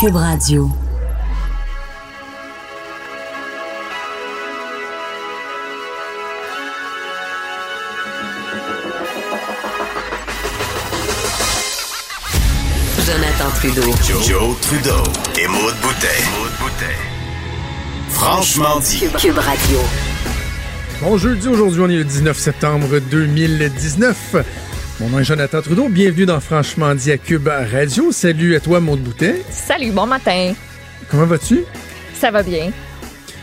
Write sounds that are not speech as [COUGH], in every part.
Cube Radio. Jonathan Trudeau. Joe, Trudeau et Maude Boutet. Franchement dit. Cube Radio. Bon jeudi, aujourd'hui on est le 19 septembre 2019. Mon nom est Jonathan Trudeau, bienvenue dans Franchement dit à Cube Radio. Salut à toi Maude Boutet. Salut, bon matin. Comment vas-tu? Ça va bien.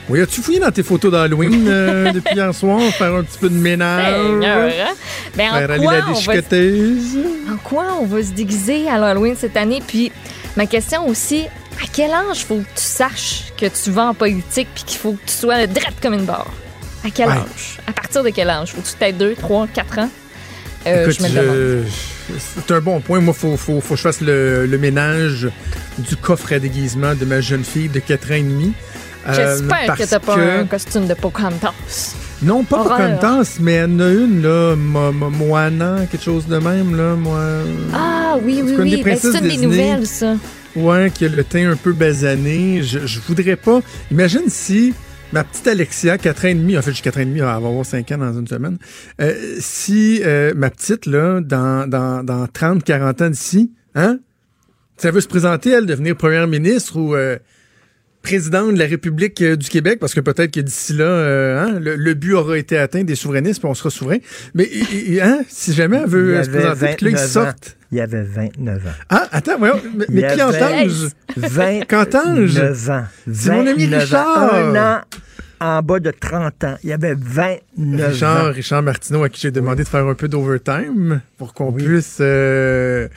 Oui, as-tu fouillé dans tes photos d'Halloween euh, [LAUGHS] depuis hier soir, faire un petit peu de ménage? Seigneur, hein? Ben, Faire en, aller quoi la on va, déchiqueteuse? en quoi on va se déguiser à l'Halloween cette année? Puis ma question aussi, à quel âge faut que tu saches que tu vas en politique puis qu'il faut que tu sois drette comme une barre? À quel Ouais. âge? À partir de quel âge? Faut-tu peut-être 2, 3, 4 ans? Euh, Écoute, je c'est un bon point. Moi, il faut, faut, faut que je fasse le, le ménage du coffre à déguisement de ma jeune fille de 4 ans et demi. Euh, J'espère que parce t'as pas que- un costume de Pocahontas. Non, pas. Pocahontas, mais y en a une, là, Mo- Mo- Moana, quelque chose de même, là, moi. Ah oui, oui, C'est comme des oui. Ben, c'est une des nouvelles, ça. Ouais, qui a le teint un peu basané. Je, je voudrais pas. Imagine si ma petite Alexia, 4 ans et demi, en fait, j'ai 4 ans et demi, elle va avoir 5 ans dans une semaine. Euh, si euh, ma petite, là, dans, dans, dans 30, 40 ans d'ici, hein, ça veut se présenter, elle, devenir première ministre ou euh, président de la République euh, du Québec, parce que peut-être que d'ici là, euh, hein, le, le but aura été atteint des souverainistes, puis on sera souverain. Mais et- et- hein, si jamais elle veut se présenter, que là, ils 29 ans. sortent. Il avait 29 ans. Ah, attends, voyons, mais, mais qui avait- entend? 29 Qu'entends-je? ans. C'est mon ami 29 ans. Richard. Un an en bas de 30 ans. Il avait 29 Richard, ans. Richard Martineau, à qui j'ai demandé de faire un peu d'overtime pour qu'on puisse euh,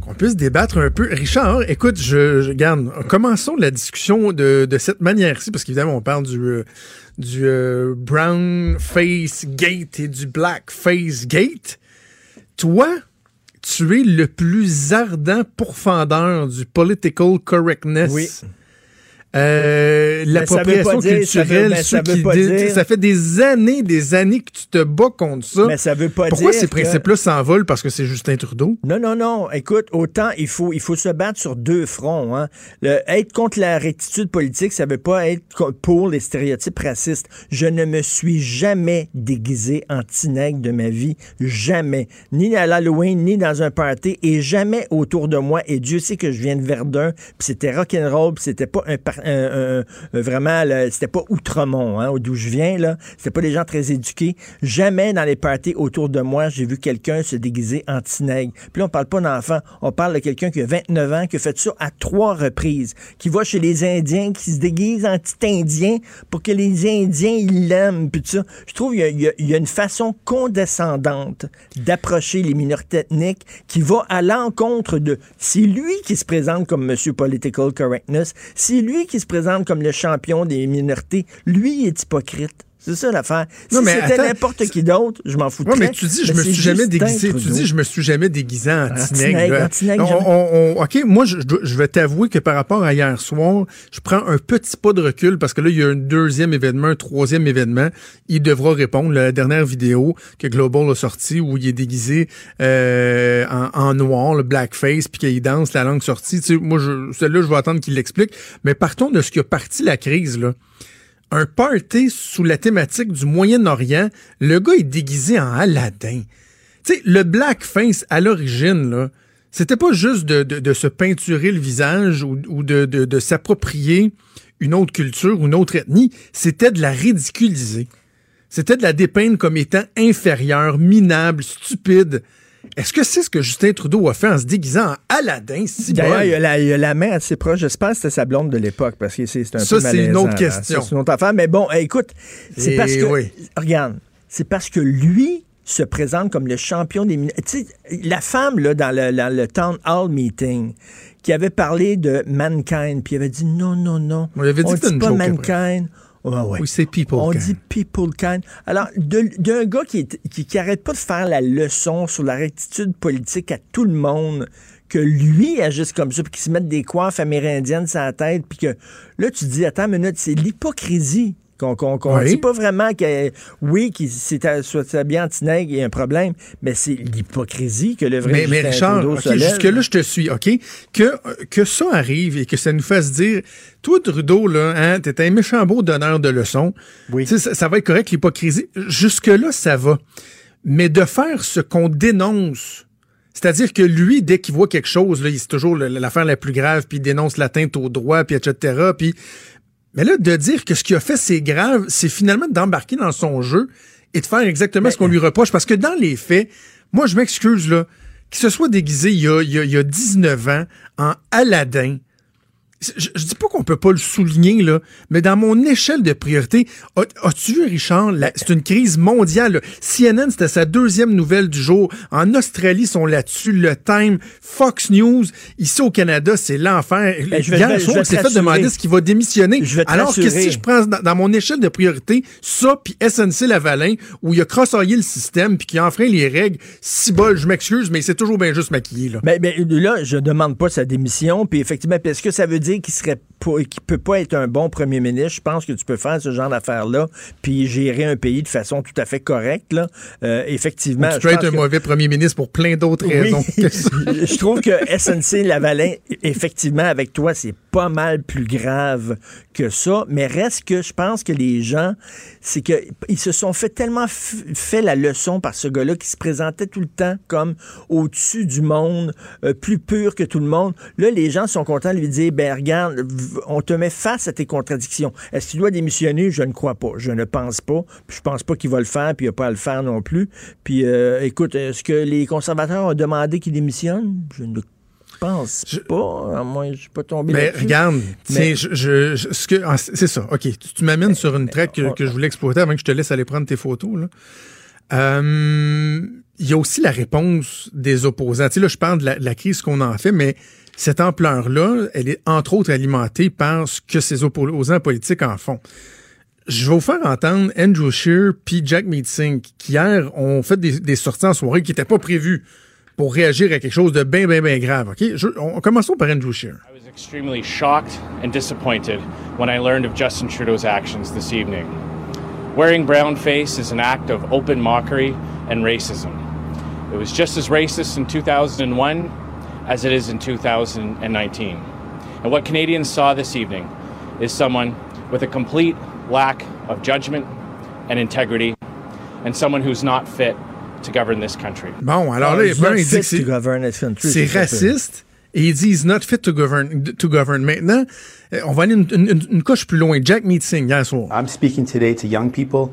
qu'on puisse débattre un peu. Richard, écoute, je, je garde. Commençons la discussion de, de cette manière-ci, parce qu'évidemment, on parle du euh, du euh, brown face gate et du black face gate. Toi, tu es le plus ardent pourfendeur du political correctness. Oui. Euh, l'appropriation ça veut pas dire- ça veut- culturelle, ça veut pas ça fait des années, des années que tu te bats contre ça. Mais ça veut pas Pourquoi dire ces que- principes-là s'envolent parce que c'est Justin Trudeau? Non, non, non. Écoute, autant il faut, il faut se battre sur deux fronts. Hein. Le, être contre la rectitude politique, ça veut pas être pour les stéréotypes racistes. Je ne me suis jamais déguisé en tinègre de ma vie. Jamais. Ni à l'Halloween, ni dans un party, et jamais autour de moi. Et Dieu sait que je viens de Verdun, puis c'était rock'n'roll, puis c'était pas un, par- un- un- un- vraiment, c'était pas Outremont, hein, d'où je viens, là. C'était pas des gens très éduqués. Jamais dans les parties autour de moi, j'ai vu quelqu'un se déguiser en tinègre. Puis là, on parle pas d'enfant, on parle de quelqu'un qui a 29 ans, qui a fait ça à trois reprises, qui va chez les Indiens, qui se déguise en petit Indien pour que les Indiens, ils l'aiment, puis tout ça. Je trouve qu'il y a une façon condescendante d'approcher les minorités ethniques qui va à l'encontre de... C'est lui qui se présente comme Monsieur Political Correctness, c'est lui qui se présente comme le champion des minorités. Lui, est hypocrite. C'est ça l'affaire. Non, si mais c'était n'importe qui d'autre, je m'en fous Oui, mais tu dis, je me suis jamais déguisé. Tu dis, je me suis jamais déguisé en tinègre. OK, moi, je, je- je vais t'avouer que par rapport à hier soir, je prends un petit pas de recul parce que là, il y a un deuxième événement, un troisième événement. Il devra répondre. La dernière vidéo que Global a sortie où il est déguisé euh, en, en noir, le blackface, puis qu'il danse la langue sortie. Tu sais, moi, je- celle-là, je vais attendre qu'il l'explique. Mais partons de ce qui a parti la crise, là un party sous la thématique du Moyen-Orient. Le gars est déguisé en Aladdin. Tu sais, le blackface, à l'origine, là, c'était pas juste de, se peinturer le visage ou, de- de s'approprier une autre culture ou une autre ethnie, c'était de la ridiculiser. C'était de la dépeindre comme étant inférieure, minable, stupide. Est-ce que c'est ce que Justin Trudeau a fait en se déguisant en Aladdin? Si D'ailleurs, il a la, il y a la main assez proche. J'espère que c'était sa blonde de l'époque parce que c'est un Ça, peu c'est une autre question. Ça, C'est une autre affaire. Mais bon, écoute, c'est Eh parce que. oui. Regarde, c'est parce que lui se présente comme le champion des. Tu sais, la femme, là, dans le, dans le Town Hall Meeting, qui avait parlé de mankind, puis il avait dit non, non, non. On avait dit pas après. Mankind. Ouais, ouais. Oui, c'est people. On kind. dit people kind. Alors, d'un gars qui, est- qui, qui arrête pas de faire la leçon sur la rectitude politique à tout le monde, que lui agisse comme ça, puis qu'il se mette des coiffes amérindiennes sur la tête, puis que là, tu dis, attends une minute, c'est l'hypocrisie Qu'on Oui. dit pas vraiment que, oui, qu'il s'est soit habillé en Tineg, il y a un problème, mais c'est l'hypocrisie que le vrai Mais, mais Richard, jusque-là, je te suis, OK? Que, que ça arrive et que ça nous fasse dire, toi, Trudeau, là, hein, t'es un méchant beau donneur de leçons. Oui. Ça, ça va être correct, l'hypocrisie. Jusque-là, ça va. Mais de faire ce qu'on dénonce, c'est-à-dire que lui, dès qu'il voit quelque chose, c'est toujours l'affaire la plus grave, puis il dénonce l'atteinte au droit, puis etc., puis... Mais là, de dire que ce qu'il a fait, c'est grave, c'est finalement d'embarquer dans son jeu et de faire exactement ce qu'on lui reproche. Parce que dans les faits, moi, je m'excuse, là, qu'il se soit déguisé il y a, il y a- il y a 19 ans en Aladdin, je, je dis pas qu'on peut pas le souligner, là, mais dans mon échelle de priorité, as- as-tu vu, Richard, c'est une crise mondiale. là. CNN, c'était sa deuxième nouvelle du jour. En Australie, ils sont là-dessus. Le Time, Fox News. Ici au Canada, c'est l'enfer. Ben, Hier vais il s'est fait demander ce qu'il va démissionner. Alors que si je prends dans, dans mon échelle de priorité, ça, puis SNC Lavalin, où il a crossoyé le système, puis qui a enfreint les règles, si bol, je m'excuse, mais c'est toujours bien juste maquillé. Là. Mais, mais là, je demande pas sa démission. Puis effectivement, est-ce que ça veut dire qu'il serait qu'il peut pas être un bon premier ministre? Je pense que tu peux faire ce genre d'affaires-là, puis gérer un pays de façon tout à fait correcte. Là. Euh, effectivement. tu je peux être un que- mauvais premier ministre pour plein d'autres Oui. raisons. que ça. [LAUGHS] je trouve que SNC Lavalin, effectivement, avec toi, c'est pas mal plus grave que ça. Mais reste que je pense que les gens, c'est que ils se sont fait tellement fait la leçon par ce gars-là qui se présentait tout le temps comme au-dessus du monde, euh, plus pur que tout le monde. Là, les gens sont contents de lui dire, ben regarde, on te met face à tes contradictions. Est-ce qu'il doit démissionner? Je ne crois pas. Je ne pense pas. Puis je pense pas qu'il va le faire, puis il n'a pas à le faire non plus. Puis euh, écoute, est-ce que les conservateurs ont demandé qu'il démissionne? Je ne pense Je- pas. Que je suis pas tombé Mais regarde, Mais- je, ah, c'est ça. OK, tu, tu m'amènes sur une que, que je voulais exploiter avant que je te laisse aller prendre tes photos. là. Euh, Il y a aussi la réponse des opposants. Tu sais, là, je parle de la, de la crise qu'on en fait, mais cette ampleur-là, elle est entre autres alimentée par ce que ces opposants politiques en font. Je vais vous faire entendre Andrew Scheer puis Jack Meeting qui hier ont fait des, des sorties en soirée qui n'étaient pas prévues pour réagir à quelque chose de bien, bien, bien grave. OK? Je- on, commençons par Andrew Scheer. I was extremely shocked and disappointed when I learned of Justin Trudeau's actions this evening. Wearing brown face is an act of open mockery and racism. It was just as racist in 2001 as it is in 2019. And what Canadians saw this evening is someone with a complete lack of judgment and integrity and someone who's not fit to govern this country. Bon, alors là, it's ben, il dit que c'est- to govern this country, c'est c'est ça. raciste et il dit he's not fit to govern. To govern. Maintenant, euh, on va aller une, une- une- une coche plus loin. Jack Meeting hier soir. I'm speaking today to young people,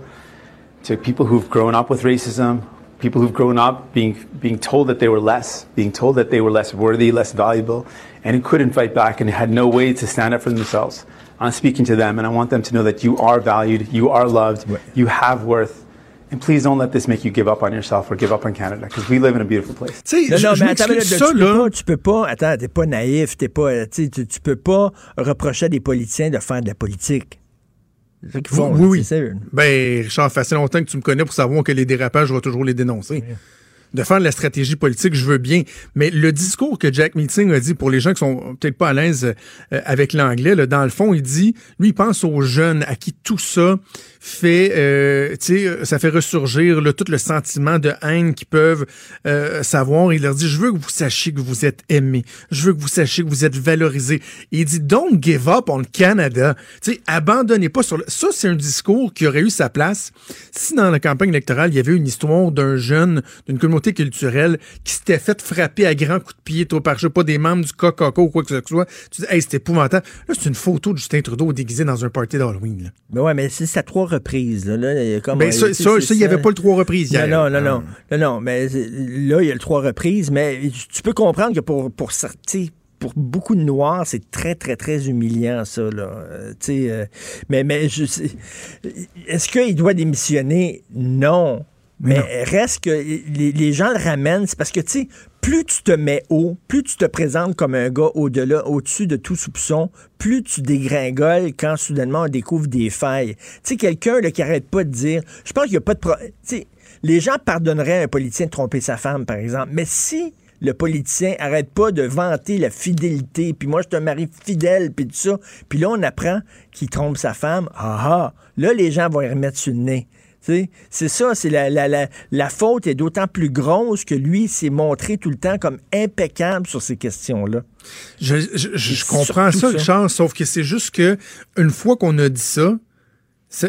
to people who've grown up with racism, people who've grown up being, being told that they were less, being told that they were less worthy, less valuable, and who couldn't fight back and had no way to stand up for themselves. I'm speaking to them, and I want them to know that you are valued, you are loved, you have worth, and please don't let this make you give up on yourself or give up on Canada, because we live in a beautiful place. Tu sais, Non, je, non, je mais attends, m'excuse, mais là, ça, tu, là. peux pas, tu peux pas, attends, t'es pas naïf, t'es pas, tu, tu, tu peux pas reprocher à des politiciens de faire de la politique. Font, oui, oui. Ben, Richard, ça fait longtemps que tu me connais pour savoir que les dérapages, je vais toujours les dénoncer. De faire de la stratégie politique, je veux bien. Mais le discours que Jack Meeting a dit, pour les gens qui sont peut-être pas à l'aise euh, avec l'anglais, là, dans le fond, il dit, lui, il pense aux jeunes à qui tout ça fait, euh, sais, ça fait ressurgir là, tout le sentiment de haine qu'ils peuvent euh, savoir. Il leur dit, je veux que vous sachiez que vous êtes aimés. Je veux que vous sachiez que vous êtes valorisés. Et il dit, don't give up on Canada. Sais, abandonnez pas sur le... Ça, c'est un discours qui aurait eu sa place si dans la campagne électorale, il y avait une histoire d'un jeune, d'une communauté culturelle qui s'était fait frapper à grands coups de pied trop par, je sais pas, des membres du Coca ou quoi que ce soit. Tu dis, hey, c'est épouvantable. Là, c'est une photo de Justin Trudeau déguisé dans un party d'Halloween. Mais ouais, mais c'est à trois reprises. Là, Là, il y a comme, Ben, euh, ça, il n'y avait pas le trois reprises hier. Non, non, non, Euh, non, non, non, mais là, il y a le trois reprises, mais tu peux comprendre que pour, pour certains, pour beaucoup de Noirs, c'est très, très, très humiliant, ça, là. Euh, euh, mais, mais est-ce qu'il doit démissionner? Non. Mais reste que les, les gens le ramènent, c'est parce que, tu sais, plus tu te mets haut, plus tu te présentes comme un gars au-delà, au-dessus de tout soupçon, plus tu dégringoles quand soudainement on découvre des failles. Tu sais, quelqu'un qui arrête pas de dire, je pense qu'il n'y a pas de... Pro... Les gens pardonneraient à un politicien de tromper sa femme, par exemple, mais si le politicien, arrête pas de vanter la fidélité, puis moi, je suis un mari fidèle, puis tout ça. Puis là, on apprend qu'il trompe sa femme. Ah ah! Là, les gens vont y remettre sur le nez. C'est ça, c'est la, la, la, la faute est d'autant plus grosse que lui s'est montré tout le temps comme impeccable sur ces questions-là. Je, je, je C'est comprends ça, ça. Richard, sauf que c'est juste que une fois qu'on a dit ça,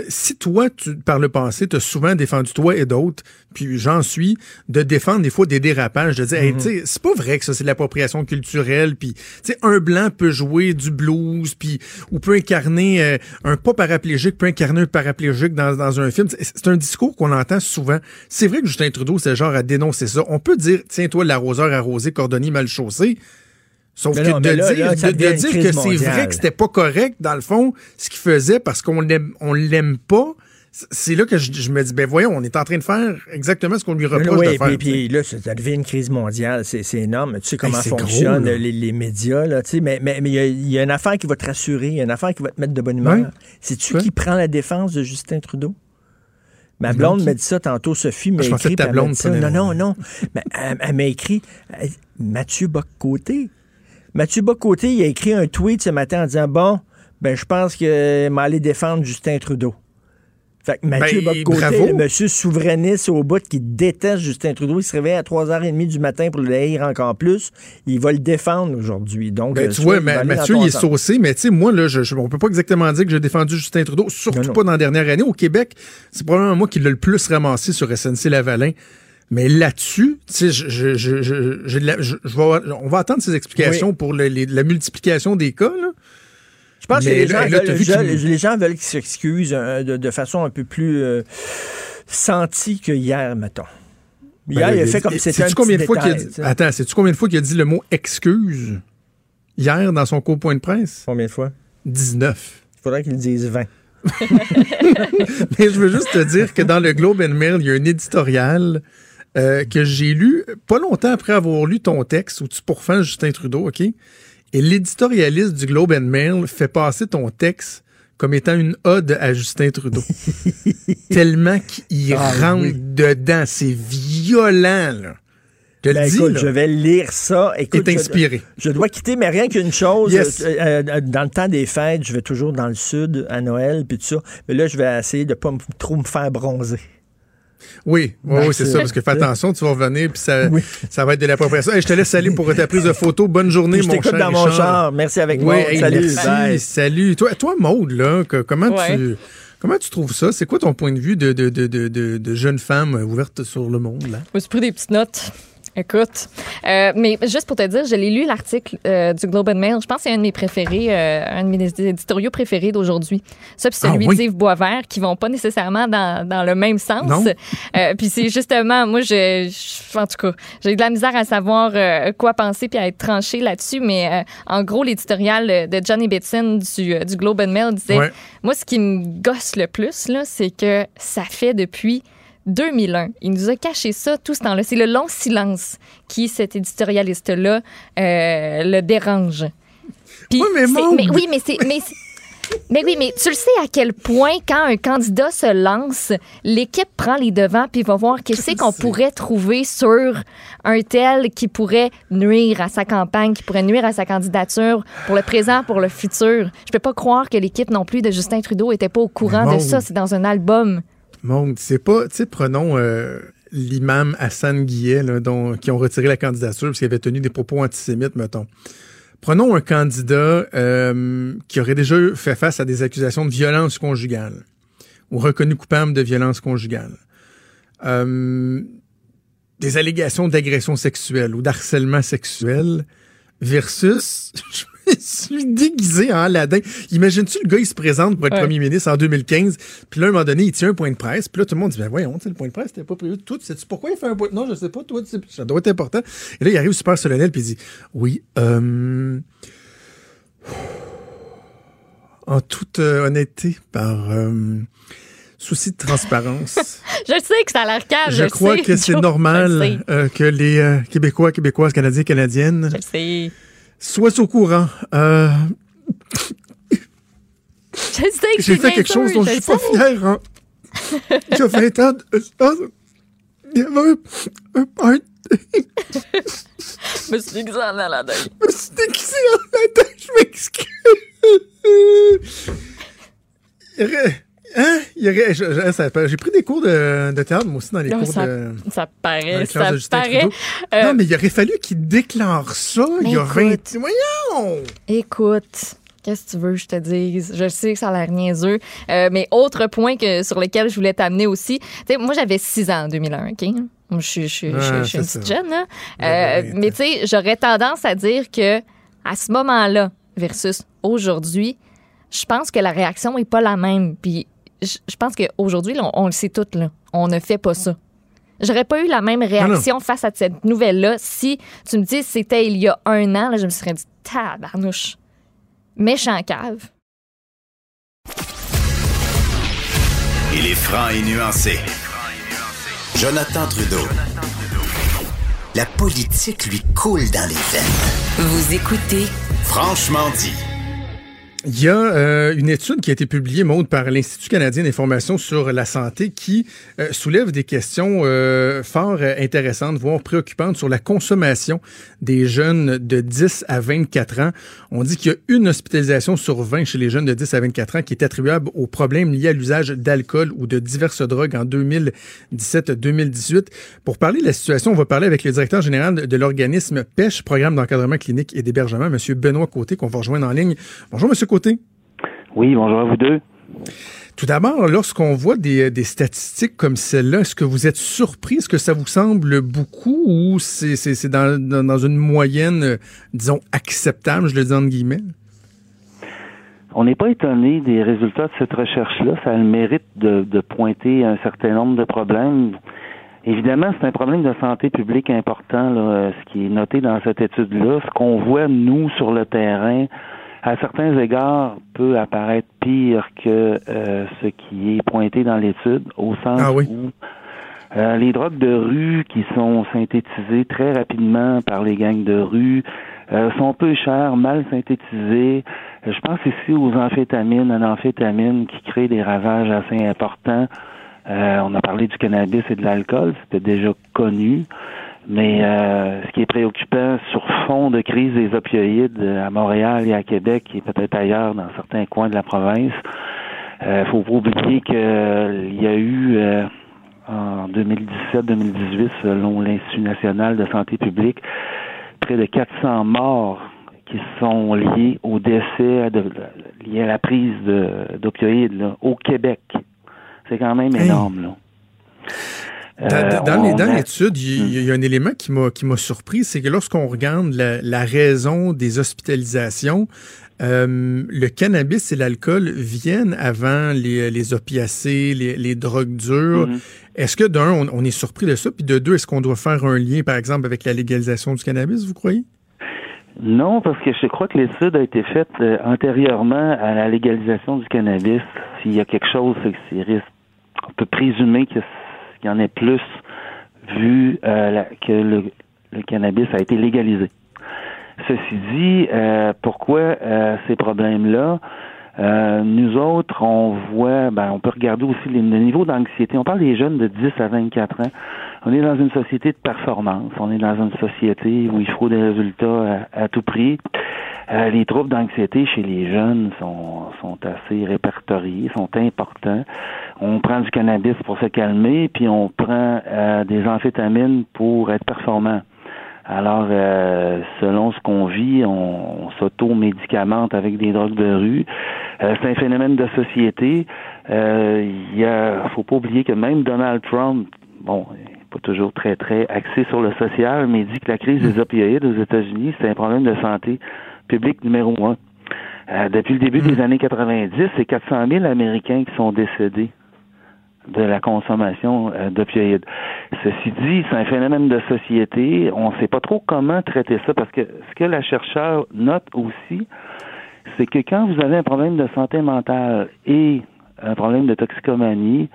si toi, tu, par le passé, tu as souvent défendu toi et d'autres, puis j'en suis, de défendre des fois des dérapages, de dire, Mhm. hey, tu sais, c'est pas vrai que ça, c'est de l'appropriation culturelle, puis, tu sais, un blanc peut jouer du blues, puis, ou peut incarner, euh, un pas paraplégique peut incarner un paraplégique dans, dans un film. C'est un discours qu'on entend souvent. C'est vrai que Justin Trudeau, c'est le genre à dénoncer ça. On peut dire, tiens, toi, l'arroseur arrosé, cordonnier mal chaussé. Sauf Mais que non, de mais là, dire, là, de- dire que c'est vrai que c'était pas correct, dans le fond, ce qu'il faisait parce qu'on l'aime, on l'aime pas, c'est là que je, je me dis, ben voyons, on est en train de faire exactement ce qu'on lui reproche Oui, de faire. puis, puis là, ça, devient une crise mondiale. C'est énorme. Tu sais comment gros, fonctionnent les, les médias. Là, tu sais, mais mais mais il y a- il y, a une affaire qui va te rassurer. Il y a une affaire qui va te mettre de bonne humeur. C'est-tu qui prend la défense de Justin Trudeau? Ma blonde m'a dit ça tantôt, Sophie m'a je pensais écrit. que ta blonde dit ça. Non, non, non. [LAUGHS] Mais elle, elle m'a écrit Mathieu Bock-Côté. Mathieu Bock-Côté, il a écrit un tweet ce matin en disant Bon, ben je pense que m'a allé défendre Justin Trudeau. Fait que Mathieu Ben, bravo. le monsieur souverainiste au bout qui déteste Justin Trudeau, il se réveille à 3h30 du matin pour le haïr encore plus. Il va le défendre aujourd'hui. Donc, Ben, euh, tu vois, il Ma- Mathieu, il est saucé, mais tu sais, moi, là, je, je- on peut pas exactement dire que j'ai défendu Justin Trudeau, surtout Non, non. pas dans la dernière année. Au Québec, c'est probablement moi qui l'ai le plus ramassé sur SNC Lavalin. Mais là-dessus, tu sais, je, je, je, je, on va attendre ses explications pour la multiplication des cas, là. Je pense que les gens, veulent, vu qu'il- veulent- les gens veulent qu'ils s'excusent euh, de, façon un peu plus euh, sentie que hier, mettons. Hier, Ben, il a fait comme si c'était un combien petit de fois qu'il attends, sais-tu combien de fois qu'il a dit le mot excuse hier dans son court point de presse? Combien de fois? 19. Il faudrait qu'ils le disent 20. [LAUGHS] Mais je veux juste te dire que dans le Globe and Mail, il y a un éditorial euh, que j'ai lu pas longtemps après avoir lu ton texte où tu pourfends Justin Trudeau, OK? Et l'éditorialiste du Globe and Mail fait passer ton texte comme étant une ode à Justin Trudeau. [LAUGHS] Tellement qu'il Ah, rentre oui. dedans. C'est violent, là. Je Ben, dis, écoute, je vais lire ça. Écoute, Est je- inspiré. Je, dois quitter, mais rien qu'une chose. Yes. euh, euh, dans le temps des fêtes, je vais toujours dans le sud à Noël, puis tout ça. Mais là, je vais essayer de pas trop me faire bronzer. Oui, oui, oui, c'est ça, parce que fais attention, tu vas revenir, puis ça, Oui. ça va être de l'appropriation. Hey, je te laisse aller pour ta prise de photos. Bonne journée, je mon t'écoute cher dans mon Richard. char. Merci avec Oui, moi. hey, Salut. merci, bye. salut. Toi, toi Maude, là, que- comment, Ouais. tu, comment tu trouves ça? C'est quoi ton point de vue de, de, de, de, de, jeune femme ouverte sur le monde, là? Je me suis pris des petites notes. Écoute, euh, mais juste pour te dire, je l'ai lu l'article euh, du Globe and Mail. Je pense que c'est un de mes préférés, euh, un de mes éditoriaux préférés d'aujourd'hui. Ça, puis celui Ah oui? d'Yves Boisvert, qui vont pas nécessairement dans, dans le même sens. Puis c'est justement, moi, je, je- en tout cas, j'ai de la misère à savoir quoi penser puis à être tranché là-dessus. Mais en gros, l'éditorial de Johnny Bitson du, du Globe and Mail disait, Ouais. moi, ce qui me gosse le plus, là, c'est que ça fait depuis 2001. Il nous a caché ça tout ce temps-là. C'est le long silence qui, cet éditorialiste-là, euh, le dérange. Puis Oui, mais mais oui, mais c'est. Mais oui, mais tu le sais à quel point, quand un candidat se lance, l'équipe prend les devants puis va voir qu'est-ce qu'on pourrait trouver sur un tel qui pourrait nuire à sa campagne, qui pourrait nuire à sa candidature pour le présent, pour le futur. Je peux pas croire que l'équipe non plus de Justin Trudeau était pas au courant de ça. C'est dans un album. Maude, c'est pas, tu sais, prenons euh, l'imam Hassan Guillet, là, qui ont retiré la candidature parce qu'il avait tenu des propos antisémites, mettons. Prenons un candidat euh, qui aurait déjà fait face à des accusations de violence conjugale ou reconnu coupable de violence conjugale. Euh, des allégations d'agression sexuelle ou d'harcèlement sexuel versus [LAUGHS] [LAUGHS] suis déguisé en Aladdin. Imagines-tu le gars, il se présente pour être Ouais. premier ministre en 2015, puis là, à un moment donné, il tient un point de presse, puis là, tout le monde dit, ben voyons, le point de presse, c'était pas prévu. Toi, tu sais-tu pourquoi il fait un point de... Non, je sais pas, toi, tu sais, ça doit être important. Et là, il arrive super solennel, puis il dit, oui, euh... En toute euh, honnêteté, par euh, souci de transparence, [LAUGHS] Je sais que ça a l'air calme. je le crois sais, que c'est. Je normal euh, que les euh, Québécois, Québécoises, Canadiens, Canadiennes Je sais. Soient au courant. Euh, Je sais que J'ai fait quelque chose dont je suis pas fier. Hein. Il y a 20 ans, de ça, il y avait un, un- un Je me suis déguisée en Aladdin. Je me suis déguisé en Aladdin, je m'excuse. Hein? J'ai pris des cours de, de théâtre, moi aussi, dans les Non, cours ça, de. ça paraît, ça paraît. Euh, Non, mais il aurait fallu qu'il déclare ça il y a écoute. 20. Voyons! Écoute, qu'est-ce que tu veux que je te dise? Je sais que ça a l'air niaiseux, euh, mais autre point que, sur lequel je voulais t'amener aussi. Tu sais, moi, j'avais 6 ans en 2001, OK? Je suis, je je suis- je suis une petite jeune, là. Ouais, Euh, mais tu sais, j'aurais tendance à dire que à ce moment-là versus aujourd'hui, je pense que la réaction est pas la même. Puis je je pense qu'aujourd'hui, on, on le sait tout, là. On ne fait pas ça. J'aurais pas eu la même réaction face à cette nouvelle-là si tu me dis c'était il y a un an, là, je me serais dit tabarnouche. Méchant cave. Il est franc et nuancé. Jonathan Trudeau. La politique lui coule dans les veines. Vous écoutez Franchement dit. Il y a euh, une étude qui a été publiée, Maude, par l'Institut canadien d'information sur la santé qui euh, soulève des questions euh, fort euh, intéressantes, voire préoccupantes sur la consommation des jeunes de 10 à 24 ans. On dit qu'il y a une hospitalisation sur 20 chez les jeunes de 10 à 24 ans qui est attribuable aux problèmes liés à l'usage d'alcool ou de diverses drogues en 2017-2018. Pour parler de la situation, on va parler avec le directeur général de l'organisme PECH, Programme d'encadrement clinique et d'hébergement, M. Benoît Côté, qu'on va rejoindre en ligne. Bonjour, M. Côté? Oui, bonjour à vous deux. Tout d'abord, lorsqu'on voit des, des statistiques comme celle-là, est-ce que vous êtes surpris? Est-ce que ça vous semble beaucoup ou c'est dans, une moyenne, euh, disons, acceptable, je le dis entre guillemets? On n'est pas étonné des résultats de cette recherche-là. Ça a le mérite de, de pointer un certain nombre de problèmes. Évidemment, c'est un problème de santé publique important, là, euh, ce qui est noté dans cette étude-là. Ce qu'on voit, nous, sur le terrain, à certains égards, peut apparaître pire que euh, ce qui est pointé dans l'étude, au sens Ah oui. où euh, les drogues de rue qui sont synthétisées très rapidement par les gangs de rue euh, sont peu chères, mal synthétisées. Je pense ici aux amphétamines, à l'amphétamine qui crée des ravages assez importants. Euh, on a parlé du cannabis et de l'alcool, c'était déjà connu. Mais euh, ce qui est préoccupant sur fond de crise des opioïdes euh, à Montréal et à Québec et peut-être ailleurs dans certains coins de la province, euh, faut pas oublier qu'il y a eu euh, en 2017-2018, selon l'Institut national de santé publique, près de 400 morts qui sont liés au décès, de, liés à la prise de- d'opioïdes au Québec. C'est quand même énorme. Là. Dans, l'étude, il y, a- il y a un élément qui m'a surpris, c'est que lorsqu'on regarde la, la raison des hospitalisations, euh, le cannabis et l'alcool viennent avant les, les opiacés, les, les drogues dures. Mhm. Est-ce que d'un, on, on est surpris de ça, puis de deux, est-ce qu'on doit faire un lien, par exemple, avec la légalisation du cannabis, vous croyez? Non, parce que je crois que l'étude a été faite euh, antérieurement à la légalisation du cannabis. S'il y a quelque chose, c'est que c'est risque. On peut présumer que- qu'il y en ait plus vu euh, que le, cannabis a été légalisé. Ceci dit, euh, pourquoi euh, ces problèmes-là? Nous autres, on voit, ben, on peut regarder aussi le niveau d'anxiété. On parle des jeunes de 10 à 24 ans. On est dans une société de performance. On est dans une société où il faut des résultats à tout prix. Euh, les troubles d'anxiété chez les jeunes sont, sont assez répertoriés, sont importants. On prend du cannabis pour se calmer, puis on prend euh, des amphétamines pour être performant. Alors, euh, selon ce qu'on vit, on, on s'auto-médicamente avec des drogues de rue. Euh, c'est un phénomène de société. Euh, Il y a, faut pas oublier que même Donald Trump, bon, pas toujours très très axé sur le social, mais il dit que la crise des opioïdes aux États-Unis, c'est un problème de santé publique numéro un. Euh, depuis le début des années 90, c'est 400 000 Américains qui sont décédés de la consommation euh, d'opioïdes. Ceci dit, c'est un phénomène de société. On ne sait pas trop comment traiter ça parce que ce que la chercheur note aussi, c'est que quand vous avez un problème de santé mentale et un problème de toxicomanie,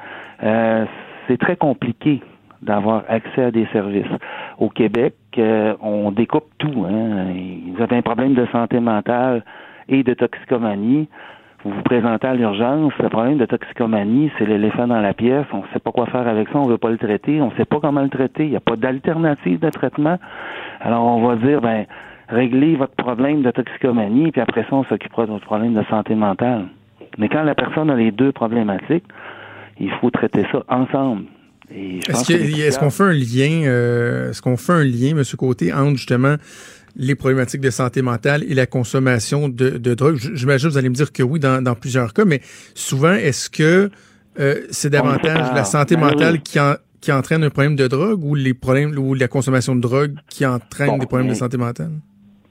euh, c'est très compliqué d'avoir accès à des services. Au Québec, euh, on découpe tout. Hein. Vous avez un problème de santé mentale et de toxicomanie. vous vous présentez à l'urgence, le problème de toxicomanie, c'est l'éléphant dans la pièce, on ne sait pas quoi faire avec ça, on veut pas le traiter, on ne sait pas comment le traiter, il n'y a pas d'alternative de traitement. Alors on va dire, ben, réglez votre problème de toxicomanie, puis après ça, on s'occupera de votre problème de santé mentale. Mais quand la personne a les deux problématiques, il faut traiter ça ensemble. Est-ce qu'on fait un lien, euh, est-ce qu'on fait un lien, M. Côté, entre justement les problématiques de santé mentale et la consommation de, de drogue? J'imagine que vous allez me dire que oui dans, plusieurs cas, mais souvent, est-ce que euh, c'est davantage la santé ben mentale qui, qui entraîne un problème de drogue ou les problèmes ou la consommation de drogue qui entraîne des problèmes de santé mentale?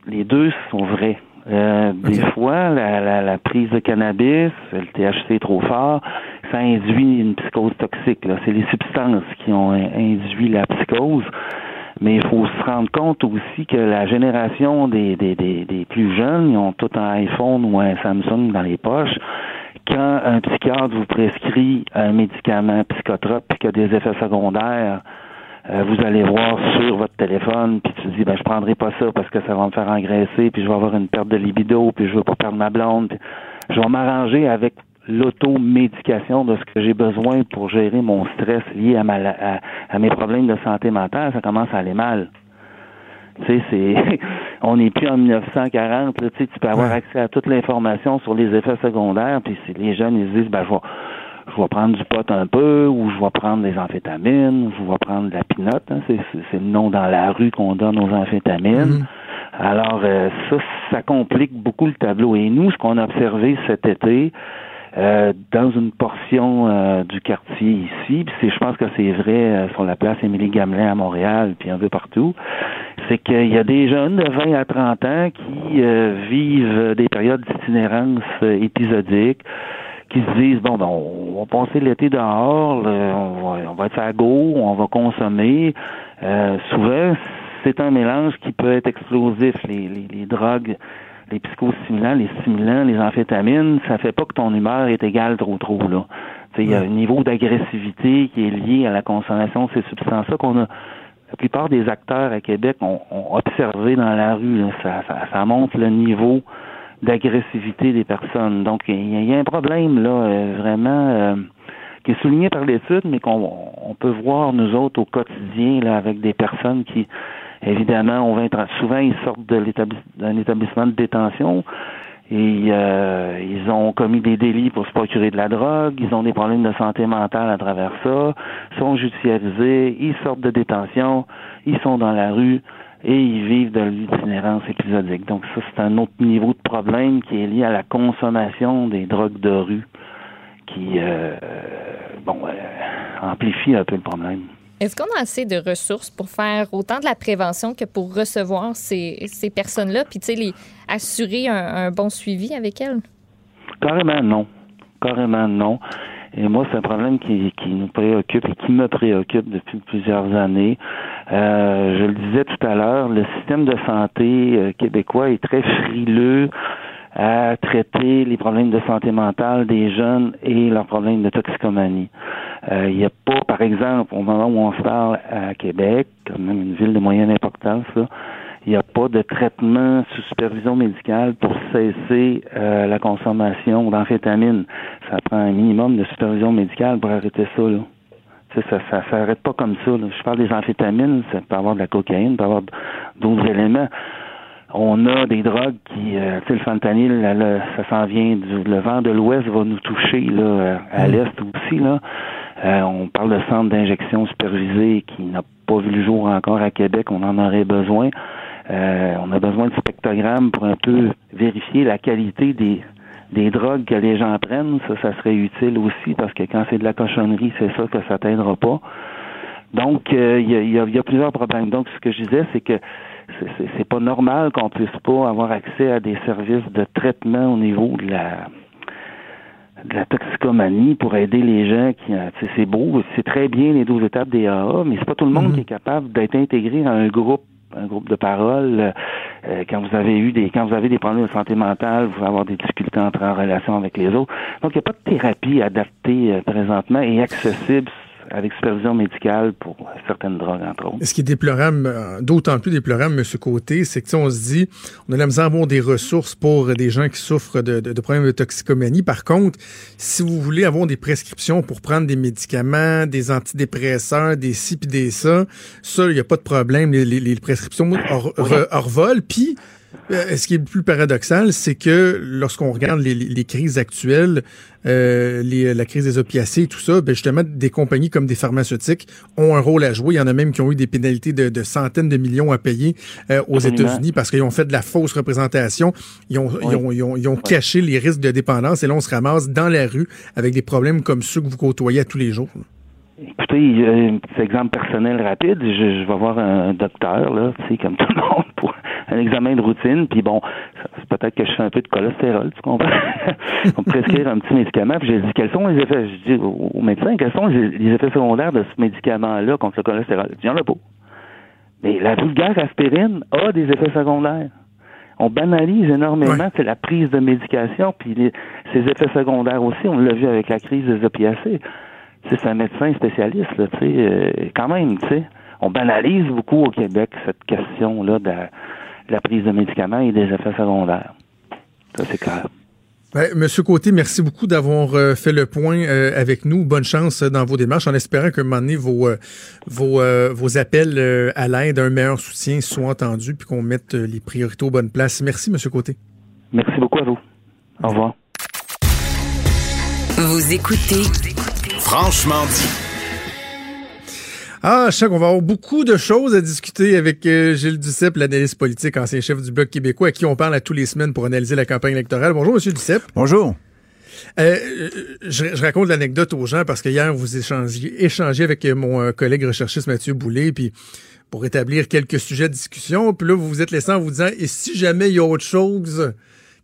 Les deux sont vrais. Euh, des fois, la, la, prise de cannabis, le THC est trop fort, ça induit une psychose toxique. C'est les substances qui ont induit la psychose. Mais il faut se rendre compte aussi que la génération des, des, des, des plus jeunes, ils ont tout un iPhone ou un Samsung dans les poches. Quand un psychiatre vous prescrit un médicament psychotrope et qu'il a des effets secondaires, euh, vous allez voir sur votre téléphone, puis tu dis, ben, je prendrai pas ça parce que ça va me faire engraisser, puis je vais avoir une perte de libido, puis je veux pas perdre ma blonde. je vais m'arranger avec l'automédication de ce que j'ai besoin pour gérer mon stress lié à, ma, à, mes problèmes de santé mentale, ça commence à aller mal. Tu sais, c'est, [LAUGHS] on n'est plus en 1940, tu sais, tu peux avoir accès à toute l'information sur les effets secondaires, puis si les jeunes, ils disent, ben, je vais, je vais prendre du pot un peu, ou je vais prendre des amphétamines, ou je vais prendre de la pinote, hein, c'est, c'est le nom dans la rue qu'on donne aux amphétamines. Mm-hmm. Alors, euh, ça, ça complique beaucoup le tableau. Et nous, ce qu'on a observé cet été, euh, dans une portion euh, du quartier ici, puis je pense que c'est vrai sur la place Émilie Gamelin à Montréal, puis un peu partout, c'est qu'il y a des jeunes de 20 à 30 ans qui vivent des périodes d'itinérance épisodiques, qui se disent bon ben on va passer l'été dehors, on, va, on va être à go, on va consommer. souvent, c'est un mélange qui peut être explosif. Les, les, les drogues les psychostimulants, les stimulants, les amphétamines, ça fait pas que ton humeur est égale trop trop là. Il y a un niveau d'agressivité qui est lié à la consommation de ces substances-là qu'on a la plupart des acteurs à Québec ont, observé dans la rue. Ça, ça, montre le niveau d'agressivité des personnes. Donc, il y, a un problème là, euh, vraiment euh, qui est souligné par l'étude, mais qu'on on peut voir nous autres au quotidien là, avec des personnes qui Évidemment, on souvent ils sortent d'un établissement de détention. Et euh, ils ont commis des délits pour se procurer de la drogue, ils ont des problèmes de santé mentale à travers ça, sont judiciarisés, ils sortent de détention, ils sont dans la rue et ils vivent de l'itinérance épisodique. Donc ça, c'est un autre niveau de problème qui est lié à la consommation des drogues de rue qui euh, bon euh, amplifie un peu le problème. Est-ce qu'on a assez de ressources pour faire autant de la prévention que pour recevoir ces, ces personnes-là, puis tu sais, les, assurer un, bon suivi avec elles? Carrément non. Carrément non. Et moi, c'est un problème qui, qui nous préoccupe et qui me préoccupe depuis plusieurs années. Euh, je le disais tout à l'heure, le système de santé euh, québécois est très frileux à traiter les problèmes de santé mentale des jeunes et leurs problèmes de toxicomanie. Euh, il n'y a pas, par exemple, au moment où on se parle à Québec, quand même une ville de moyenne importance, il n'y a pas de traitement sous supervision médicale pour cesser euh, la consommation d'amphétamines. Ça prend un minimum de supervision médicale pour arrêter ça. Là. ça ça s'arrête pas comme ça. Je parle des amphétamines, ça peut avoir de la cocaïne, ça peut avoir d'autres éléments. On a des drogues qui, euh, tu sais, le fentanyl, ça s'en vient du le vent de l'Ouest va nous toucher là à mm. l'est aussi là. Euh, on parle de centre d'injection supervisé qui n'a pas vu le jour encore à Québec. On en aurait besoin. Euh, on a besoin de spectrogrammes pour un peu vérifier la qualité des, des drogues que les gens prennent. Ça, ça serait utile aussi parce que quand c'est de la cochonnerie, c'est ça que ça t'aidera pas. Donc, euh, il y, a, y, a, plusieurs problèmes. Donc, ce que je disais, c'est que c'est pas normal qu'on puisse pas avoir accès à des services de traitement au niveau de la de la toxicomanie pour aider les gens qui euh, c'est beau, c'est très bien les 12 étapes des AA, mais c'est pas tout le monde mhm. qui est capable d'être intégré à un groupe un groupe de parole euh, quand vous avez eu des quand vous avez des problèmes de santé mentale, vous allez avoir des difficultés à entrer en relation avec les autres. Donc il n'y a pas de thérapie adaptée euh, présentement et accessible avec supervision médicale pour certaines drogues, entre autres. Ce qui est déplorable, euh, d'autant plus déplorable, M. Côté, c'est que on se dit, on a la misère à avoir des ressources pour des gens qui souffrent de, de- de problèmes de toxicomanie. Par contre, si vous voulez avoir des prescriptions pour prendre des médicaments, des antidépresseurs, des ci puis des ça, ça, il n'y a pas de problème. Les, les- les prescriptions hors, re- hors vol. Puis, euh, ce qui est le plus paradoxal, c'est que lorsqu'on regarde les, les- crises actuelles, euh, les- la crise des opiacés et tout ça, ben justement, des compagnies comme des pharmaceutiques ont un rôle à jouer. Il y en a même qui ont eu des pénalités de, de centaines de millions à payer euh, aux. États-Unis parce qu'ils ont fait de la fausse représentation. Ils ont, ils ont, ils ont, ils ont caché les risques de dépendance et là, on se ramasse dans la rue avec des problèmes comme ceux que vous côtoyez à tous les jours. Écoutez, euh, un petit exemple personnel rapide, je, je vais voir un docteur, là, tu sais, comme tout le monde, pour un examen de routine, puis bon, c'est peut-être que je fais un peu de cholestérol, tu comprends? [LAUGHS] On me prescrire un petit médicament, puis j'ai dit, quels sont les effets, je dis au, médecin, quels sont les, effets secondaires de ce médicament-là contre le cholestérol? Il dit, a pas. Mais la vulgaire aspirine a des effets secondaires. On banalise énormément c'est la prise de médication, puis les- ces effets secondaires aussi, on l'a vu avec la crise des opiacés. Tu sais, c'est un médecin spécialiste, là, tu sais, euh, quand même, tu sais. On banalise beaucoup au Québec cette question-là de la, de la prise de médicaments et des effets secondaires. Ça, c'est clair. Ouais, Monsieur Côté, merci beaucoup d'avoir euh, fait le point euh, avec nous. Bonne chance euh, dans vos démarches, en espérant qu'à un moment donné, vos, euh, vos, euh, vos appels euh, à l'aide, un meilleur soutien soient entendus, puis qu'on mette euh, les priorités aux bonnes places. Merci, Monsieur Côté. Merci beaucoup à vous. Au revoir. Vous écoutez Franchement dit. Ah, je sais qu'on va avoir beaucoup de choses à discuter avec euh, Gilles Duceppe, l'analyste politique, ancien chef du Bloc québécois, à qui on parle à tous les semaines pour analyser la campagne électorale. Bonjour, Monsieur Duceppe. Bonjour. Euh, je, je raconte l'anecdote aux gens parce que hier, vous échangez, échangez avec euh, mon euh, collègue recherchiste Mathieu Boulay, puis pour établir quelques sujets de discussion, puis là, vous vous êtes laissé en vous disant, et si jamais il y a autre chose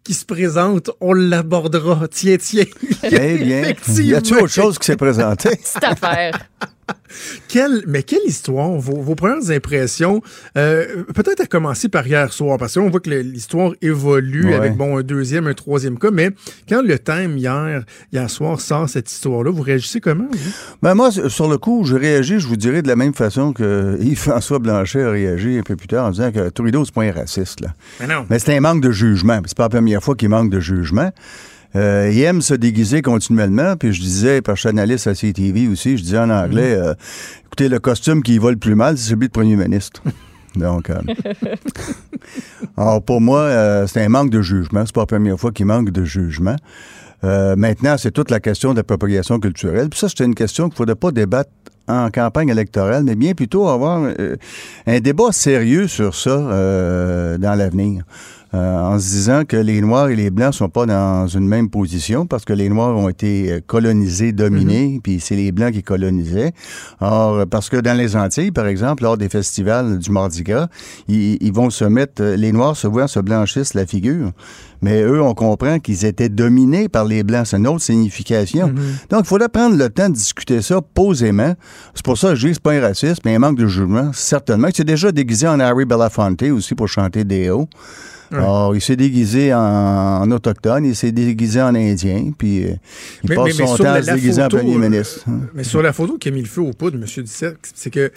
qui se présente, on l'abordera. Tiens, tiens. Eh bien, [LAUGHS] y a-t-il autre chose qui s'est présenté? Cette affaire. [LAUGHS] Quelle, mais quelle histoire, vos, vos premières impressions, euh, peut-être à commencer par hier soir, parce que là, on voit que l'histoire évolue Ouais. avec bon un deuxième, un troisième cas, mais quand le thème hier, hier soir sort cette histoire-là, vous réagissez comment? vous? Ben moi, sur le coup, je réagis, je vous dirais, de la même façon que [LAUGHS] Yves-François Blanchet a réagi un peu plus tard en disant que Trudeau, c'est pas un raciste. Là. Mais non. Mais c'est un manque de jugement. C'est pas la première fois qu'il manque de jugement. Euh, il aime se déguiser continuellement. Puis je disais, par je suis analyste à CTV aussi, je disais en anglais, euh, écoutez, le costume qui va le plus mal, c'est celui de premier ministre. [LAUGHS] Donc, euh, [LAUGHS] alors pour moi, euh, c'est un manque de jugement. C'est pas la première fois qu'il manque de jugement. Maintenant, c'est toute la question propagation culturelle. Puis ça, c'est une question qu'il ne faudrait pas débattre en campagne électorale, mais bien plutôt avoir un débat sérieux sur ça dans l'avenir. Euh, en se disant que les Noirs et les Blancs sont pas dans une même position parce que les Noirs ont été euh, colonisés, dominés, puis c'est les Blancs qui colonisaient. Or, parce que dans les Antilles, par exemple, lors des festivals du Mardi Gras, ils, ils vont se mettre, euh, les Noirs se voient se blanchissent la figure. Mais eux, on comprend qu'ils étaient dominés par les Blancs. C'est une autre signification. Donc, il faudrait prendre le temps de discuter ça posément. C'est pour ça que je dis que c'est pas un racisme, mais un manque de jugement, certainement. Il s'est déjà déguisé en Harry Belafonte aussi pour chanter des hauts. Alors, il s'est déguisé en, en autochtone, il s'est déguisé en indien, puis euh, il Mais- passe mais- mais son temps la- à se déguiser photo, en premier euh, ministre. Mais sur la photo qui a mis le feu au poudre, M. Duceppe, c'est que,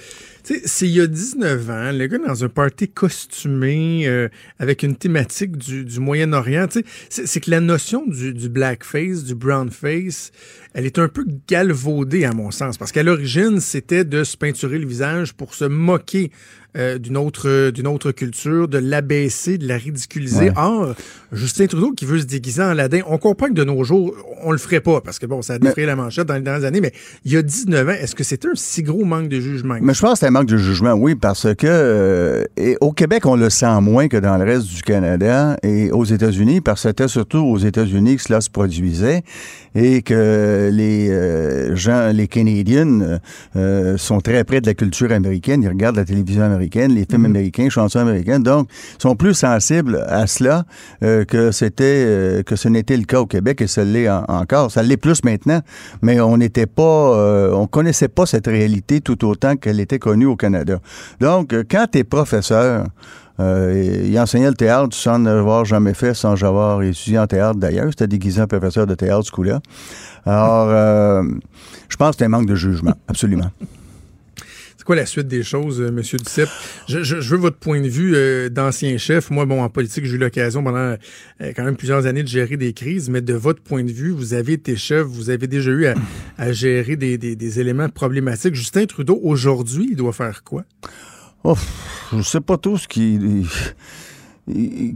c'est il y a 19 ans, le gars dans un party costumé, euh, avec une thématique du, du Moyen-Orient, tu sais, c'est- que la notion du, du blackface, du brownface, elle est un peu galvaudée à mon sens, parce qu'à l'origine, c'était de se peinturer le visage pour se moquer euh, d'une autre d'une autre culture, de l'abaisser, de la ridiculiser. Ouais. Or, Justin Trudeau qui veut se déguiser en Aladdin, on comprend que de nos jours, on le ferait pas, parce que bon, ça a défrayé la manchette dans les dernières années, mais il y a 19 ans, est-ce que c'était un si gros manque de jugement? Mais je pense que c'est un manque de jugement, oui, parce que euh, et au Québec, on le sent moins que dans le reste du Canada et aux États-Unis, parce que c'était surtout aux États-Unis que cela se produisait et que les euh, gens, les Canadiens, euh, sont très près de la culture américaine. Ils regardent la télévision américaine les films américains, chansons américaines. Donc, ils sont plus sensibles à cela que c'était que ce n'était le cas au Québec et ça l'est en- encore. Ça l'est plus maintenant, mais on n'était pas, on connaissait pas cette réalité tout autant qu'elle était connue au Canada. Donc, euh, quand tu es professeur, euh, il enseignait le théâtre sans n'avoir jamais fait, sans avoir étudié en théâtre d'ailleurs. C'était déguisé en professeur de théâtre ce coup-là. Alors, euh, je pense que c'est un manque de jugement, absolument. Quoi la suite des choses, euh, Monsieur Duceppe? Je, je- je veux votre point de vue euh, d'ancien chef. Moi, bon, en politique, j'ai eu l'occasion pendant euh, quand même plusieurs années de gérer des crises, mais de votre point de vue, vous avez été chef, vous avez déjà eu à, à gérer des, des- des éléments problématiques. Justin Trudeau, aujourd'hui, il doit faire quoi? Oh, je sais pas tout ce qui.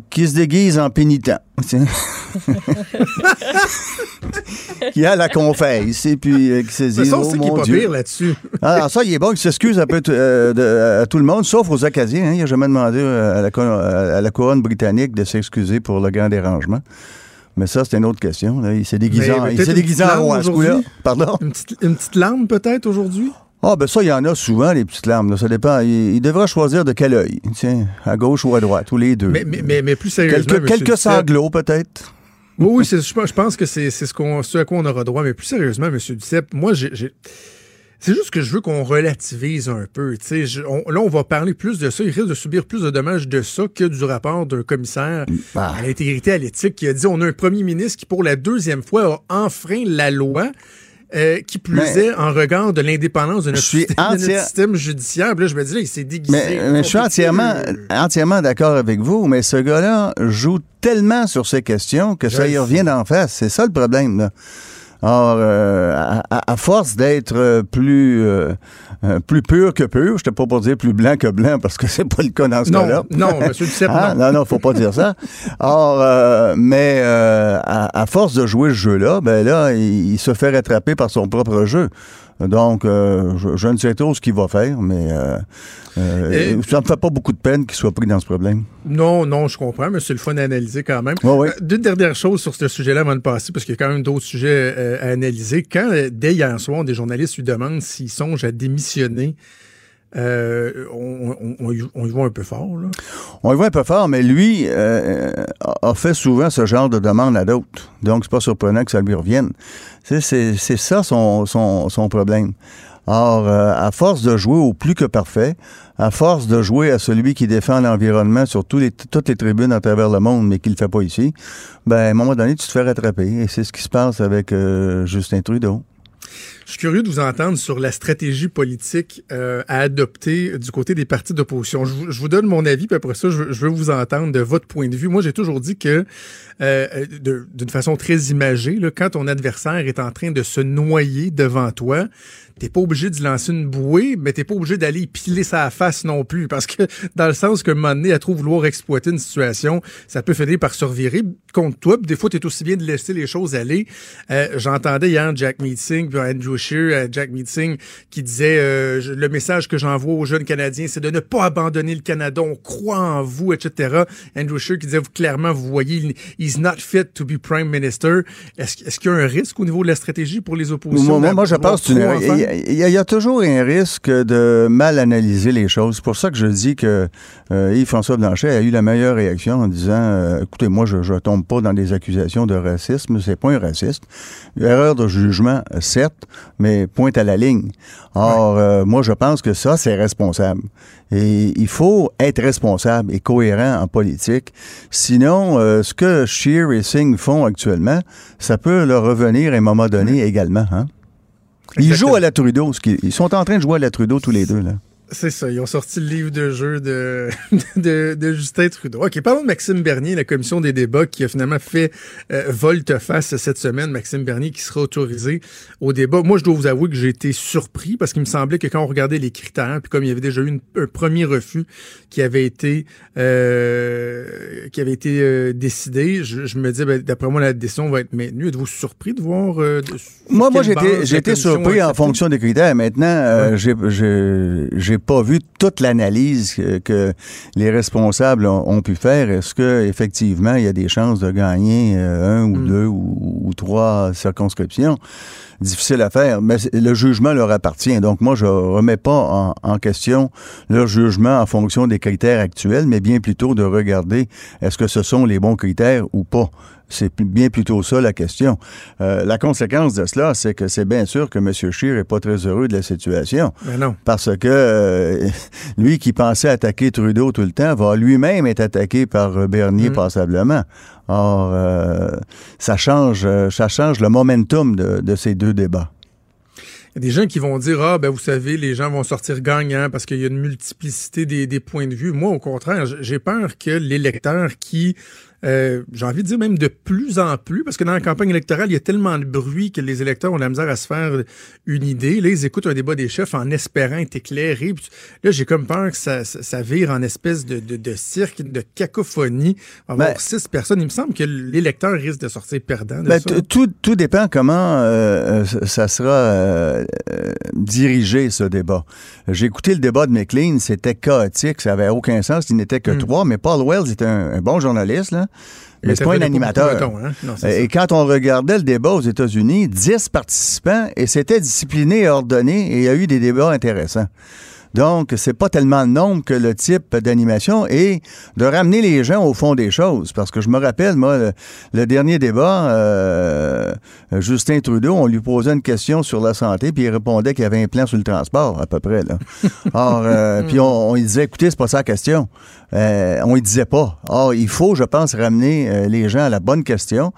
Qui se déguise en pénitent. [LAUGHS] qui a la confesse et puis euh, qui se dit ça, oh mon pas Dieu. pire là-dessus. Alors ça, il est bon qu'il s'excuse un peu euh, de- à tout le monde, sauf aux Acadiens. hein. Il n'a jamais demandé à la, co- à la couronne britannique de s'excuser pour le grand dérangement. Mais ça, c'est une autre question. là. Il s'est déguisé, Mais- en- mais il s'est déguisé en roi, ce coup-là. Pardon? Une petite, une petite larme peut-être aujourd'hui? Ah, ben ça, il y en a souvent, les petites larmes. là. Ça dépend. Il, il devra choisir de quel œil? Tiens, à gauche ou à droite, ou les deux. Mais, mais, mais, mais plus sérieusement, quelques sanglots, peut-être? Oui, oui, je pense- que c'est ce, qu'on- ce à quoi on aura droit. Mais plus sérieusement, M. Duceppe, moi, j'ai. C'est juste que je veux qu'on relativise un peu. Je- on- là, on va parler plus de ça. Il risque de subir plus de dommages de ça que du rapport d'un commissaire Bah. à l'intégrité, à l'éthique, qui a dit on a un premier ministre qui, pour la deuxième fois, a enfreint la loi. Euh, qui plus Mais- est en regard de l'indépendance de notre, système, de notre entière- système judiciaire. Puis là, je me dis, là, il s'est déguisé. Mais, mais je suis entièrement, entièrement d'accord avec vous, mais ce gars-là joue tellement sur ces questions que ça y revient d'en face. C'est ça le problème, là. Or, euh, à, à- force d'être euh, plus euh, euh, plus pur que pur, je pas pour dire plus blanc que blanc parce que c'est pas le cas dans ce Non, cas-là. non, M. Duceppe, Ah, non. non, non, faut pas dire ça. Or, euh, mais euh, à, à force de jouer ce jeu-là, ben là, il, il se fait rattraper par son propre jeu. Donc, euh, je, je ne sais trop ce qu'il va faire, mais euh, euh, ça me fait pas beaucoup de peine qu'il soit pris dans ce problème. Non, non, je comprends, mais c'est le fun à analyser quand même. Ouais, ouais. Euh, Deux dernières choses sur ce sujet-là avant de passer, parce qu'il y a quand même d'autres sujets euh, à analyser. Quand, euh, dès hier soir, des journalistes lui demandent s'il songe à démissionner, euh, on, y- va un peu fort. On y voit un peu fort, mais lui euh, a a fait souvent ce genre de demande à d'autres. Donc, c'est pas surprenant que ça lui revienne. C'est, ça son, problème. Or, euh, à force de jouer au plus que parfait, à force de jouer à celui qui défend l'environnement sur toutes les tribunes à travers le monde, mais qui le fait pas ici, ben, à un moment donné, tu te fais rattraper. Et c'est ce qui se passe avec euh, Justin Trudeau. Je suis curieux de vous entendre sur la stratégie politique euh, à adopter du côté des partis d'opposition. Je, vous- je vous donne mon avis, puis après ça, je, je veux vous entendre de votre point de vue. Moi, j'ai toujours dit que, euh, de- d'une façon très imagée, là, quand ton adversaire est en train de se noyer devant toi, t'es pas obligé de lancer une bouée, mais t'es pas obligé d'aller piler sa face non plus, parce que dans le sens qu'un moment donné, à trop vouloir exploiter une situation, ça peut finir par se revirer contre toi. Puis des fois, t'es aussi bien de laisser les choses aller. Euh, J'entendais hier Jack Meeting, puis Andrew Scheer, euh, Jack Meeting, qui disait euh, le message que j'envoie aux jeunes Canadiens, c'est de ne pas abandonner le Canada. On croit en vous, etc. Andrew Scheer qui disait clairement, vous voyez, il- he's not fit to be prime minister. Est-ce qu'il y a un risque au niveau de la stratégie pour les oppositions? Moi, moi, moi, je pense en il y a- y toujours un risque de mal analyser les choses. C'est pour ça que je dis que euh, Yves-François Blanchet a eu la meilleure réaction en disant euh, écoutez, moi, je ne tombe pas dans des accusations de racisme, c'est pas un raciste. Erreur de jugement, certes, mais pointe à la ligne. Or, euh, moi, je pense que ça, c'est responsable. Et il faut être responsable et cohérent en politique. Sinon, euh, ce que Scheer et Singh font actuellement, ça peut leur revenir à un moment donné également. Hein? Ils Exactement. jouent à la Trudeau. Ils sont en train de jouer à la Trudeau tous les deux. Là. C'est ça, ils ont sorti le livre de jeu de, [LAUGHS] de, de Justin Trudeau. OK, parlons de Maxime Bernier, la commission des débats qui a finalement fait euh, volte-face cette semaine. Maxime Bernier qui sera autorisé au débat. Moi, je dois vous avouer que j'ai été surpris parce qu'il me semblait que quand on regardait les critères, puis comme il y avait déjà eu une- un premier refus qui avait été euh, qui avait été euh, décidé, je, je me disais, ben, d'après moi, la décision va être maintenue. Êtes-vous surpris de voir... euh, de- Moi, moi commission surpris en fonction des critères. Maintenant, j'ai pas vu toute l'analyse que, que les responsables ont, ont pu faire. Est-ce que effectivement il y a des chances de gagner euh, un ou Mm. deux ou, ou trois circonscriptions? Difficile à faire, mais le jugement leur appartient. Donc moi, je remets pas en, en question leur jugement en fonction des critères actuels, mais bien plutôt de regarder est-ce que ce sont les bons critères ou pas. C'est bien plutôt ça la question. Euh, la conséquence de cela, c'est que c'est bien sûr que M. Scheer est pas très heureux de la situation. Ben non. Parce que euh, [LAUGHS] lui qui pensait attaquer Trudeau tout le temps va lui-même être attaqué par euh, Bernier Mm. passablement. Or, euh, ça change, ça change le momentum de, de ces deux débats. Il y a des gens qui vont dire Ah, ben vous savez, les gens vont sortir gagnants parce qu'il y a une multiplicité des, des points de vue. Moi, au contraire, j'ai peur que l'électeur qui, euh, j'ai envie de dire même de plus en plus, parce que dans la campagne électorale, il y a tellement de bruit que les électeurs ont de la misère à se faire une idée. Là, ils écoutent un débat des chefs en espérant être éclairés. Là, j'ai comme peur que ça, ça, ça vire en espèce de, de, de cirque, de cacophonie. On va avoir Ben- six personnes. Il me semble que l'électeur risque de sortir perdant de Ben, ça. tout, tout dépend comment euh, euh, ça sera euh, dirigé, ce débat. J'ai écouté le débat de McLean, c'était chaotique, ça avait aucun sens, il n'était que Hmm. trois, mais Paul Wells est un, un bon journaliste, là, mais c'est pas un animateur. hein? Non, ça. Et quand on regardait le débat aux États-Unis, 10 participants, et c'était discipliné et ordonné, et il y a eu des débats intéressants. Donc, c'est pas tellement le nombre que le type d'animation et de ramener les gens au fond des choses. Parce que je me rappelle, moi, le, le dernier débat, euh, Justin Trudeau, on lui posait une question sur la santé, puis il répondait qu'il y avait un plan sur le transport, à peu près. Là. [LAUGHS] Or, euh, puis on, on lui disait, écoutez, c'est pas ça la question. Euh, on lui disait pas. Or, il faut, je pense, ramener les gens à la bonne question,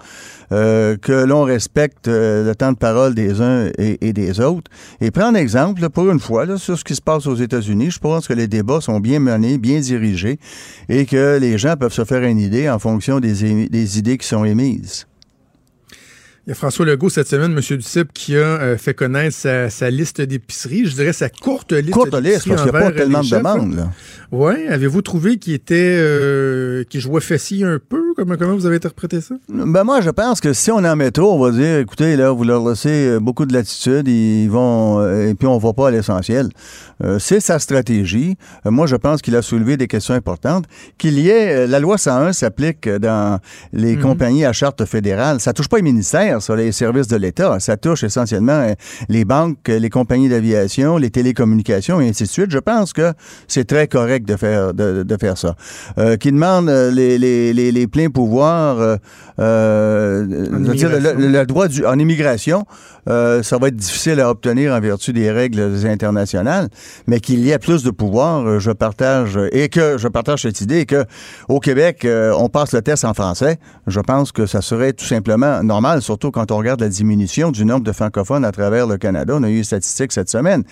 euh, que l'on respecte euh, le temps de parole des uns et, et des autres. Et prendre exemple, là, pour une fois, là, sur ce qui se passe aux États-Unis, je pense que les débats sont bien menés, bien dirigés, et que les gens peuvent se faire une idée en fonction des, des idées qui sont émises. Il y a François Legault cette semaine, M. Duceppe, qui a euh, fait connaître sa, sa liste d'épicerie. Je dirais sa courte liste Courte liste, parce qu'il n'y a pas envers tellement de demandes. Ouais. Avez-vous trouvé qu'il était, euh, qu'il jouait fessier un peu? Comment, comment vous avez interprété ça? Ben moi, je pense que si on est en métro, on va dire, écoutez, là, vous leur laissez euh, beaucoup de latitude, ils vont, euh, et puis on va pas à l'essentiel. Euh, c'est sa stratégie. Euh, moi, je pense qu'il a soulevé des questions importantes. Qu'il y ait, euh, la loi 101 s'applique dans les compagnies à charte fédérale. Ça touche pas les ministères, ça, les services de l'État. Ça touche essentiellement euh, les banques, euh, les compagnies d'aviation, les télécommunications et ainsi de suite. Je pense que c'est très correct de faire, de, de faire ça. Euh, qui demande les, les, les, les pleins pouvoirs, euh, euh, dire, le droit du, en immigration, euh, ça va être difficile à obtenir en vertu des règles internationales, mais qu'il y ait plus de pouvoir, euh, je partage et que je partage cette idée que au Québec, euh, on passe le test en français. Je pense que ça serait tout simplement normal, surtout quand on regarde la diminution du nombre de francophones à travers le Canada. On a eu une statistique cette semaine.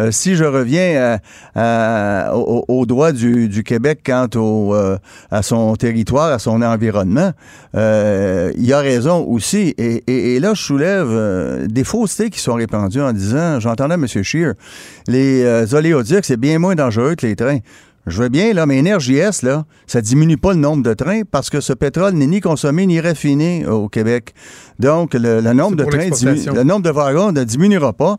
Euh, si je reviens à- à- au, droit du, Québec quant au, euh, à son territoire, à son environnement, euh, il y a raison aussi. Et, et- là, je soulève euh, des faussetés qui sont répandues en disant, j'entendais M. Scheer, les euh, oléoducs, c'est bien moins dangereux que les trains. Je veux bien, là, mais NRJS, là, ça diminue pas le nombre de trains parce que ce pétrole n'est ni consommé ni raffiné au Québec. Donc, le, le nombre de trains, diminue- le nombre de wagons ne diminuera pas.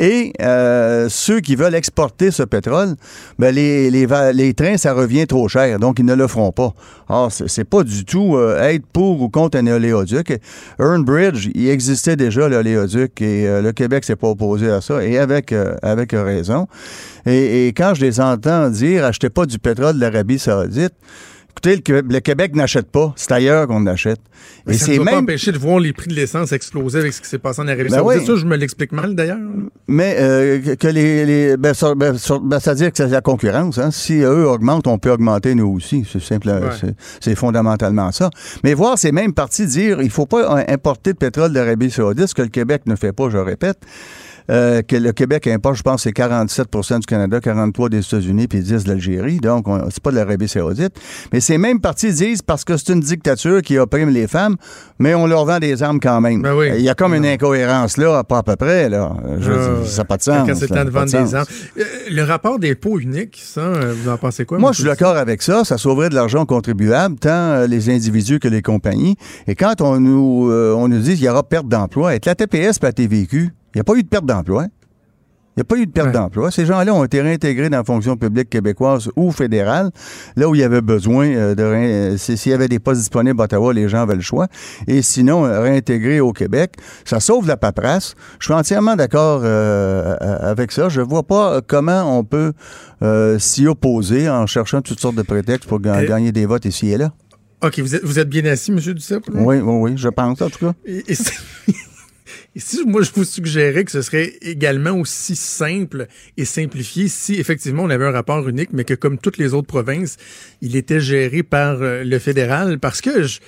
Et euh, ceux qui veulent exporter ce pétrole, ben les, les, les trains, ça revient trop cher, donc ils ne le feront pas. Or, c'est c'est pas du tout euh, être pour ou contre un oléoduc. Earnbridge, il existait déjà l'oléoduc et euh, le Québec s'est pas opposé à ça, et avec, euh, avec raison. Et, et quand je les entends dire achetez pas du pétrole de l'Arabie Saoudite, écoutez, le, Québec n'achète pas, c'est ailleurs qu'on achète. Mais Et ça c'est ne doit pas même empêcher de voir les prix de l'essence exploser avec ce qui s'est passé en Arabie Ben Saoudite. oui. Ça, je me l'explique mal d'ailleurs. Mais euh, que- les, les ben, ça, ben, ça- ben, ça veut dire que c'est la concurrence. Hein. Si eux augmentent, on peut augmenter nous aussi. C'est simple, Ouais. c'est- fondamentalement ça. Mais voir ces mêmes partis dire il faut pas euh, importer de pétrole d'Arabie Saoudite, ce que le Québec ne fait pas, je répète. Euh, que le Québec importe, je pense, c'est 47% du Canada, 43% des États-Unis, puis 10 de l'Algérie. Donc, on- c'est pas de l'Arabie Saoudite. Mais ces mêmes partis disent parce que c'est une dictature qui opprime les femmes, mais on leur vend des armes quand même. Ben oui. Il y a comme une incohérence là, pas à peu près. Là. Je dire, ça n'a pas de sens. Quand c'est le là, temps de pas vendre sens. des armes. Euh, le rapport des pots uniques, ça, euh, vous en pensez quoi? Moi, je suis d'accord avec ça. Ça sauverait de l'argent aux contribuables, tant euh, les individus que les compagnies. Et quand on nous, euh, on nous dit qu'il y aura perte d'emploi, avec la TPS et la TVQ, il n'y a pas eu de perte d'emploi. Il n'y a pas eu de perte Ouais. d'emploi. Ces gens-là ont été réintégrés dans la fonction publique québécoise ou fédérale, là où il y avait besoin euh, de S'il y avait des postes disponibles à Ottawa, les gens avaient le choix. Et sinon, euh, réintégrés au Québec, ça sauve la paperasse. Je suis entièrement d'accord euh, avec ça. Je vois pas comment on peut euh, s'y opposer en cherchant toutes sortes de prétextes pour ga- gagner des votes ici et là. OK, vous êtes, vous êtes bien assis, M. Duceppe? Oui, oui, oui, je pense en tout cas. Et, et [LAUGHS] si, et si moi je vous suggérais que ce serait également aussi simple et simplifié si effectivement on avait un rapport unique, mais que comme toutes les autres provinces, il était géré par euh, le fédéral, parce que je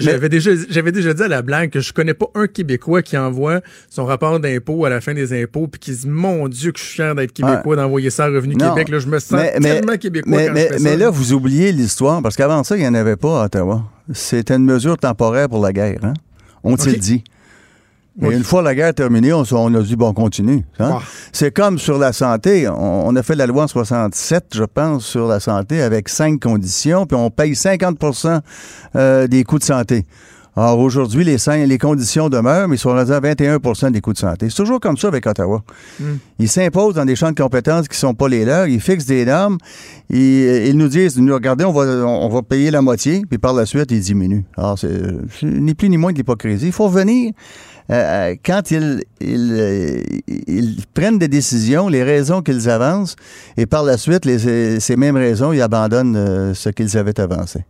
j'avais déjà j'avais déjà dit à la blague que je connais pas un Québécois qui envoie son rapport d'impôt à la fin des impôts puis qui dit mon Dieu que je suis fier d'être Québécois d'envoyer ça à Revenu Non. Québec là je me sens Mais- mais- tellement Québécois Mais, quand mais- je fais mais ça. là, vous oubliez l'histoire, parce qu'avant ça, il n'y en avait pas à Ottawa. C'était une mesure temporaire pour la guerre, hein? On-t-il OK. dit? Mais une fois la guerre terminée, on, a dit, bon, on continue. hein? Ah. C'est comme sur la santé. On, on a fait la loi en 67, je pense, sur la santé avec cinq conditions, puis on paye 50% euh, des coûts de santé. Alors aujourd'hui, les, les conditions demeurent, mais ils sont rendus à 21% des coûts de santé. C'est toujours comme ça avec Ottawa. Ils s'imposent dans des champs de compétences qui ne sont pas les leurs. Ils fixent des normes. Ils, ils nous disent, nous regardez, on va, on va payer la moitié, puis par la suite, ils diminuent. Alors, c'est c'est ni plus ni moins de l'hypocrisie. Il faut revenir euh, quand ils, ils, euh, ils prennent des décisions, les raisons qu'ils avancent, et par la suite, les- ces mêmes raisons, ils abandonnent euh, ce qu'ils avaient avancé.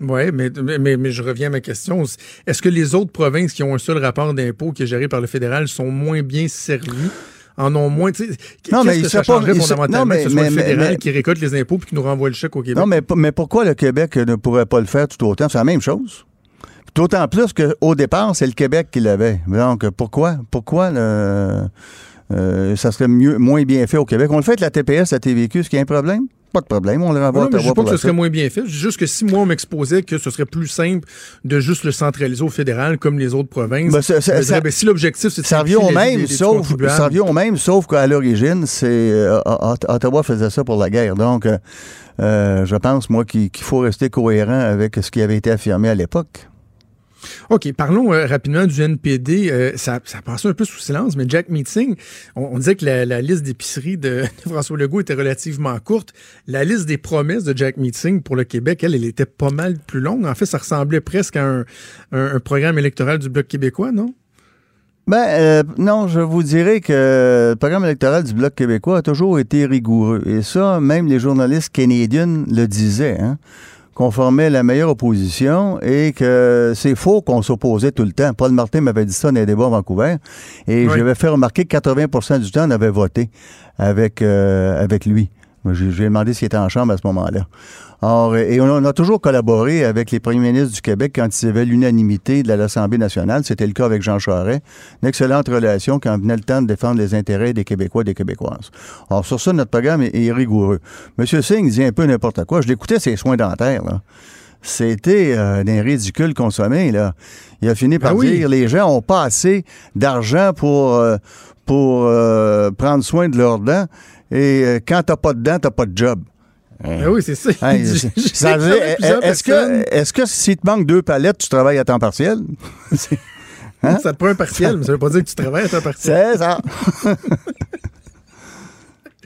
Oui, mais, mais, mais je reviens à ma question. Est-ce que les autres provinces qui ont un seul rapport d'impôt qui est géré par le fédéral sont moins bien servies? En ont moins, Non, mais que il ça pas- fondamentalement non, mais- que ce soit mais- le fédéral mais- qui récolte les impôts puis qui nous renvoie le chèque au Québec? Non, mais, mais pourquoi le Québec ne pourrait pas le faire tout autant? C'est la même chose. D'autant plus qu'au départ, c'est le Québec qui l'avait. Donc, pourquoi? Pourquoi le, euh, ça serait mieux, moins bien fait au Québec? On le fait avec la TPS, la TVQ, est-ce qu'il y a un problème? Pas de problème, on le renvoie je dis Ottawa pas que ce serait moins bien fait. Je dis juste que si moi, on m'exposait que ce serait plus simple de juste le centraliser au fédéral comme les autres provinces, Ben, ça- ça- dirais, ben, si l'objectif, c'est de Ça revient au même, sauf, ça revient au même, sauf qu'à l'origine, c'est euh, Ot- Ottawa faisait ça pour la guerre. Donc, euh, euh, je pense, moi, qu'il qu'il faut rester cohérent avec ce qui avait été affirmé à l'époque. OK, parlons euh, rapidement du NPD. Euh, ça, ça passait un peu sous silence, mais Jack Meeting, on, disait que la, liste d'épicerie [LAUGHS] de, François Legault était relativement courte. La liste des promesses de Jack Meeting pour le Québec, elle, elle était pas mal plus longue. En fait, ça ressemblait presque à un programme électoral du Bloc québécois, non? Ben, euh, non, je vous dirais que le programme électoral du Bloc québécois a toujours été rigoureux. Et ça, même les journalistes canadiens le disaient, hein, qu'on formait la meilleure opposition et que c'est faux qu'on s'opposait tout le temps. Paul Martin m'avait dit ça dans les débats à Vancouver. Et Oui. j'avais fait remarquer que 80% du temps, on avait voté avec, euh, avec lui. J'ai demandé s'il était en chambre à ce moment-là. Or, et on a, toujours collaboré avec les premiers ministres du Québec quand il y avait l'unanimité de l'Assemblée nationale. C'était le cas avec Jean Charest. Une excellente relation quand venait le temps de défendre les intérêts des Québécois et des Québécoises. Alors, sur ça, notre programme est, rigoureux. Monsieur Singh dit un peu n'importe quoi. Je l'écoutais, ses soins dentaires, là. C'était euh, d'un ridicule consommé, là. Il a fini par Ah oui. dire les gens ont pas assez d'argent pour, euh, pour euh, prendre soin de leurs dents. Et euh, quand t'as pas de dents, t'as pas de job. Ah oui, c'est ça. [LAUGHS] Est-ce que, est-ce que si te manque deux palettes, tu travailles à temps partiel? [LAUGHS] Hein? Ça te prend un partiel, mais ça veut pas dire que tu travailles à temps partiel. C'est ça. [LAUGHS]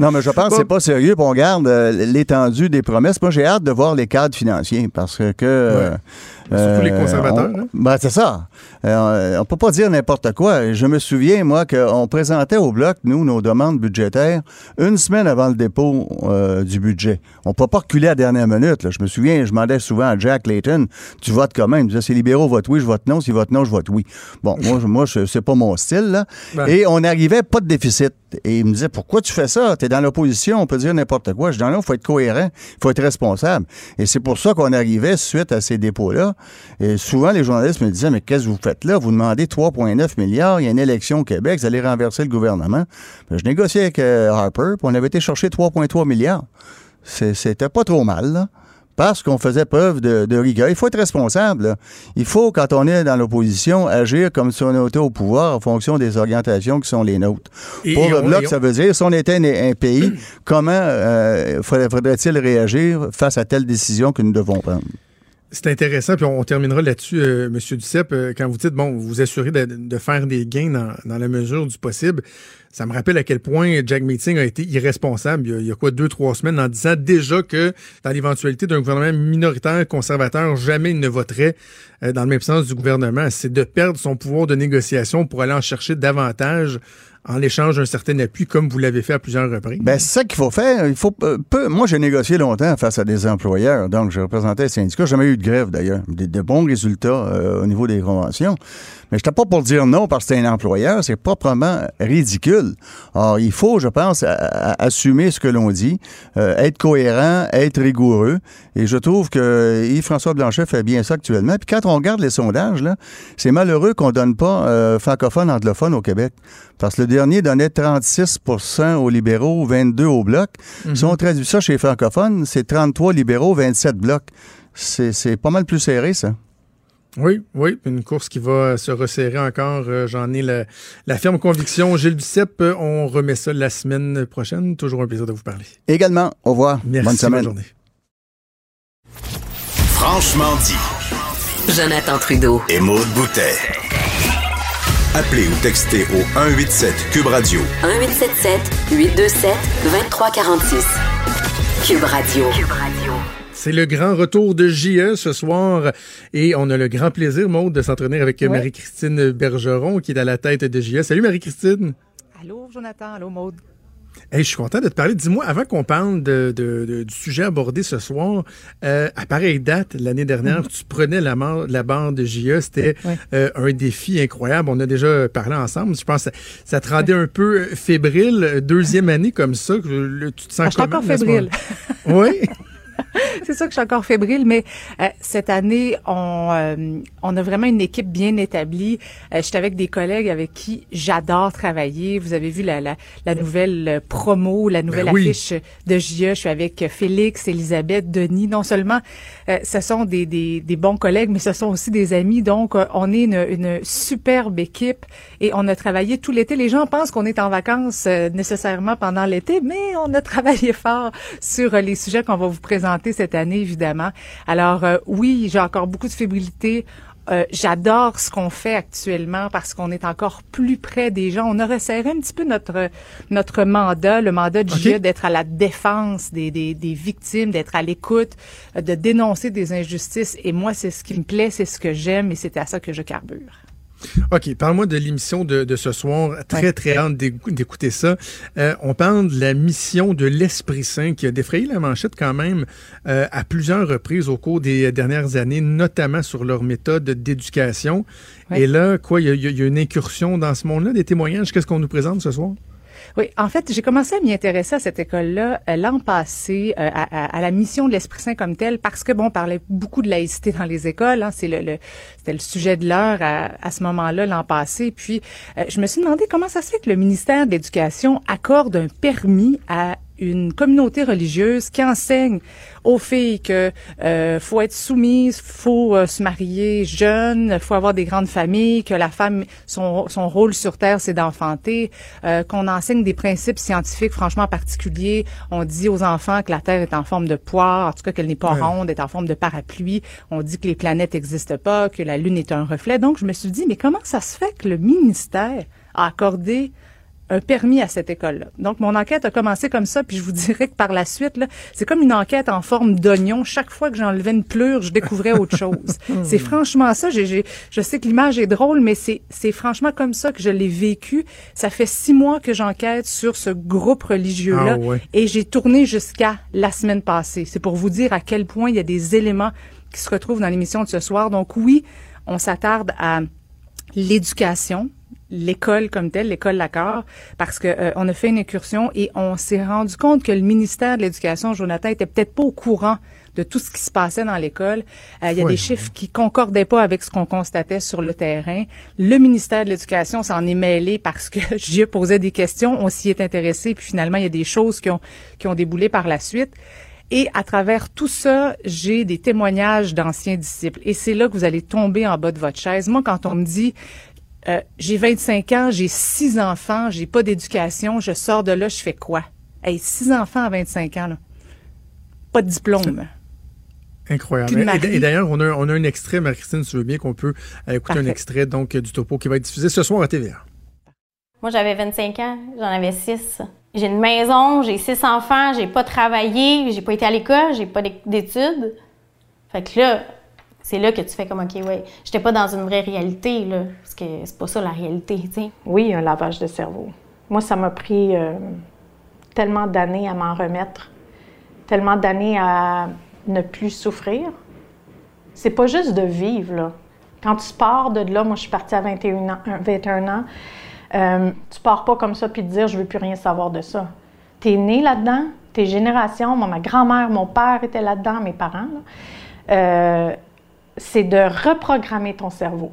non, mais je pense que c'est pas sérieux. on garde euh, l'étendue des promesses. Moi, j'ai hâte de voir les cadres financiers parce que. euh, Surtout les conservateurs, on- hein? ben, c'est ça. Euh, on peut pas dire n'importe quoi. Je me souviens, moi, qu'on présentait au Bloc, nous, nos demandes budgétaires une semaine avant le dépôt euh, du budget. On peut pas reculer à la dernière minute. là. Je me souviens, je demandais souvent à Jack Layton, tu votes comment? Il me disait, si les libéraux votent oui, je vote non. S'ils votent non, je vote oui. Bon, moi, moi c'est pas mon style, là. Ben. Et on n'arrivait pas de déficit. Et il me disait, pourquoi tu fais ça? Tu es dans l'opposition, on peut dire n'importe quoi. Je dis, non, il faut être cohérent, il faut être responsable. Et c'est pour ça qu'on arrivait suite à ces dépôts-là. Et souvent, les journalistes me disaient, mais qu'est-ce que vous faites là? Vous demandez 3,9 milliards, il y a une élection au Québec, vous allez renverser le gouvernement. Ben, je négociais avec euh, Harper, puis on avait été chercher 3,3 milliards. C'était pas trop mal, là. Parce qu'on faisait preuve de, de rigueur. Il faut être responsable. là. Il faut, quand on est dans l'opposition, agir comme si on était au pouvoir en fonction des orientations qui sont les nôtres. Et- Pour et le on- Bloc, on- ça veut dire, si on était un, un pays, comment euh, faudrait- faudrait-il réagir face à telle décision que nous devons prendre? C'est intéressant, puis on, terminera là-dessus, euh, M. Duceppe, euh, quand vous dites, bon, vous assurez de, faire des gains dans la mesure du possible. Ça me rappelle à quel point Jack Meeting a été irresponsable il y a, il y a quoi, deux, trois semaines, en disant déjà que dans l'éventualité d'un gouvernement minoritaire conservateur, jamais il ne voterait euh, dans le même sens du gouvernement. C'est de perdre son pouvoir de négociation pour aller en chercher davantage en l'échange d'un certain appui, comme vous l'avez fait à plusieurs reprises. Ben, c'est ça qu'il faut faire. Il faut euh, peu. Moi, j'ai négocié longtemps face à des employeurs. Donc, je représentais les syndicats. J'ai jamais eu de grève, d'ailleurs. De bons résultats euh, au niveau des conventions. Mais je n'étais pas pour dire non parce que c'est un employeur. C'est proprement ridicule. Alors, il faut, je pense, assumer ce que l'on dit, euh, être cohérent, être rigoureux. Et je trouve que Yves-François Blanchet fait bien ça actuellement. Puis quand on regarde les sondages, là, c'est malheureux qu'on donne pas euh, francophone, anglophone au Québec. Parce que le dernier donnait 36% aux libéraux, 22 au bloc. Si on traduit ça chez les francophones, c'est 33 libéraux, 27 blocs. C'est c'est pas mal plus serré, ça. Oui, oui, une course qui va se resserrer encore. Euh, J'en ai la, la ferme conviction. Gilles Duceppe, euh, on remet ça la semaine prochaine. Toujours un plaisir de vous parler. Également, au revoir. Merci, Bonne semaine. journée. Franchement dit. Jonathan Trudeau. Et Maude Boutet. Appelez ou textez au 187 Cube Radio 1877 827 2346. Cube Radio. C'est le grand retour de JE ce soir et on a le grand plaisir, Maude, de s'entraîner avec Ouais. Marie-Christine Bergeron qui est à la tête de JE. Salut Marie-Christine. Allô, Jonathan. Allô, Maude. Hey, je suis content de te parler. Dis-moi, avant qu'on parle de, de- de- du sujet abordé ce soir, euh, à pareille date, l'année dernière, tu prenais la, la bande de JE. C'était euh, un défi incroyable. On a déjà parlé ensemble. Je pense que ça, ça te rendait un peu fébrile. Deuxième année comme ça, le- tu te sens Ah, je suis comment encore fébrile. Oui? [LAUGHS] [LAUGHS] C'est ça que je suis encore fébrile, mais euh, cette année, on, euh, on a vraiment une équipe bien établie. Euh, J'étais avec des collègues avec qui j'adore travailler. Vous avez vu la, la, la nouvelle euh, promo, la nouvelle Ben oui. affiche de JE. Je suis avec Félix, Elisabeth, Denis. Non seulement euh, ce sont des, des, des bons collègues, mais ce sont aussi des amis. Donc, euh, on est une, une superbe équipe et on a travaillé tout l'été. Les gens pensent qu'on est en vacances euh, nécessairement pendant l'été, mais on a [LAUGHS] travaillé fort sur les sujets qu'on va vous présenter cette année, évidemment. Alors, euh, oui, j'ai encore beaucoup de fébrilité. Euh, J'adore ce qu'on fait actuellement parce qu'on est encore plus près des gens. On a resserré un petit peu notre notre mandat, le mandat de JE, Ok. d'être à la défense des, des, des victimes, d'être à l'écoute, euh, de dénoncer des injustices. Et moi, c'est ce qui me plaît, c'est ce que j'aime et c'est à ça que je carbure. OK, parle-moi de l'émission de, de ce soir. Très, très hâte d'écou- d'écouter ça. Euh, on parle de la mission de l'Esprit Saint qui a défrayé la manchette quand même euh, à plusieurs reprises au cours des dernières années, notamment sur leur méthode d'éducation. Ouais. Et là, quoi, y, y il y a une incursion dans ce monde-là, des témoignages? Qu'est-ce qu'on nous présente ce soir? Oui, en fait, j'ai commencé à m'y intéresser à cette école-là euh, l'an passé, euh, à, la mission de l'Esprit Saint comme telle, parce que bon, on parlait beaucoup de laïcité dans les écoles. Hein, c'est le, le- c'était le sujet de l'heure à, à ce moment-là l'an passé. Puis, euh, je me suis demandé comment ça se fait que le ministère de l'Éducation accorde un permis à une communauté religieuse qui enseigne aux filles que euh, faut être soumise, faut euh, se marier jeune, faut avoir des grandes familles, que la femme son, son rôle sur terre c'est d'enfanter, euh, qu'on enseigne des principes scientifiques franchement particuliers. On dit aux enfants que la terre est en forme de poire, en tout cas qu'elle n'est pas Ouais. ronde, est en forme de parapluie. On dit que les planètes n'existent pas, que la lune est un reflet. Donc je me suis dit mais comment ça se fait que le ministère a accordé un permis à cette école-là. Donc, mon enquête a commencé comme ça, puis je vous dirais que par la suite, c'est comme une enquête en forme d'oignon. Chaque fois que j'enlevais une plure, je découvrais autre [LAUGHS] chose. c'est franchement ça. Je sais que l'image est drôle, mais c'est, c'est franchement comme ça que je l'ai vécu. Ça fait six mois que j'enquête sur ce groupe religieux-là, Ah ouais. et j'ai tourné jusqu'à la semaine passée. C'est pour vous dire à quel point il y a des éléments qui se retrouvent dans l'émission de ce soir. Donc oui, on s'attarde à l'éducation, l'école comme telle, l'école Lacor, parce que euh, on a fait une incursion et on s'est rendu compte que le ministère de l'Éducation, Jonathan, était peut-être pas au courant de tout ce qui se passait dans l'école. Euh, il y a Oui, des chiffres qui concordaient pas avec ce qu'on constatait sur le terrain. Le ministère de l'Éducation s'en est mêlé parce que [LAUGHS] j'y ai posé des questions, on s'y est intéressé, puis finalement, il y a des choses qui ont, qui ont déboulé par la suite. Et à travers tout ça, j'ai des témoignages d'anciens disciples. Et c'est là que vous allez tomber en bas de votre chaise. Moi, quand on me dit, euh, j'ai 25 ans, j'ai six enfants, j'ai pas d'éducation, je sors de là, je fais quoi? Hey, six enfants à 25 ans, là. Pas de diplôme. Incroyable. Et, d'ailleurs, on a, on a un extrait, Marie-Christine, si tu veux bien, qu'on peut euh, écouter un extrait donc, du topo qui va être diffusé ce soir à TVA. Moi, j'avais 25 ans, j'en avais 6. J'ai une maison, j'ai six enfants, j'ai pas travaillé, j'ai pas été à l'école, j'ai pas d'études. Fait que là, c'est là que tu fais comme, OK, ouais, j'étais pas dans une vraie réalité, là, parce que c'est pas ça la réalité. Oui, un lavage de cerveau. Moi, ça m'a pris euh, tellement d'années à m'en remettre, tellement d'années à ne plus souffrir. C'est pas juste de vivre, là. Quand tu pars de là, moi, je suis partie à 21 ans, 21 ans euh, tu pars pas comme ça puis te dire je veux plus rien savoir de ça. Tu es né là-dedans, tes générations, moi, ma grand-mère, mon père étaient là-dedans, mes parents. Euh, c'est de reprogrammer ton cerveau.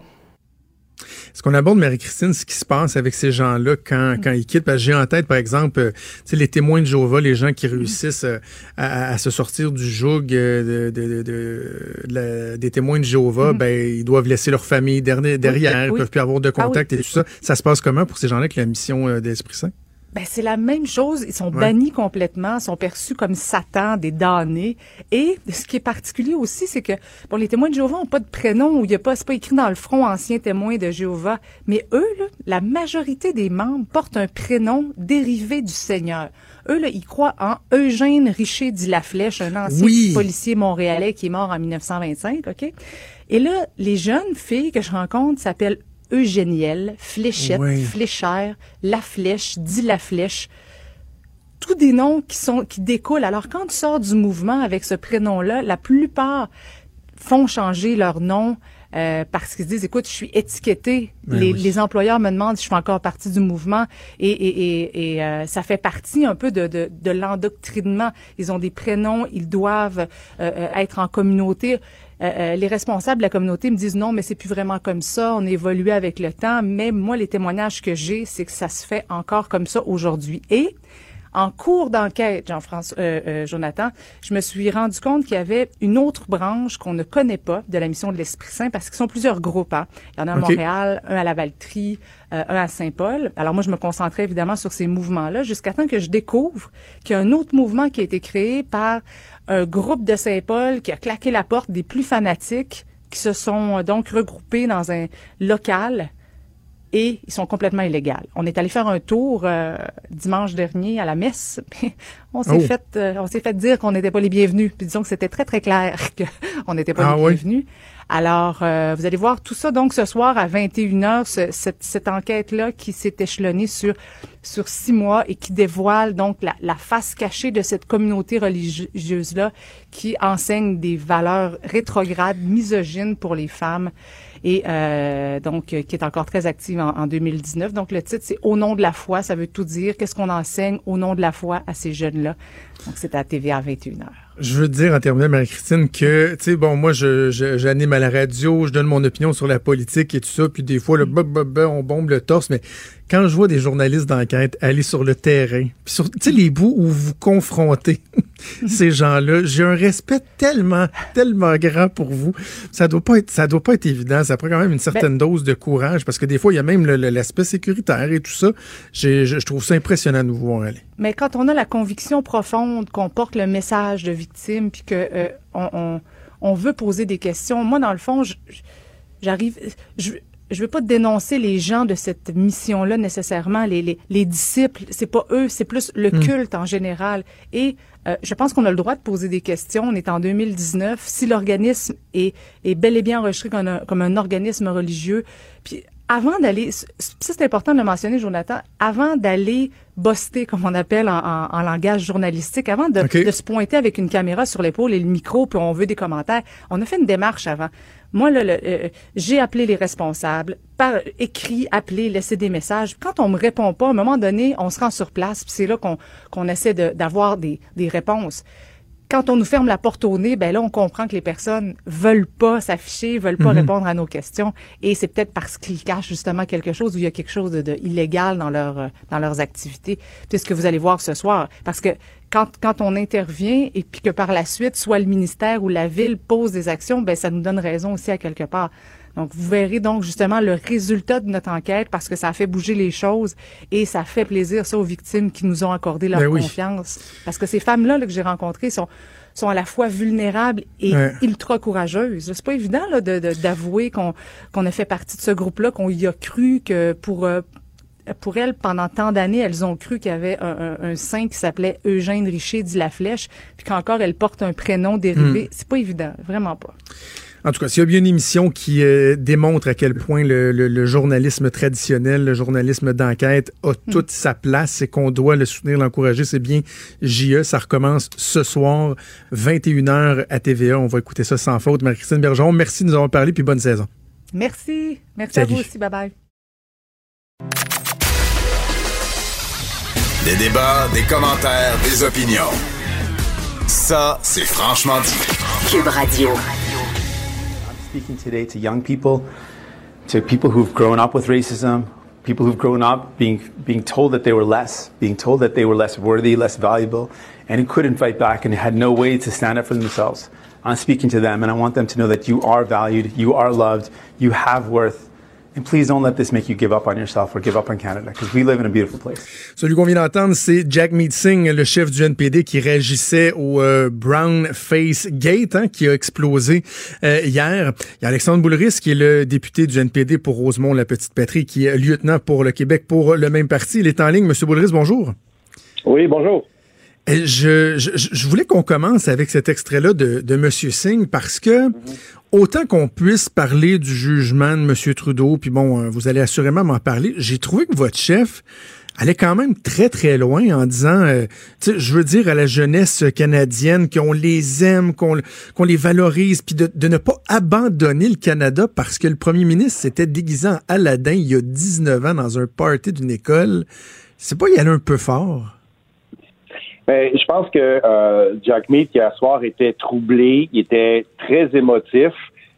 Est-ce qu'on aborde, Marie-Christine, ce qui se passe avec ces gens-là quand, quand ils quittent? Parce que j'ai en tête, par exemple, euh, les témoins de Jéhovah, les gens qui réussissent euh, à, se sortir du joug euh, de, des témoins de Jéhovah, mm-hmm. ben, ils doivent laisser leur famille derrière, derrière ils ne peuvent plus avoir de ah contact et tout ça. Ça se passe comment pour ces gens-là avec la mission d'Esprit Saint? Ben, c'est la même chose. Ils sont bannis complètement, sont perçus comme Satan, des damnés. Et ce qui est particulier aussi, c'est que bon, les témoins de Jéhovah n'ont pas de prénom ou il y a pas, c'est pas écrit dans le front ancien témoin de Jéhovah. Mais eux, là, la majorité des membres portent un prénom dérivé du Seigneur. Eux, là, ils croient en Eugène Richer dit la Flèche, un ancien policier montréalais qui est mort en 1925, OK? Et là, les jeunes filles que je rencontre s'appellent Eugéniel, Fléchette, Fléchère, La Flèche, Dit La Flèche. Tous des noms qui sont qui découlent. Alors quand tu sors du mouvement avec ce prénom-là, la plupart font changer leur nom euh, parce qu'ils se disent, écoute, je suis étiqueté. Ben les, les, employeurs me demandent si je fais encore partie du mouvement et, et, et, et euh, ça fait partie un peu de, de, de l'endoctrinement. Ils ont des prénoms, ils doivent euh, être en communauté. Les responsables de la communauté me disent non, mais c'est plus vraiment comme ça. On évolue avec le temps. Mais moi, les témoignages que j'ai, c'est que ça se fait encore comme ça aujourd'hui. Et en cours d'enquête, Jean-François, euh, euh, Jonathan, je me suis rendu compte qu'il y avait une autre branche qu'on ne connaît pas de la mission de l'Esprit Saint parce qu'ils sont plusieurs groupes. Hein. Il y en a à Montréal, un à la Valtrie, euh, un à Saint-Paul. Alors moi, je me concentrais évidemment sur ces mouvements-là jusqu'à temps que je découvre qu'il y a un autre mouvement qui a été créé par un groupe de Saint-Paul qui a claqué la porte des plus fanatiques qui se sont donc regroupés dans un local et ils sont complètement illégaux. On est allé faire un tour euh, dimanche dernier à la messe. [LAUGHS] on s'est oh. fait euh, on s'est fait dire qu'on n'était pas les bienvenus. Puis disons que c'était très très clair [LAUGHS] qu'on n'était pas ah les bienvenus. Alors euh, vous allez voir tout ça donc ce soir à 21h cette, cette enquête là qui s'est échelonnée sur sur six mois et qui dévoile donc la, la face cachée de cette communauté religieuse là qui enseigne des valeurs rétrogrades misogynes pour les femmes et euh, donc euh, qui est encore très active en, 2019. Donc le titre c'est Au nom de la foi, ça veut tout dire. Qu'est-ce qu'on enseigne au nom de la foi à ces jeunes-là? Donc c'est à TVA 21h. Je veux dire en terminant, Marie-Christine, que, tu sais, bon, moi, je, j'anime à la radio, je donne mon opinion sur la politique et tout ça, puis des fois, le on bombe le torse, mais quand je vois des journalistes d'enquête aller sur le terrain, puis sur tu sais les bouts où vous confrontez [LAUGHS] ces gens-là, j'ai un respect tellement tellement grand pour vous. Ça doit pas être ça doit pas être évident, ça prend quand même une certaine ben dose de courage parce que des fois il y a même l'aspect sécuritaire et tout ça. Je trouve ça impressionnant de vous voir aller. Mais quand on a la conviction profonde qu'on porte le message de victime puis que euh, on, on, on, veut poser des questions, moi dans le fond j'arrive je, je veux pas dénoncer les gens de cette mission-là nécessairement, les, les, les disciples, c'est pas eux, c'est plus le hmm. culte en général. Et euh, je pense qu'on a le droit de poser des questions. On est en 2019. Si l'organisme est, est bel et bien enregistré comme un, comme un organisme religieux, puis avant d'aller, ça c'est important de le mentionner, Jonathan, avant d'aller boster, comme on appelle en, en, langage journalistique, avant de, de, se pointer avec une caméra sur l'épaule et le micro, puis on veut des commentaires, on a fait une démarche avant. Moi, le, euh, j'ai appelé les responsables, par écrit, appelé, laissé des messages. Quand on me répond pas, à un moment donné, on se rend sur place, puis c'est là qu'on qu'on essaie d'avoir des, des réponses quand on nous ferme la porte au nez, ben là, on comprend que les personnes veulent pas s'afficher, veulent pas mhm. répondre à nos questions. Et c'est peut-être parce qu'ils cachent justement quelque chose où il y a quelque chose de, illégal dans leur euh, dans leurs activités. C'est ce que vous allez voir ce soir. Parce que quand, quand on intervient et puis que par la suite, soit le ministère ou la ville pose des actions, ben ça nous donne raison aussi à quelque part. Donc, vous verrez donc justement le résultat de notre enquête parce que ça a fait bouger les choses et ça fait plaisir ça aux victimes qui nous ont accordé leur ben confiance. Parce que ces femmes-là que j'ai rencontrées sont sont à la fois vulnérables et ultra courageuses. C'est pas évident là, de, d'avouer qu'on qu'on a fait partie de ce groupe-là, qu'on y a cru que pour euh, pour elles, pendant tant d'années, elles ont cru qu'il y avait un, un, un saint qui s'appelait Eugène Richer dit la Flèche, puis qu'encore elle porte un prénom dérivé. Hmm. C'est pas évident, vraiment pas. En tout cas, s'il y a bien une émission qui euh, démontre à quel point le, le- le journalisme traditionnel, le journalisme d'enquête a toute sa place et qu'on doit le soutenir, l'encourager, c'est bien JE. Ça recommence ce soir, 21h à TVA. On va écouter ça sans faute. Marie-Christine Bergeron, merci de nous avoir parlé, puis bonne saison. Merci. Merci Salut. à vous aussi. Bye bye. Des débats, des commentaires, des opinions. Ça, c'est franchement dit. Cube Radio. Speaking today to young people, to people who've grown up with racism, people who've grown up being, being told that they were less, being told that they were less worthy, less valuable, and who couldn't fight back and had no way to stand up for themselves. I'm speaking to them, and I want them to know that you are valued, you are loved, you have worth, and please don't let this make you give up on yourself or give up on Canada, because we live in a beautiful place. Celui qu'on vient d'entendre, c'est Jack Meeting, le chef du NPD, qui réagissait au euh, Brown Face Gate, hein, qui a explosé euh, hier. Il y a Alexandre Boulris, qui est le député du NPD pour Rosemont, la petite patrie, qui est lieutenant pour le Québec pour le même parti. Il est en ligne. Monsieur Boulris, bonjour. Oui, bonjour. Je, je, je voulais qu'on commence avec cet extrait-là de, de M. Singh parce que autant qu'on puisse parler du jugement de M. Trudeau, puis bon, euh, vous allez assurément m'en parler, j'ai trouvé que votre chef allait quand même très, très loin en disant, euh, je veux dire à la jeunesse canadienne qu'on les aime, qu'on qu'on les valorise, puis de, de ne pas abandonner le Canada parce que le premier ministre s'était déguisé en Aladdin il y a 19 ans dans un party d'une école. C'est pas y aller un peu fort? Ben, je pense que euh, Jack Mead, à soir était troublé, il était très émotif.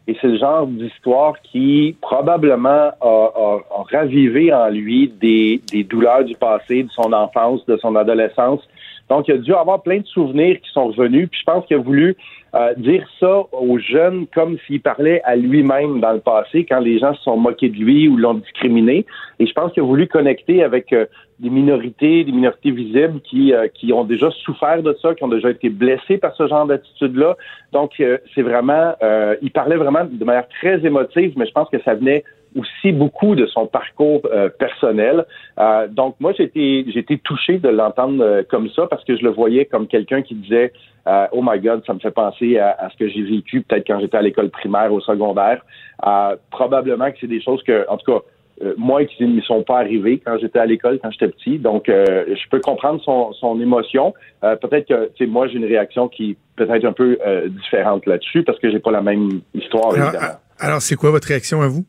Et c'est le genre d'histoire qui probablement a, a- a ravivé en lui des, des douleurs du passé, de son enfance, de son adolescence. Donc, il a dû avoir plein de souvenirs qui sont revenus. Puis je pense qu'il a voulu euh, dire ça aux jeunes comme s'il parlait à lui-même dans le passé, quand les gens se sont moqués de lui ou l'ont discriminé. Et je pense qu'il a voulu connecter avec euh, des minorités, des minorités visibles qui, euh, qui ont déjà souffert de ça, qui ont déjà été blessés par ce genre d'attitude-là. Donc, euh, c'est vraiment, euh, il parlait vraiment de manière très émotive, mais je pense que ça venait aussi beaucoup de son parcours euh, personnel. Euh, donc, moi, j'ai été, j'ai été touché de l'entendre euh, comme ça parce que je le voyais comme quelqu'un qui disait euh, Oh my God, ça me fait penser à, à ce que j'ai vécu peut-être quand j'étais à l'école primaire, au secondaire. Euh, probablement que c'est des choses que, en tout cas, euh, moi, qui ne me sont pas arrivées quand j'étais à l'école, quand j'étais petit. Donc, euh, je peux comprendre son, son émotion. Euh, peut-être que, tu sais, moi, j'ai une réaction qui peut être un peu euh, différente là-dessus parce que j'ai pas la même histoire, Alors, évidemment. alors, c'est quoi votre réaction à vous?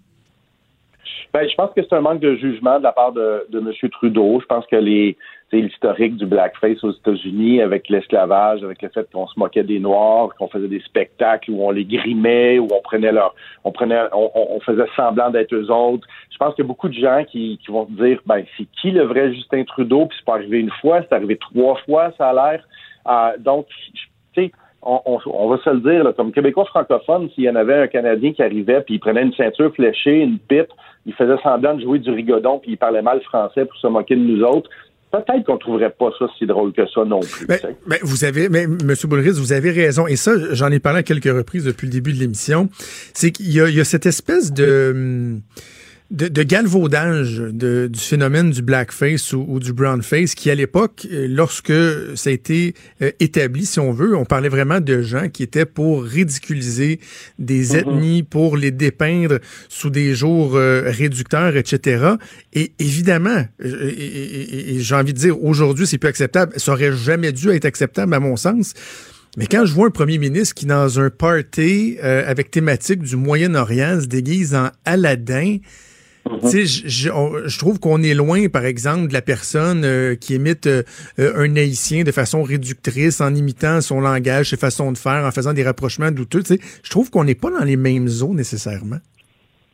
Ben, je pense que c'est un manque de jugement de la part de, de M. Trudeau. Je pense que les l'historique du blackface aux États-Unis avec l'esclavage, avec le fait qu'on se moquait des Noirs, qu'on faisait des spectacles où on les grimait, où on prenait leur, on prenait, on, on- faisait semblant d'être eux autres. Je pense qu'il y a beaucoup de gens qui, qui vont dire, ben c'est qui le vrai Justin Trudeau? Puis c'est pas arrivé une fois, c'est arrivé trois fois, ça a l'air. Euh, donc, tu sais, on, on, on va se le dire, là, comme Québécois francophone, s'il y en avait un Canadien qui arrivait, puis il prenait une ceinture fléchée, une pipe, il faisait semblant de jouer du rigodon, puis il parlait mal français pour se moquer de nous autres, peut-être qu'on trouverait pas ça si drôle que ça non plus. Ben, vous avez, mais M. Boulris, vous avez raison. Et ça, j'en ai parlé à quelques reprises depuis le début de l'émission. C'est qu'il y y a cette espèce de, hum, de, de galvaudage de- du phénomène du blackface ou, ou du brownface qui, à l'époque, euh, lorsque ça a été euh, établi, si on veut, on parlait vraiment de gens qui étaient pour ridiculiser des ethnies, pour les dépeindre sous des jours euh, réducteurs, etc. Et évidemment, et, et- et- et j'ai envie de dire, aujourd'hui, c'est plus acceptable. Ça aurait jamais dû être acceptable, à mon sens. Mais quand je vois un premier ministre qui, dans un party euh, avec thématique du Moyen-Orient, se déguise en Aladdin, tu sais, je, je- trouve qu'on est loin, par exemple, de la personne euh, qui imite euh, euh, un haïtien de façon réductrice, en imitant son langage, ses façons de faire, en faisant des rapprochements douteux. Tu sais, je trouve qu'on n'est pas dans les mêmes eaux nécessairement.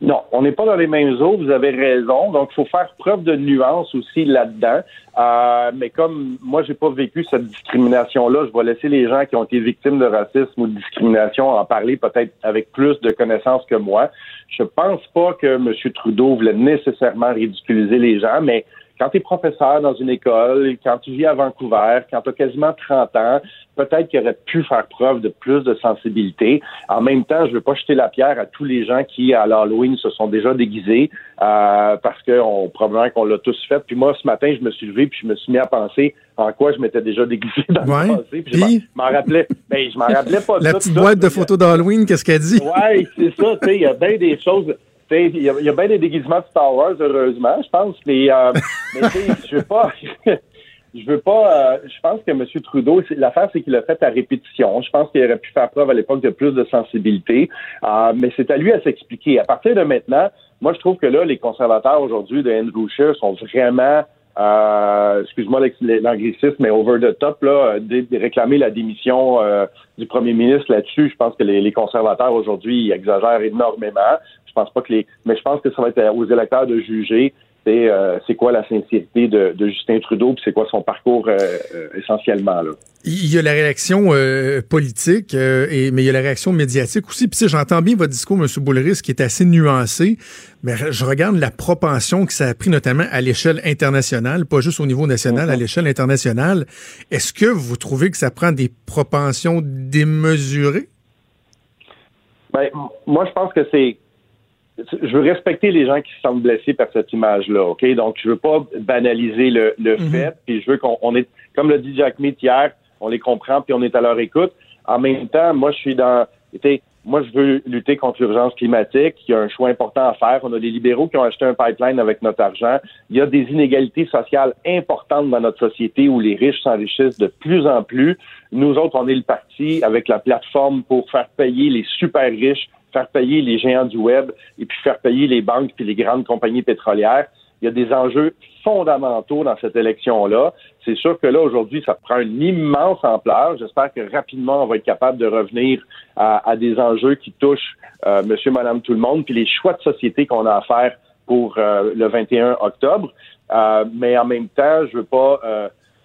Non, on n'est pas dans les mêmes eaux, vous avez raison. Donc, il faut faire preuve de nuance aussi là-dedans. Euh, mais comme moi, j'ai pas vécu cette discrimination-là, je vais laisser les gens qui ont été victimes de racisme ou de discrimination en parler peut-être avec plus de connaissances que moi. Je pense pas que M. Trudeau voulait nécessairement ridiculiser les gens, mais quand tu es professeur dans une école, quand tu vis à Vancouver, quand tu as quasiment 30 ans, peut-être qu'il aurait pu faire preuve de plus de sensibilité. En même temps, je veux pas jeter la pierre à tous les gens qui, à l'Halloween, se sont déjà déguisés euh, parce que on, probablement qu'on l'a tous fait. Puis moi, ce matin, je me suis levé puis je me suis mis à penser en quoi je m'étais déjà déguisé dans Ouais. le passé. Puis je m'en- je m'en rappelais. Ben, je m'en rappelais pas [LAUGHS] La ça, petite tout boîte de photos d'Halloween, qu'est-ce qu'elle dit? Ouais, c'est ça, tu sais, il y a bien des choses. tu sais, Il y, a- bien des déguisements de Star Wars, heureusement, je pense. Mais, euh, mais tu sais, je veux pas. Je veux pas. euh, je pense que M. Trudeau, l'affaire, c'est qu'il l'a fait à répétition. Je pense qu'il aurait pu faire preuve à l'époque de plus de sensibilité. Euh, mais c'est à lui à s'expliquer. À partir de maintenant, moi, je trouve que là, les conservateurs aujourd'hui de Andrew Scheer sont vraiment euh, excuse-moi l'anglicisme, mais over the top, là, de, de réclamer la démission euh, du premier ministre là-dessus. Je pense que les, les conservateurs aujourd'hui exagèrent énormément. Je pense pas que les, mais je pense que ça va être aux électeurs de juger. C'est euh, c'est quoi la sincérité de, de Justin Trudeau, puis c'est quoi son parcours euh, euh, essentiellement là? Il y a la réaction politique, et, mais il y a la réaction médiatique aussi. Puis sais, j'entends bien votre discours, M. Boulris, qui est assez nuancé, mais je regarde la propension que ça a pris notamment à l'échelle internationale, pas juste au niveau national, à l'échelle internationale. Est-ce que vous trouvez que ça prend des propensions démesurées? Ben, moi, je pense que c'est. Je veux respecter les gens qui se sentent blessés par cette image-là, OK? Donc, je veux pas banaliser le, le fait, puis je veux qu'on on est, comme l'a dit Jack Mead hier, on les comprend, puis on est à leur écoute. En même temps, moi, je suis dans. moi, je veux lutter contre l'urgence climatique. Il y a un choix important à faire. On a des libéraux qui ont acheté un pipeline avec notre argent. Il y a des inégalités sociales importantes dans notre société où les riches s'enrichissent de plus en plus. Nous autres, on est le parti avec la plateforme pour faire payer les super riches, faire payer les géants du web et puis faire payer les banques puis les grandes compagnies pétrolières. Il y a des enjeux fondamentaux dans cette élection-là. C'est sûr que là, aujourd'hui, ça prend une immense ampleur. J'espère que rapidement, on va être capable de revenir à, à des enjeux qui touchent euh, monsieur, madame, tout le monde, puis les choix de société qu'on a à faire pour euh, le 21 octobre. Euh, mais en même temps, je veux pas...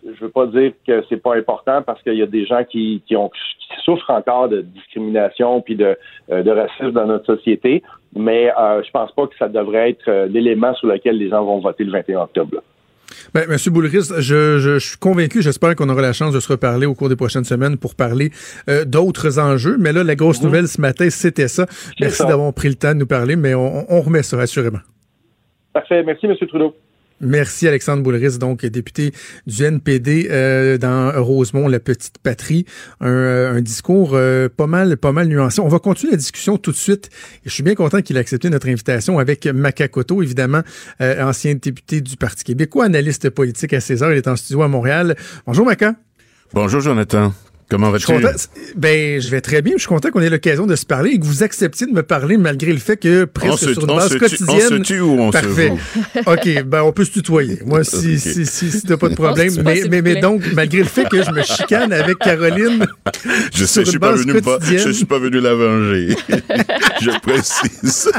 je veux pas dire que c'est pas important parce qu'il y a des gens qui, qui, ont, qui souffrent encore de discrimination puis de, euh, de racisme dans notre société, mais euh, je pense pas que ça devrait être euh, l'élément sur lequel les gens vont voter le 21 octobre. là. Ben, Monsieur Boulris, je, je, je suis convaincu, j'espère qu'on aura la chance de se reparler au cours des prochaines semaines pour parler euh, d'autres enjeux. Mais là, la grosse nouvelle ce matin, c'était ça. Merci d'avoir pris le temps de nous parler, mais on, on remet ça, assurément. Parfait. Merci, M. Trudeau. Merci Alexandre Boulris, donc député du NPD euh, dans Rosemont, la petite patrie. Un, euh, discours euh, pas mal, pas mal nuancé. On va continuer la discussion tout de suite. Je suis bien content qu'il ait accepté notre invitation avec Makakoto, évidemment, ancien député du Parti québécois, analyste politique à César. Il est en studio à Montréal. Bonjour Maca. Bonjour Jonathan. Comment Je suis vas-tu? content. Ben, je vais très bien. Je suis content qu'on ait l'occasion de se parler et que vous acceptiez de me parler malgré le fait que presque On se- sur une on base se quotidienne. on se tue ou on se Parfait. [LAUGHS] OK, ben on peut se tutoyer. Moi, si, Ok. si, si, si t'as pas de problème. Mais, mais, donc, malgré le fait que je me chicane avec Caroline. [LAUGHS] Je sais, je suis pas venu pas- je suis pas venu la venger. [LAUGHS] je précise.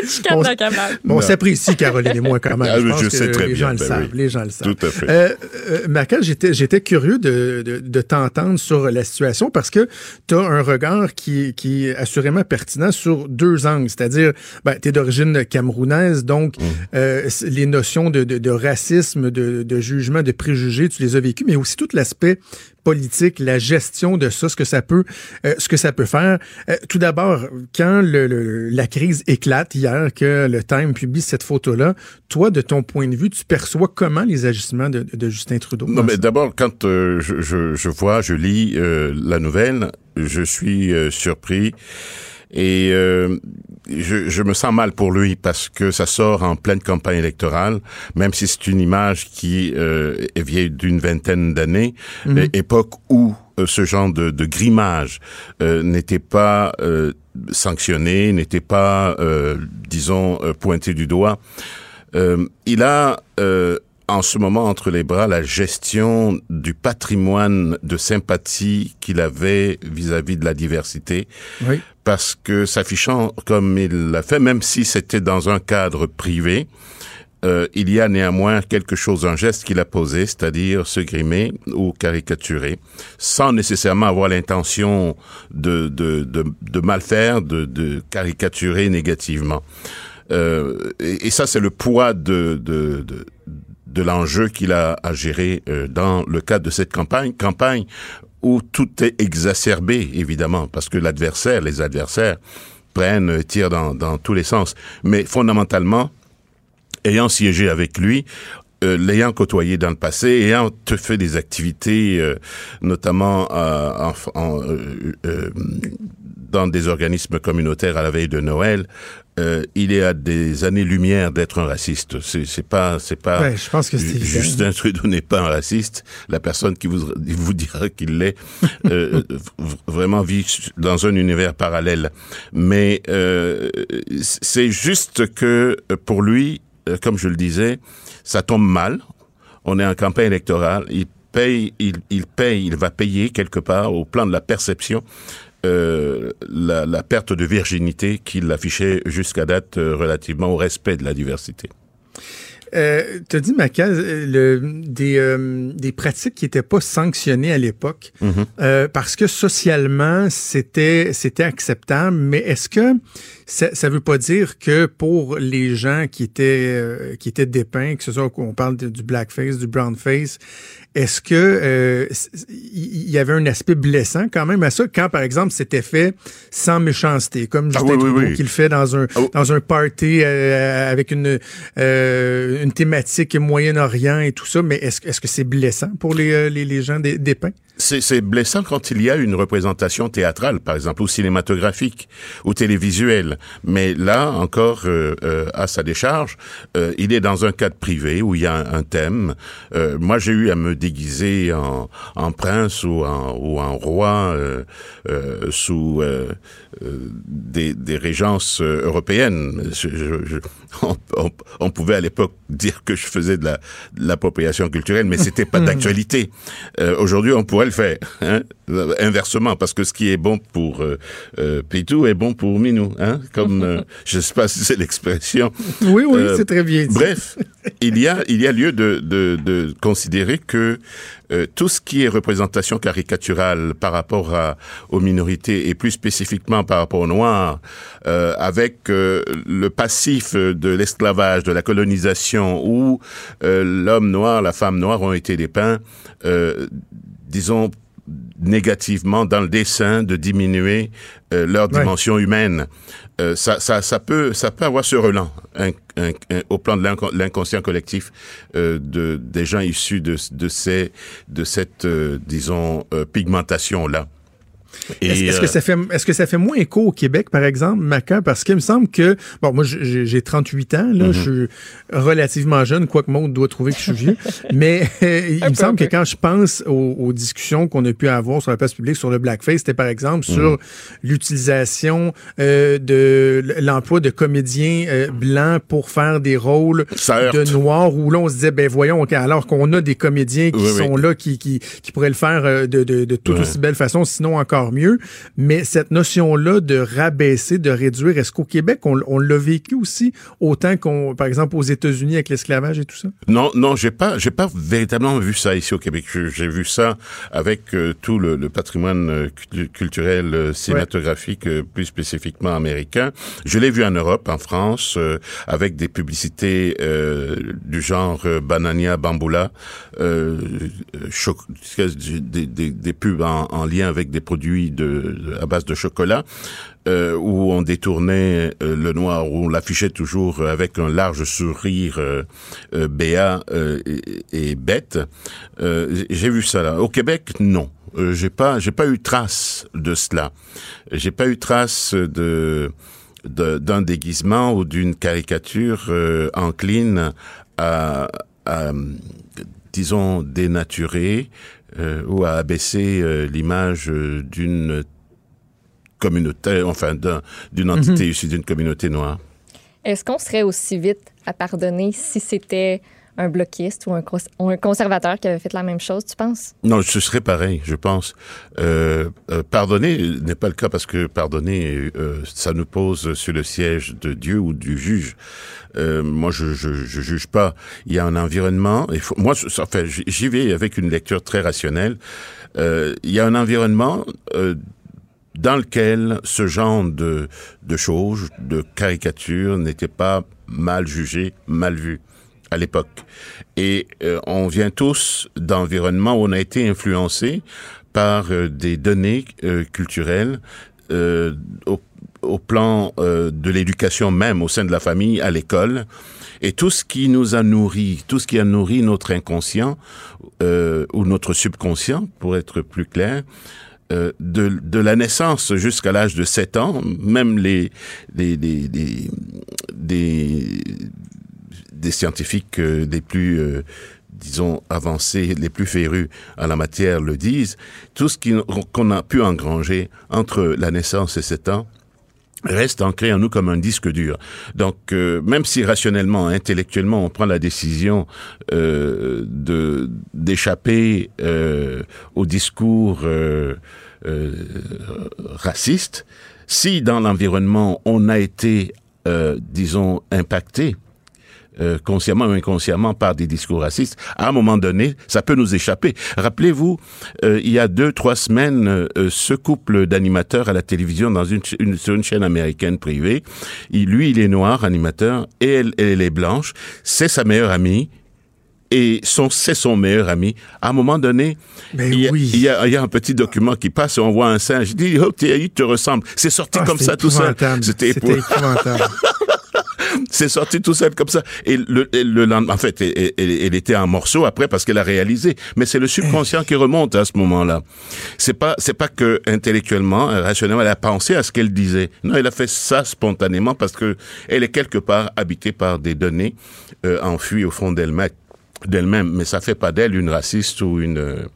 Pas de chicane On- dans la cabane. [LAUGHS] Bon, on s'apprécie, Caroline et moi, quand même. Ah, je mais pense je que sais très les bien, gens le ben savent. oui. Les gens le savent. Tout à fait. Euh, euh, j'étais, j'étais curieux de, de, de t'entendre sur la situation parce que tu as un regard qui, qui est assurément pertinent sur deux angles. C'est-à-dire, ben, tu es d'origine camerounaise, donc Mmh. euh, les notions de, de, de racisme, de, de jugement, de préjugés, tu les as vécues, mais aussi tout l'aspect politique, la gestion de ça, ce que ça peut, euh, ce que ça peut faire. Euh, tout d'abord, quand la crise éclate hier, que le Time publie cette photo-là, toi, de ton point de vue, tu perçois comment les agissements de, Justin Trudeau? Non, mais d'abord, quand euh, je, vois, je lis la nouvelle, je suis surpris et euh, je, je me sens mal pour lui parce que ça sort en pleine campagne électorale, même si c'est une image qui euh, est vieille d'une vingtaine d'années, Mhm. époque où euh, ce genre de, de grimage euh, n'était pas euh, sanctionné, n'était pas, euh, disons, euh, pointé du doigt. Euh, il a euh, en ce moment entre les bras la gestion du patrimoine de sympathie qu'il avait vis-à-vis de la diversité. Oui. Parce que s'affichant comme il l'a fait, même si c'était dans un cadre privé, euh, il y a néanmoins quelque chose, un geste qu'il a posé, c'est-à-dire se grimer ou caricaturer, sans nécessairement avoir l'intention de, de, de, de mal faire, de, de caricaturer négativement. Euh, et, ça, c'est le poids de, de, de, de l'enjeu qu'il a à gérer euh, dans le cadre de cette campagne, campagne où tout est exacerbé, évidemment, parce que l'adversaire, les adversaires, prennent, tirent dans, tous les sens. Mais fondamentalement, ayant siégé avec lui, euh, l'ayant côtoyé dans le passé, ayant fait des activités, euh, notamment euh, en, dans des organismes communautaires à la veille de Noël, il est à des années-lumière d'être un raciste. C'est pas, c'est pas. Ouais, je pense que c'est Justin Trudeau n'est pas un raciste. La personne qui vous vous dira qu'il l'est [LAUGHS] vraiment vit dans un univers parallèle. Mais c'est juste que pour lui, comme je le disais, ça tombe mal. On est en campagne électorale. Il paye, il, il paye, il va payer quelque part au plan de la perception euh, la, la, perte de virginité qu'il affichait jusqu'à date euh, relativement au respect de la diversité. Euh, tu as dit, Maca, le, des, euh, des pratiques qui n'étaient pas sanctionnées à l'époque Mm-hmm. mm -hmm. euh, parce que socialement, c'était c'était acceptable, mais est-ce que ça ne veut pas dire que pour les gens qui étaient euh, qui étaient dépeints, que ce soit qu'on parle de, du blackface, du brownface, est-ce que euh, il y avait un aspect blessant quand même à ça? Quand par exemple c'était fait sans méchanceté, comme Justin ah, oui, Trudeau oui, oui. qui le fait dans un oh. dans un party euh, avec une euh, une thématique Moyen-Orient et tout ça, mais est-ce est-ce que c'est blessant pour les les, les gens des, dépeints? C'est blessant quand il y a une représentation théâtrale, par exemple, ou cinématographique, ou télévisuelle. Mais là, encore, euh, euh, à sa décharge, euh, il est dans un cadre privé où il y a un, un thème. moi, j'ai eu à me déguiser en, en prince ou en, ou en roi sous des, des, régences européennes. Je, je, [LAUGHS] on, on, on, pouvait à l'époque dire que je faisais de l'appropriation la, culturelle, mais c'était pas [LAUGHS] d'actualité. Aujourd'hui, on pourrait le faire. Hein? Inversement, parce que ce qui est bon pour euh, euh, Pitou est bon pour Minou. Hein? Comme, [LAUGHS] euh, je sais pas si c'est l'expression. Oui, oui, c'est très bien dit. Bref, [LAUGHS] il y a, il y a lieu de, de, de considérer que tout ce qui est représentation caricaturale par rapport à, aux minorités et plus spécifiquement par rapport aux Noirs, avec le passif de l'esclavage, de la colonisation, où l'homme noir, la femme noire ont été dépeints disons, négativement dans le dessin de diminuer euh, leur dimension ouais. humaine. Euh, ça, ça, ça, peut, ça peut avoir ce relent un, un, un, au plan de l'inconscient collectif euh, de, des gens issus de, de, ces, de cette, euh, disons, euh, pigmentation-là. Est-ce est que ça fait est-ce que ça fait moins écho au Québec par exemple Maca parce qu'il me semble que bon moi j'ai 38 ans là, mm -hmm. je suis relativement jeune quoique monde doit trouver que je suis vieux [LAUGHS] mais il me semble que quand je pense aux, aux discussions qu'on a pu avoir sur la place publique sur le blackface c'était par exemple sur mm -hmm. l'utilisation euh, de l'emploi de comédiens euh, blancs pour faire des rôles de noirs où là on se disait ben voyons alors qu'on a des comédiens qui oui, sont oui. là qui, qui, qui pourraient le faire euh, de, de, de ouais. aussi belle façon sinon encore mieux. Mais cette notion-là de rabaisser, de réduire, est-ce qu'au Québec, on, on l'a vécu aussi autant qu'on, par exemple, aux États-Unis avec l'esclavage et tout ça? Non, non, j'ai pas, j'ai pas véritablement vu ça ici au Québec. J'ai vu ça avec euh, tout le, le, patrimoine euh, culturel euh, cinématographique, plus spécifiquement américain. Je l'ai vu en Europe, en France, avec des publicités du genre Banania Bamboula, des, des, des, pubs en, en lien avec des produits de, à base de chocolat, euh, où on détournait euh, le noir, où on l'affichait toujours avec un large sourire euh, béat et, bête. j'ai vu ça là. Au Québec, non. j'ai pas, pas eu trace de cela. J'ai pas eu trace de d'un déguisement ou d'une caricature encline à, à disons dénaturer euh, ou à abaisser euh, l'image euh, d'une communauté, enfin d'une entité mm -hmm. issue d'une communauté noire. Est-ce qu'on serait aussi vite à pardonner si c'était un bloquiste ou un, conservateur qui avait fait la même chose, tu penses? Non, ce serait pareil, je pense. Euh, euh, pardonner n'est pas le cas parce que pardonner, euh, ça nous pose sur le siège de Dieu ou du juge. moi, je, je, je juge pas. Il y a un environnement. Moi, j'y vais avec une lecture très rationnelle. il y a un environnement dans lequel ce genre de, de choses, de caricatures, n'était pas mal jugé, mal vu à l'époque. Et euh, on vient tous d'environnements où on a été influencé par euh, des données euh, culturelles au, au, plan de l'éducation même au sein de la famille, à l'école. Et tout ce qui nous a nourri, tout ce qui a nourri notre inconscient ou notre subconscient, pour être plus clair, euh, de, de, la naissance jusqu'à l'âge de 7 ans, même les, les, les, les des, des scientifiques euh, des plus, euh, disons, avancés, les plus férus à la matière le disent, tout ce qu'on a pu engranger entre la naissance et 7 ans reste ancré en nous comme un disque dur. Donc, euh, même si rationnellement, intellectuellement, on prend la décision de d'échapper au discours raciste, si dans l'environnement on a été, disons, impacté euh, consciemment ou inconsciemment par des discours racistes, à un moment donné, ça peut nous échapper. Rappelez-vous, euh, il y a deux, trois semaines, euh, ce couple d'animateurs à la télévision dans une, sur une chaîne américaine privée, il, lui, il est noir, animateur, et elle, elle est blanche, c'est sa meilleure amie, et son, c'est son meilleur ami. À un moment donné, ben il, y a, oui. il, y a, il, y a, un petit document qui passe et on voit un singe. Il dit, oh, il te ressemble. C'est sorti ah, comme ça tout seul. C'était épouvantable. [LAUGHS] [LAUGHS] c'est sorti tout seul comme ça. Et le, le lendemain, en fait, elle, elle, était en morceaux après parce qu'elle a réalisé. Mais c'est le subconscient qui remonte à ce moment-là. C'est pas, c'est pas que intellectuellement, rationnellement, elle a pensé à ce qu'elle disait. Non, elle a fait ça spontanément parce que elle est quelque part habitée par des données euh, enfuies au fond d'elle-même d'elle-même, mais ça fait pas d'elle une raciste ou une euh,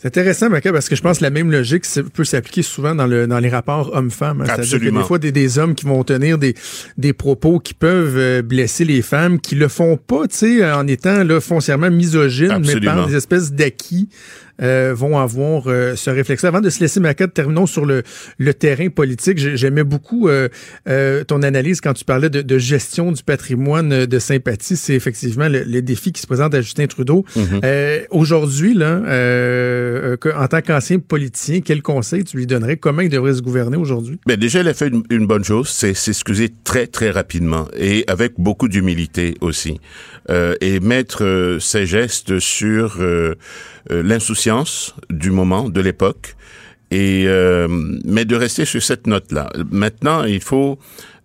c'est intéressant, Maca, parce que je pense que la même logique peut s'appliquer souvent dans, le, dans les rapports hommes-femmes. Hein. C'est-à-dire que des fois, des, des, hommes qui vont tenir des, des propos qui peuvent euh, blesser les femmes, qui le font pas, tu sais, en étant là, foncièrement misogynes, mais par des espèces d'acquis euh, vont avoir euh, ce réflexe. Avant de se laisser ma carte, terminons sur le, le terrain politique. J'aimais beaucoup euh, euh, ton analyse quand tu parlais de, de, gestion du patrimoine de sympathie. C'est effectivement le, le, défi qui se présente à Justin Trudeau. Mm-hmm. Aujourd'hui, là, en tant qu'ancien politicien, quel conseil tu lui donnerais? Comment il devrait se gouverner aujourd'hui? Ben déjà, il a fait une, une bonne chose, c'est s'excuser très, très rapidement et avec beaucoup d'humilité aussi. et mettre ses gestes sur euh, du moment, de l'époque, et euh, mais de rester sur cette note-là. Maintenant, il faut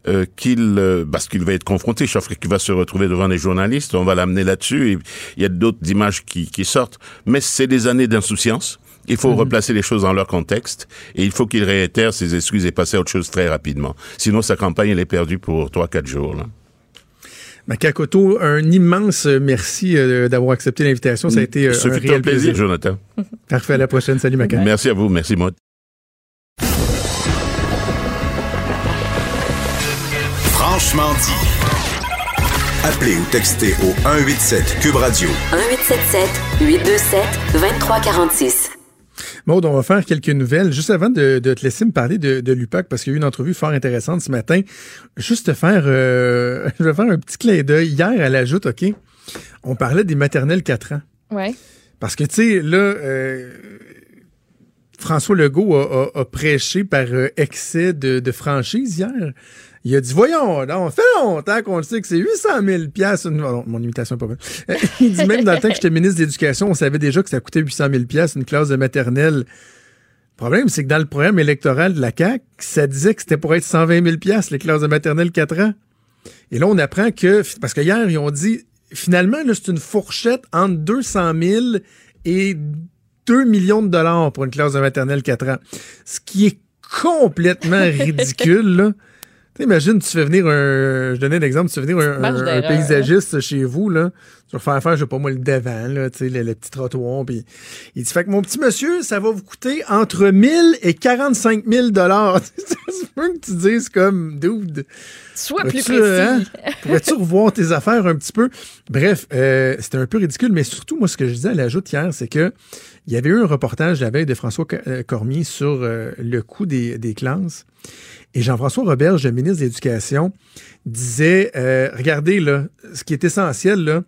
euh, qu'il, euh, parce qu'il va être confronté, je qu'il va se retrouver devant les journalistes, on va l'amener là-dessus, et il y a d'autres images qui, qui sortent, mais c'est des années d'insouciance. Il faut mmh. replacer les choses dans leur contexte et il faut qu'il réitère ses excuses et passer à autre chose très rapidement. Sinon, sa campagne, elle est perdue pour trois, quatre jours. Là. Makakoto, un immense merci euh, d'avoir accepté l'invitation. Ça a été euh, Ce un réel un plaisir, Jonathan. Parfait, à la prochaine. Salut, Maca. Merci à vous. Merci, Maud. Franchement dit. Appelez ou textez au 187 Cube Radio. 1877 827 2346. Maud, on va faire quelques nouvelles. Juste avant de, de te laisser me parler de, de l'UPAC, parce qu'il y a eu une entrevue fort intéressante ce matin, juste te faire, euh, [LAUGHS] je vais faire un petit clin d'œil. Hier, elle ajoute, OK, on parlait des maternelles 4 ans. Ouais. Parce que, tu sais, là, euh, François Legault a, a, a prêché par euh, excès de, de franchise hier. Il a dit, voyons, on fait longtemps qu'on le sait que c'est 800 000 piastres. Non, mon imitation est pas bonne. Il dit, même dans le temps que j'étais ministre de l'Éducation, on savait déjà que ça coûtait 800 000 piastres une classe de maternelle. Le problème, c'est que dans le programme électoral de la CAQ, ça disait que c'était pour être 120 000 piastres les classes de maternelle 4 ans. Et là, on apprend que, parce que hier, ils ont dit, finalement, là, c'est une fourchette entre 200 000 et 2 millions de dollars pour une classe de maternelle 4 ans. Ce qui est complètement [LAUGHS] ridicule, là. Imagine, tu fais venir un. Je donnais l'exemple, tu fais venir un, un, un paysagiste chez vous, là. Tu vas faire faire, je sais pas moi, le devant, là, tu sais, le, le, petit trottoir. Puis il dit Fait que mon petit monsieur, ça va vous coûter entre 1000 et 45 000 dollars. [LAUGHS] C'est peut que tu dises comme, dude. Sois plus précis. Hein, Pourrais-tu revoir tes affaires un petit peu? Bref, euh, c'était un peu ridicule, mais surtout, moi, ce que je disais à l'ajout hier, c'est que il y avait eu un reportage la veille de François Cormier sur euh, le coût des, des classes. Et Jean-François Roberge, le ministre de l'Éducation, disait euh, regardez, là, ce qui est essentiel, là,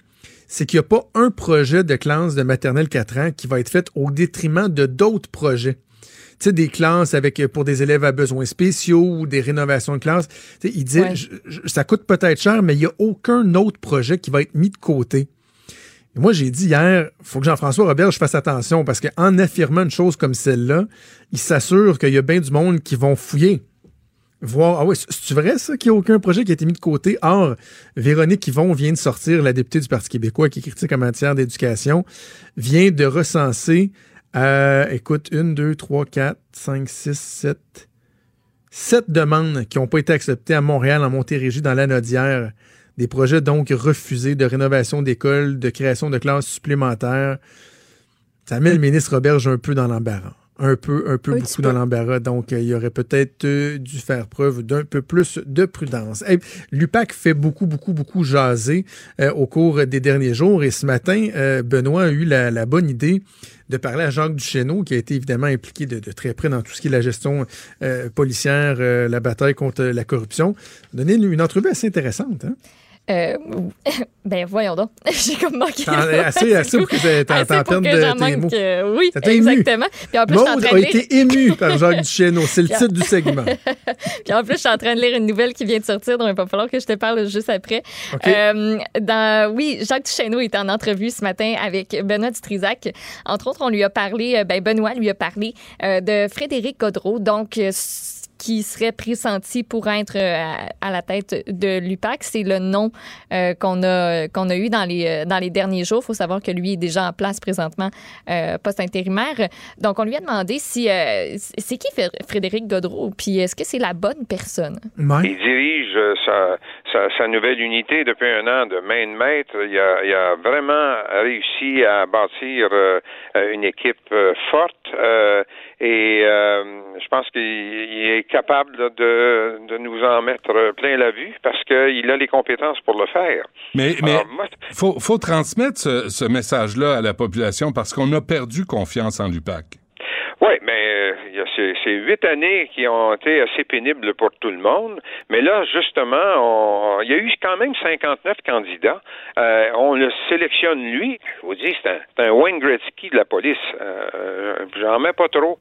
c'est qu'il n'y a pas un projet de classe de maternelle 4 ans qui va être fait au détriment de d'autres projets. sais, des classes avec pour des élèves à besoins spéciaux ou des rénovations de classes. Tu sais, il dit, Ouais. je- je- ça coûte peut-être cher, mais il n'y a aucun autre projet qui va être mis de côté. Et moi, j'ai dit hier, faut que Jean-François Robert, je fasse attention parce qu'en affirmant une chose comme celle-là, il s'assure qu'il y a bien du monde qui vont fouiller. Voir, ah oui, c'est vrai ça qu'il n'y a aucun projet qui a été mis de côté? Or, Véronique Yvon vient de sortir, la députée du Parti québécois qui critique en matière d'éducation, vient de recenser, euh, écoute, une, deux, trois, quatre, cinq, six, sept, sept demandes qui n'ont pas été acceptées à Montréal, en Montérégie, dans l'Anodière. Des projets donc refusés de rénovation d'écoles, de création de classes supplémentaires. Ça met le ministre Roberge un peu dans l'embarras. Un peu, un peu beaucoup dans l'embarras. Donc, euh, il aurait peut-être euh, dû faire preuve d'un peu plus de prudence. Hey, L'UPAC fait beaucoup, beaucoup, beaucoup jaser euh, au cours des derniers jours. Et ce matin, Benoît a eu la, la bonne idée de parler à Jacques Duchesneau, qui a été évidemment impliqué de, de très près dans tout ce qui est la gestion policière, la bataille contre la corruption. Donner une, une entrevue assez intéressante. Hein? Euh, [LAUGHS] ben voyons donc. [LAUGHS] J'ai comme manqué. Assez- assez pour que t'en- perdes de tes mots? euh, oui, exactement. Puis en plus, train a lire- été ému par Jacques [LAUGHS] Duchesneau. C'est le titre du segment. Puis en plus, je suis en train de lire une nouvelle qui vient de sortir, donc il va falloir que je te parle juste après. Euh, dans, oui, Jacques Duchesneau était en entrevue ce matin avec Benoît Dutrisac. Entre autres, on lui a parlé, euh, ben Benoît lui a parlé de Frédéric Godreau, donc qui serait pressenti pour être euh, à, à la tête de l'UPAC. C'est le nom euh, qu'on a, qu'on a eu dans les, euh, dans les derniers jours. Il faut savoir que lui est déjà en place présentement, euh, poste intérimaire. Donc, on lui a demandé si euh, c'est qui Fr- Frédéric Godreau, puis est-ce que c'est la bonne personne? Il dirige sa, sa, sa nouvelle unité depuis un an de main de maître. Il a, il a vraiment réussi à bâtir une équipe forte euh, et euh, je pense qu'il il est capable là, de, de nous en mettre plein la vue parce qu'il a les compétences pour le faire. Mais, mais Alors, moi, faut, faut transmettre ce, ce message-là à la population parce qu'on a perdu confiance en l'UPAC. Oui, mais euh, il y a ces, ces huit années qui ont été assez pénibles pour tout le monde. Mais là, justement, il y a eu quand même 59 candidats. Euh, on le sélectionne lui. Je vous dis, c'est un, Wayne Gretzky de la police. Euh, J'en mets pas trop.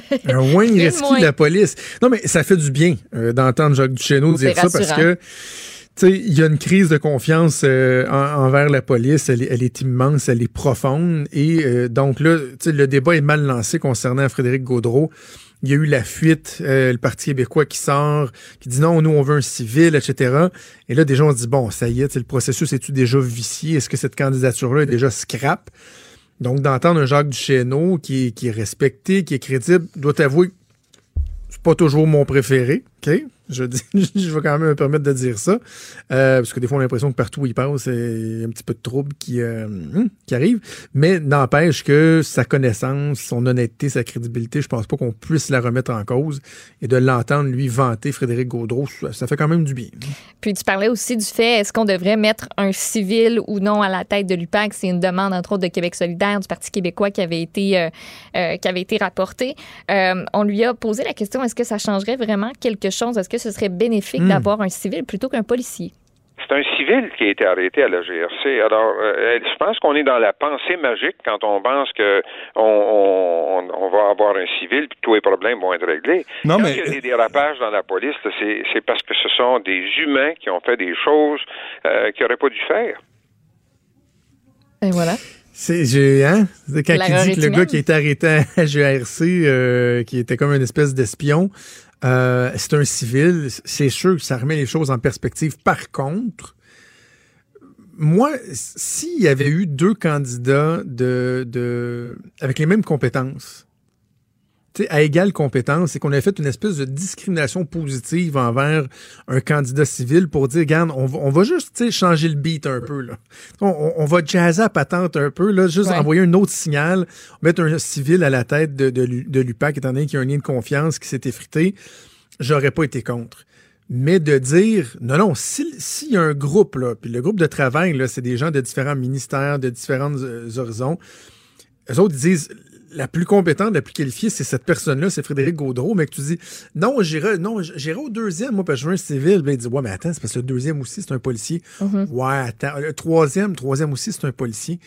[LAUGHS] Un Gretzky moins? de la police. Non, mais ça fait du bien euh, d'entendre Jacques Duchesneau dire ça parce que tu sais, il y a une crise de confiance euh, en- envers la police. Elle, est- elle est immense, elle est profonde. Et euh, donc là, le débat est mal lancé concernant Frédéric Gaudreau. Il y a eu la fuite, euh, le Parti québécois qui sort, qui dit non, nous, on veut un civil, etc. Et là, déjà, on se dit, bon, ça y est, tu sais, le processus est-tu déjà vicié? Est-ce que cette candidature-là est déjà scrap? Donc, d'entendre un Jacques Duchesneau qui, qui est respecté, qui est crédible, doit avouer que c'est pas toujours mon préféré? Je, dis, [LAUGHS] je vais quand même me permettre de dire ça. Euh, parce que des fois, on a l'impression que partout où il passe, il un petit peu de trouble qui, euh, hum, qui arrive. Mais n'empêche que sa connaissance, son honnêteté, sa crédibilité, je pense pas qu'on puisse la remettre en cause. Et de l'entendre, lui, vanter Frédéric Gaudreau, ça, fait quand même du bien. Puis tu parlais aussi du fait, est-ce qu'on devrait mettre un civil ou non à la tête de l'UPAC? C'est une demande, entre autres, de Québec solidaire, du Parti québécois qui avait été, euh, euh, qui avait été rapportée. On lui a posé la question, est-ce que ça changerait vraiment quelque chose? Est-ce que ce serait bénéfique Hmm. d'avoir un civil plutôt qu'un policier? C'est un civil qui a été arrêté à la GRC. Alors, euh, je pense qu'on est dans la pensée magique quand on pense que on, on, on va avoir un civil puis tous les problèmes vont être réglés. Non, quand mais- il y a des dérapages dans la police, c'est parce que ce sont des humains qui ont fait des choses euh, qu'ils n'auraient pas dû faire. Et voilà. C'est hein? Quand L'erreur il dit que le gars qui est arrêté à GRC, euh, qui était comme une espèce d'espion, euh, c'est un civil. C'est sûr que ça remet les choses en perspective. Par contre, moi, s'il y avait eu deux candidats de, de avec les mêmes compétences, à égale compétence, et qu'on avait fait une espèce de discrimination positive envers un candidat civil pour dire, regarde, on va, on va juste changer le beat un peu. Là. On, va jazzer à patente un peu, là, juste Ouais. envoyer un autre signal, mettre un civil à la tête de, de, l'U- de l'UPAC, étant donné qu'il y a un lien de confiance qui s'est effrité, j'aurais pas été contre. Mais de dire, non, non, si- s'il y a un groupe, là, puis le groupe de travail, là, c'est des gens de différents ministères, de différents euh, horizons, eux autres disent la plus compétente, la plus qualifiée, c'est cette personne-là, c'est Frédéric Gaudreau, mais que tu dis non, j'irai, non, j'irai au deuxième, moi, parce que je veux un civil. Ben, il dit Ouais, mais attends, c'est parce que le deuxième aussi, c'est un policier. Ouais, attends. Le troisième, troisième aussi, c'est un policier.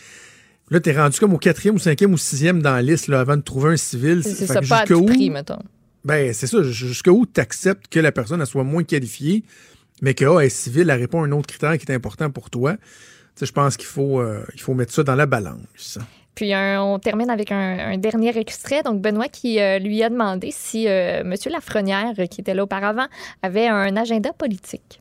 Là, t'es rendu comme au quatrième ou cinquième ou sixième dans la liste là, avant de trouver un civil. C'est ça, pas à jusqu'à tout où- prix, mettons. Ben, c'est ça. Jusqu'où tu acceptes que la personne elle soit moins qualifiée, mais que, ah, elle est civile, elle répond à un autre critère qui est important pour toi. Tu sais, je pense qu'il faut, euh, il faut mettre ça dans la balance. Puis un- on termine avec un, un dernier extrait. Donc Benoît qui euh, lui a demandé si euh, M. Lafrenière, euh, qui était là auparavant, avait un agenda politique.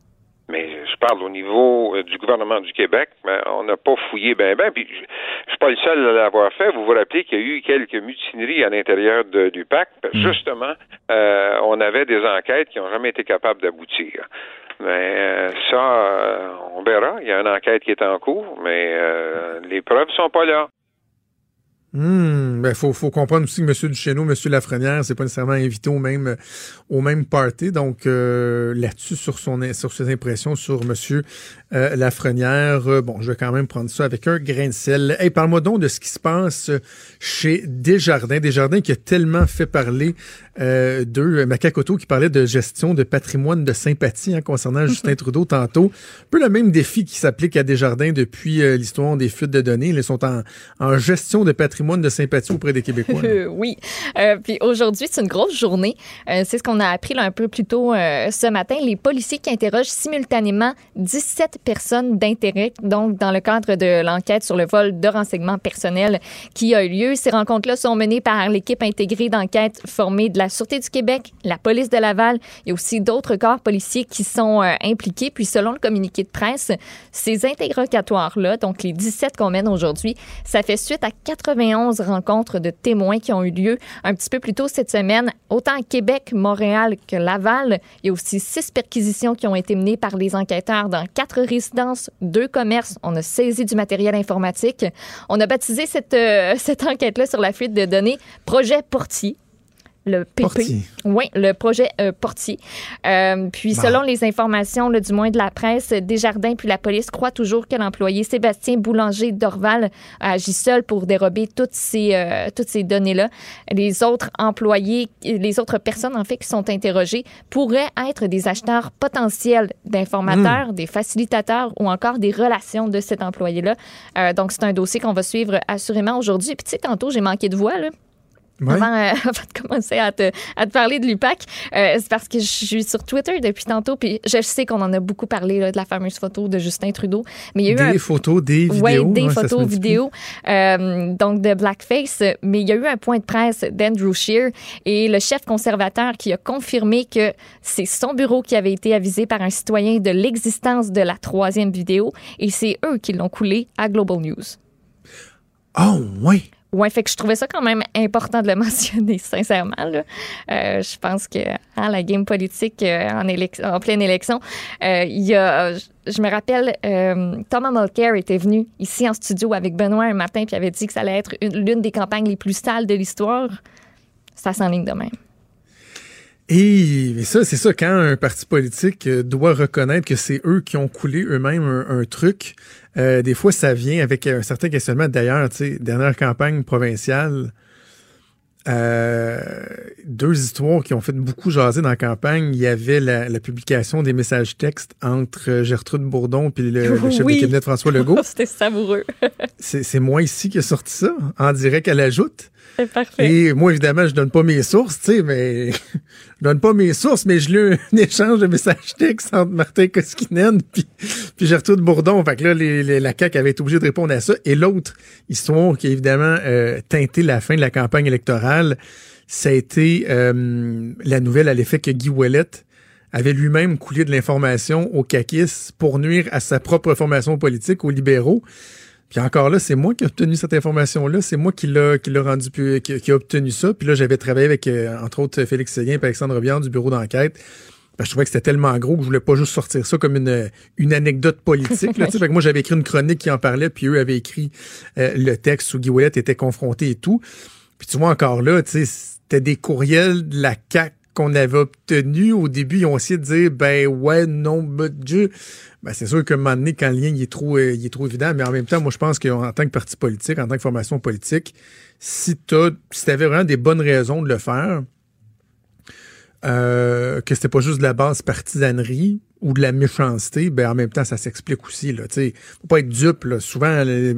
Mais je parle au niveau du gouvernement du Québec, mais on n'a pas fouillé ben ben. Puis je, je suis pas le seul à l'avoir fait. Vous vous rappelez qu'il y a eu quelques mutineries à l'intérieur du PAC. parce que Justement, euh, on avait des enquêtes qui n'ont jamais été capables d'aboutir. Mais ça, on verra. Il y a une enquête qui est en cours, mais euh, les preuves sont pas là. Hmm, ben faut, faut comprendre aussi que M. Duchesneau, M. Lafrenière, c'est pas nécessairement invité au même, au même party. Donc euh, là-dessus, sur son sur ses impressions sur M. Euh, Lafrenière, euh, bon, je vais quand même prendre ça avec un grain de sel. Hey, parle-moi donc de ce qui se passe chez Desjardins. Desjardins qui a tellement fait parler euh, d'eux. Macacoto qui parlait de gestion de patrimoine de sympathie hein, concernant [LAUGHS] Justin Trudeau tantôt. Un peu le même défi qui s'applique à Desjardins depuis l'histoire des fuites de données. Ils sont en, en gestion de patrimoine de sympathie auprès des Québécois. [LAUGHS] Oui. Euh, puis aujourd'hui, c'est une grosse journée. Euh, c'est ce qu'on a appris un peu plus tôt euh, ce matin. Les policiers qui interrogent simultanément 17 personnes d'intérêt, donc dans le cadre de l'enquête sur le vol de renseignements personnels qui a eu lieu. Ces rencontres-là sont menées par l'équipe intégrée d'enquête formée de la Sûreté du Québec, la police de Laval. A aussi d'autres corps policiers qui sont impliqués. Puis selon le communiqué de presse, ces interrogatoires-là, donc les 17 qu'on mène aujourd'hui, ça fait suite à 91 rencontres de témoins qui ont eu lieu un petit peu plus tôt cette semaine, autant à Québec, Montréal que Laval. Il y a aussi six perquisitions qui ont été menées par les enquêteurs dans quatre résidences, deux commerces. On a saisi du matériel informatique. On a baptisé cette, euh, [LAUGHS] cette enquête-là sur la fuite de données Projet Portier. Le PP. Portier. Oui, le projet euh, Portier. Euh, puis, Bon. selon les informations, là, du moins de la presse, Desjardins puis la police croient toujours que l'employé Sébastien Boulanger d'Orval agit seul pour dérober toutes ces, euh, toutes ces données-là. Les autres employés, les autres personnes, en fait, qui sont interrogées pourraient être des acheteurs potentiels d'informateurs, des facilitateurs ou encore des relations de cet employé-là. Donc, c'est un dossier qu'on va suivre assurément aujourd'hui. Puis, tu sais, tantôt, j'ai manqué de voix, là. Avant, euh, [LAUGHS] avant de commencer à te, à te parler de l'UPAC, euh, c'est parce que je suis sur Twitter depuis tantôt, puis je sais qu'on en a beaucoup parlé là, de la fameuse photo de Justin Trudeau, mais il y a eu Des un, photos, des vidéos. Ouais, des hein, photos, vidéos, euh, donc de blackface. Mais il y a eu un point de presse d'Andrew Scheer et le chef conservateur qui a confirmé que c'est son bureau qui avait été avisé par un citoyen de l'existence de la troisième vidéo et c'est eux qui l'ont coulé à Global News. Oh, oui. Ouais, fait que je trouvais ça quand même important de le [LAUGHS] mentionner, sincèrement. Euh, je pense que hein, la game politique euh, en, pleine élection, euh, il y a, je, me rappelle, Thomas Mulcair était venu ici en studio avec Benoît un matin puis avait dit que ça allait être une- l'une des campagnes les plus sales de l'histoire. Ça s'enligne de même. Et ça, c'est ça, quand un parti politique doit reconnaître que c'est eux qui ont coulé eux-mêmes un truc, euh, des fois, ça vient avec un certain questionnement. D'ailleurs, tu sais, dernière campagne provinciale, euh, deux histoires qui ont fait beaucoup jaser dans la campagne. Il y avait la, la publication des messages textes entre Gertrude Bourdon puis le, le chef Oui. de cabinet de François Legault. [LAUGHS] C'était savoureux. [LAUGHS] C'est moi ici qui a sorti ça, en direct à l'ajoute. Et moi, évidemment, je donne pas mes sources, tu sais, mais [LAUGHS] je donne pas mes sources, mais je lis un [LAUGHS] échange de messages textes entre Martin Koskinen puis, puis Gertrude Bourdon. Fait que là, les, les- la CAQ avait été obligée de répondre à ça. Et l'autre histoire qui a évidemment euh, teinté la fin de la campagne électorale, ça a été euh, la nouvelle à l'effet que Guy Ouellet avait lui-même coulé de l'information au CAQIS pour nuire à sa propre formation politique, aux libéraux. Puis encore là, c'est moi qui ai obtenu cette information-là. C'est moi qui l'a qui l'a rendu pu- qui, a obtenu ça. Puis là, j'avais travaillé avec, euh, entre autres, Félix Séguin et Alexandre Biard du bureau d'enquête. Je trouvais que c'était tellement gros que je voulais pas juste sortir ça comme une, une anecdote politique. Là, fait que moi, j'avais écrit une chronique qui en parlait, puis eux avaient écrit euh, le texte où Guy Ouellet était confronté et tout. Puis tu vois encore là, c'était des courriels de la CAC qu'on avait obtenus. Au début, ils ont essayé de dire, ben ouais, non, but Dieu. Ben, c'est sûr qu'à un moment donné, quand le lien il est, trop, euh, il est trop évident, mais en même temps, moi, je pense qu'en tant que parti politique, en tant que formation politique, si tu si avais vraiment des bonnes raisons de le faire, euh, que c'était pas juste de la base partisanerie, ou de la méchanceté, ben en même temps, ça s'explique aussi. Là, sais, faut pas être dupe. Là. Souvent, les-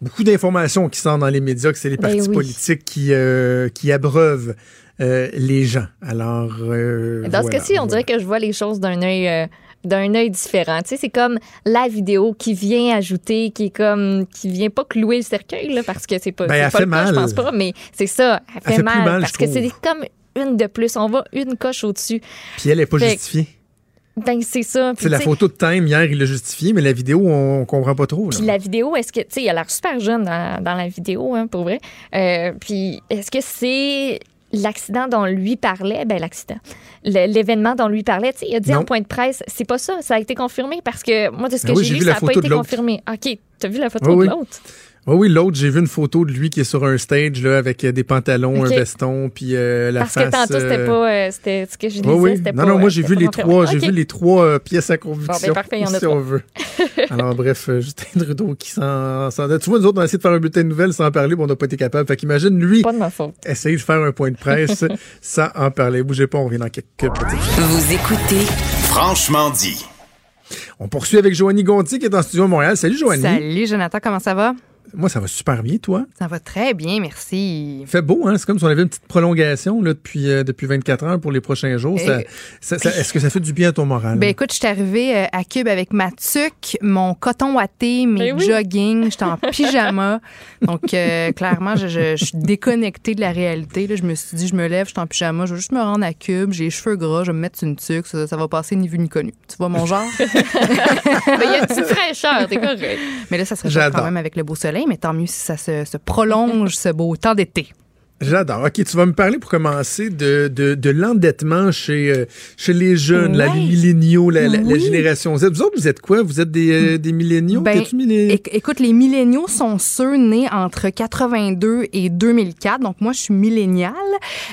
beaucoup d'informations qui sortent dans les médias, que c'est les Ben partis oui. politiques qui, euh, qui abreuvent euh, les gens. Alors, euh, Dans ce voilà. cas-ci, on dirait que je vois les choses d'un œil euh, d'un œil différent. Tu sais, c'est comme la vidéo qui vient ajouter, qui est comme qui vient pas clouer le cercueil là, parce que c'est pas, Ben, elle pas fait le cas, je mal. pense pas, mais c'est ça, elle fait, Elle fait mal, mal, parce que c'est comme une de plus, on va une coche au-dessus. Puis elle est pas Fait justifiée. Ben c'est ça. C'est la photo de Time hier, il l'a justifié, mais la vidéo, on, on comprend pas trop. là. Puis la vidéo, est-ce que, tu sais, il a l'air super jeune dans, dans la vidéo, hein, pour vrai. Euh, puis est-ce que c'est l'accident dont lui parlait? Ben, l'accident. L'événement dont lui parlait, tu sais, il a dit Non. en point de presse, c'est pas ça, ça a été confirmé parce que moi, de ce que Ah oui, j'ai lu, vu ça n'a pas été confirmé. OK, t'as vu la photo Oui, de l'autre? Oui, oui, l'autre, j'ai vu une photo de lui qui est sur un stage là, avec euh, des pantalons, un veston, puis euh, la Parce face. que tantôt, c'était euh, pas, euh, c'était ce que je disais, Oui, oui. c'était Non, pas. non, moi j'ai vu les trois, vu les trois euh, pièces à conviction. Bon, ben, parfait, il y en a si trois. on veut. Alors bref, [LAUGHS] Justin Trudeau qui s'en, s'en- Tu vois, nous autres, on a essayé de faire un bulletin de nouvelles sans en parler, mais on n'a pas été capable. Fait qu'imagine lui. Pas de ma faute. Essayer de faire un point de presse [LAUGHS] sans en parler. Bougez pas, on revient dans quelques petites Vous écoutez Franchement dit. On poursuit avec Joanie Gontier qui est en studio à Montréal. Salut Joanie. Salut Jonathan, comment ça va? Moi, ça va super bien, toi. Ça va très bien, merci. Il fait beau, hein? C'est comme si on avait une petite prolongation là, depuis, euh, depuis 24 heures pour les prochains jours. Ça- Et- ça- ça- Est-ce que ça fait du bien à ton moral? Ben écoute, je suis arrivée euh, à Cube avec ma tuque, mon coton watté, mes Ben oui. jogging, j'étais en [LAUGHS] pyjama. Donc euh, clairement, je, je- je suis déconnectée de la réalité. là. Je me suis dit, je me lève, je suis en pyjama, je vais juste me rendre à Cube, j'ai les cheveux gras, je vais me mettre une tuque, ça, ça va passer ni vu ni connu. Tu vois mon genre? Mais [LAUGHS] il y a une petite fraîcheur, t'es correct. mais là, ça serait quand même avec le beau soleil, mais tant mieux si ça se, prolonge, ce beau temps d'été. J'adore. OK, tu vas me parler pour commencer de, de, de l'endettement chez, euh, chez les jeunes, les milléniaux, la, la- la Oui. génération Z. Vous autres, vous êtes quoi? Vous êtes des, euh, des milléniaux? Ben, T'es-tu millé- éc- écoute, les milléniaux sont ceux nés entre 82 et 2004. Donc, moi, je suis millénial.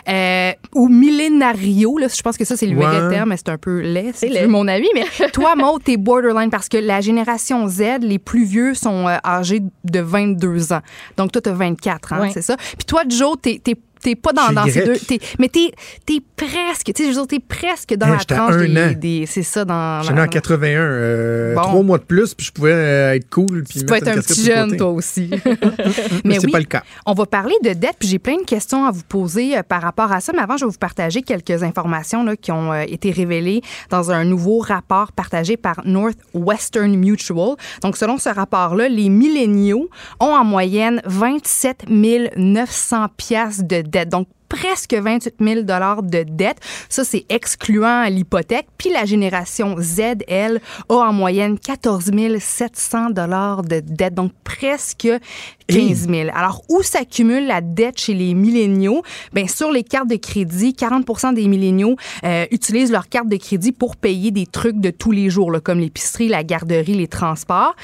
Euh, ou millénario. Là, je pense que ça, c'est le Ouais. vrai terme, mais c'est un peu laid, veux mon avis. Mais [LAUGHS] toi, Maud, t'es borderline parce que la génération Z, les plus vieux sont âgés de 22 ans. Donc, toi, t'as 24 ans, Ouais. c'est ça? Puis toi, Joe, t'es... t'es T'es pas dans, dans ces deux. t'es- mais t'es es presque. Tu sais, je veux dire, t'es presque dans la tranche un des, an. des- C'est ça, dans. Je suis né dans- en 81, euh, Bon. trois mois de plus, puis je pouvais euh, être cool. Puis Tu peux être un petit jeune, toi aussi. [LAUGHS] Mais c'est oui, pas le cas. on va parler de dette, puis j'ai plein de questions à vous poser euh, par rapport à ça. Mais avant, je vais vous partager quelques informations là, qui ont euh, été révélées dans un nouveau rapport partagé par Northwestern Mutual. Donc, selon ce rapport-là, les milléniaux ont en moyenne 27 900 piastres de Donc, presque 28 000 de dette. Ça, c'est excluant l'hypothèque. Puis la génération Z, elle, a en moyenne 14 700 de dette. Donc, presque 15 000. Alors, où s'accumule la dette chez les milléniaux? Bien, sur les cartes de crédit, 40% des milléniaux euh, utilisent leur carte de crédit pour payer des trucs de tous les jours, là, comme l'épicerie, la garderie, les transports.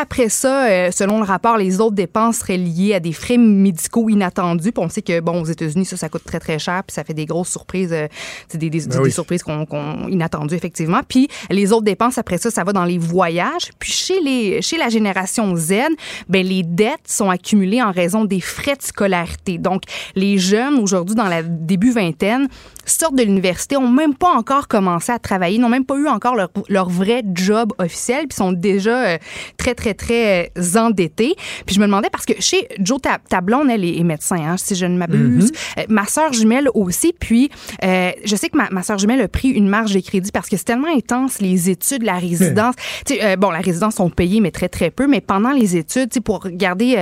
Après ça, euh, selon le rapport, les autres dépenses seraient liées à des frais médicaux inattendus. Puis on sait que, bon, aux États-Unis, ça, ça coûte très, très cher, puis ça fait des grosses surprises, euh, des, des, Ben des surprises qu'on, qu'on- inattendues, effectivement. Puis les autres dépenses, après ça, ça va dans les voyages. Puis chez, les, chez la génération Z, ben les dettes sont accumulées en raison des frais de scolarité. Donc, les jeunes, aujourd'hui, dans la début vingtaine, sortent de l'université, ont même pas encore commencé à travailler, n'ont même pas eu encore leur, leur vrai job officiel, puis sont déjà euh, très, très, très euh, endettés. Puis je me demandais, parce que chez Joe, ta, ta blonde, elle est, médecin, hein, si je ne m'abuse. Euh, ma soeur jumelle aussi, puis euh, je sais que ma, ma soeur jumelle a pris une marge de crédit parce que c'est tellement intense, les études, la résidence. Tu sais, bon, la résidence sont payées, mais très, très peu, mais pendant les études, tu sais, pour garder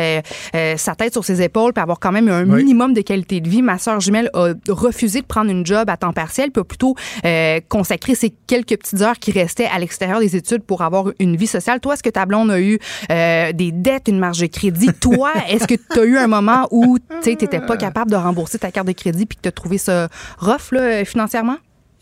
sa tête sur ses épaules, puis avoir quand même un Oui. minimum de qualité de vie, ma soeur jumelle a refusé de prendre une job à temps partiel, puis a plutôt euh, consacré ces quelques petites heures qui restaient à l'extérieur des études pour avoir une vie sociale. Toi, est-ce que ta blonde a eu euh, des dettes, une marge de crédit? Toi, [LAUGHS] est-ce que tu as eu un moment où tu n'étais pas capable de rembourser ta carte de crédit puis que tu as trouvé ça rough là, financièrement?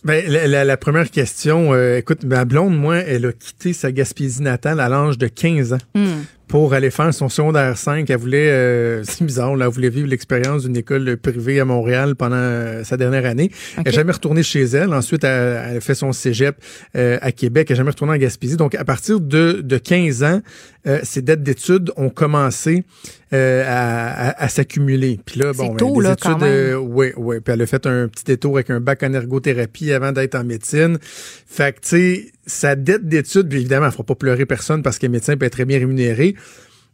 Ben, la, la- la première question, euh, écoute, ma blonde, moi, elle a quitté sa Gaspésie natale à l'âge de 15 ans Hmm. Pour aller faire son secondaire 5. Elle voulait, euh, c'est bizarre, là, elle voulait vivre l'expérience d'une école privée à Montréal pendant euh, sa dernière année. Elle n'est jamais retournée chez elle. Ensuite, elle, elle a fait son cégep euh, à Québec. Elle n'est jamais retournée en Gaspésie. Donc, à partir de, de 15 ans, euh, ses dettes d'études ont commencé euh, à, à- à s'accumuler. Puis là, bon, ben, tôt, là, études, euh, oui. Puis elle a fait un petit détour avec un bac en ergothérapie avant d'être en médecine. Fait que, tu sais, sa dette d'études, puis évidemment, elle fera pas pleurer personne parce qu'un médecin peut être très bien rémunéré,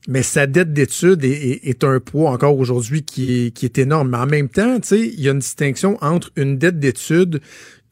mais sa dette d'études est, est- est un poids encore aujourd'hui qui est, qui est énorme. Mais en même temps, tu sais, il y a une distinction entre une dette d'études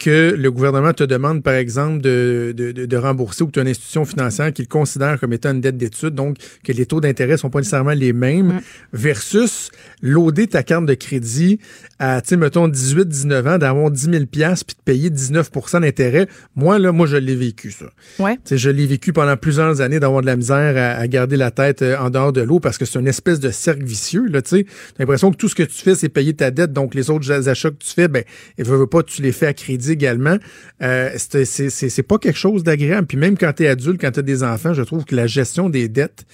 que le gouvernement te demande, par exemple, de, de, de- rembourser ou que tu as une institution financière qui le considère comme étant une dette d'études, donc que les taux d'intérêt sont pas nécessairement les mêmes, versus loader ta carte de crédit à, tu sais, mettons, 18, 19 ans, d'avoir 10 000 piastres puis de payer 19% d'intérêt. Moi, là, moi, je l'ai vécu, ça. Ouais. Tu sais, je l'ai vécu pendant plusieurs années d'avoir de la misère à, à garder la tête euh, en dehors de l'eau parce que c'est une espèce de cercle vicieux. Là, tu sais. T'as l'impression que tout ce que tu fais, c'est payer ta dette. Donc, les autres achats que tu fais, ben, veux, veux pas, tu les fais à crédit également. Euh, c'est- pas quelque chose d'agréable. Puis même quand tu es adulte, quand tu as des enfants, je trouve que la gestion des dettes,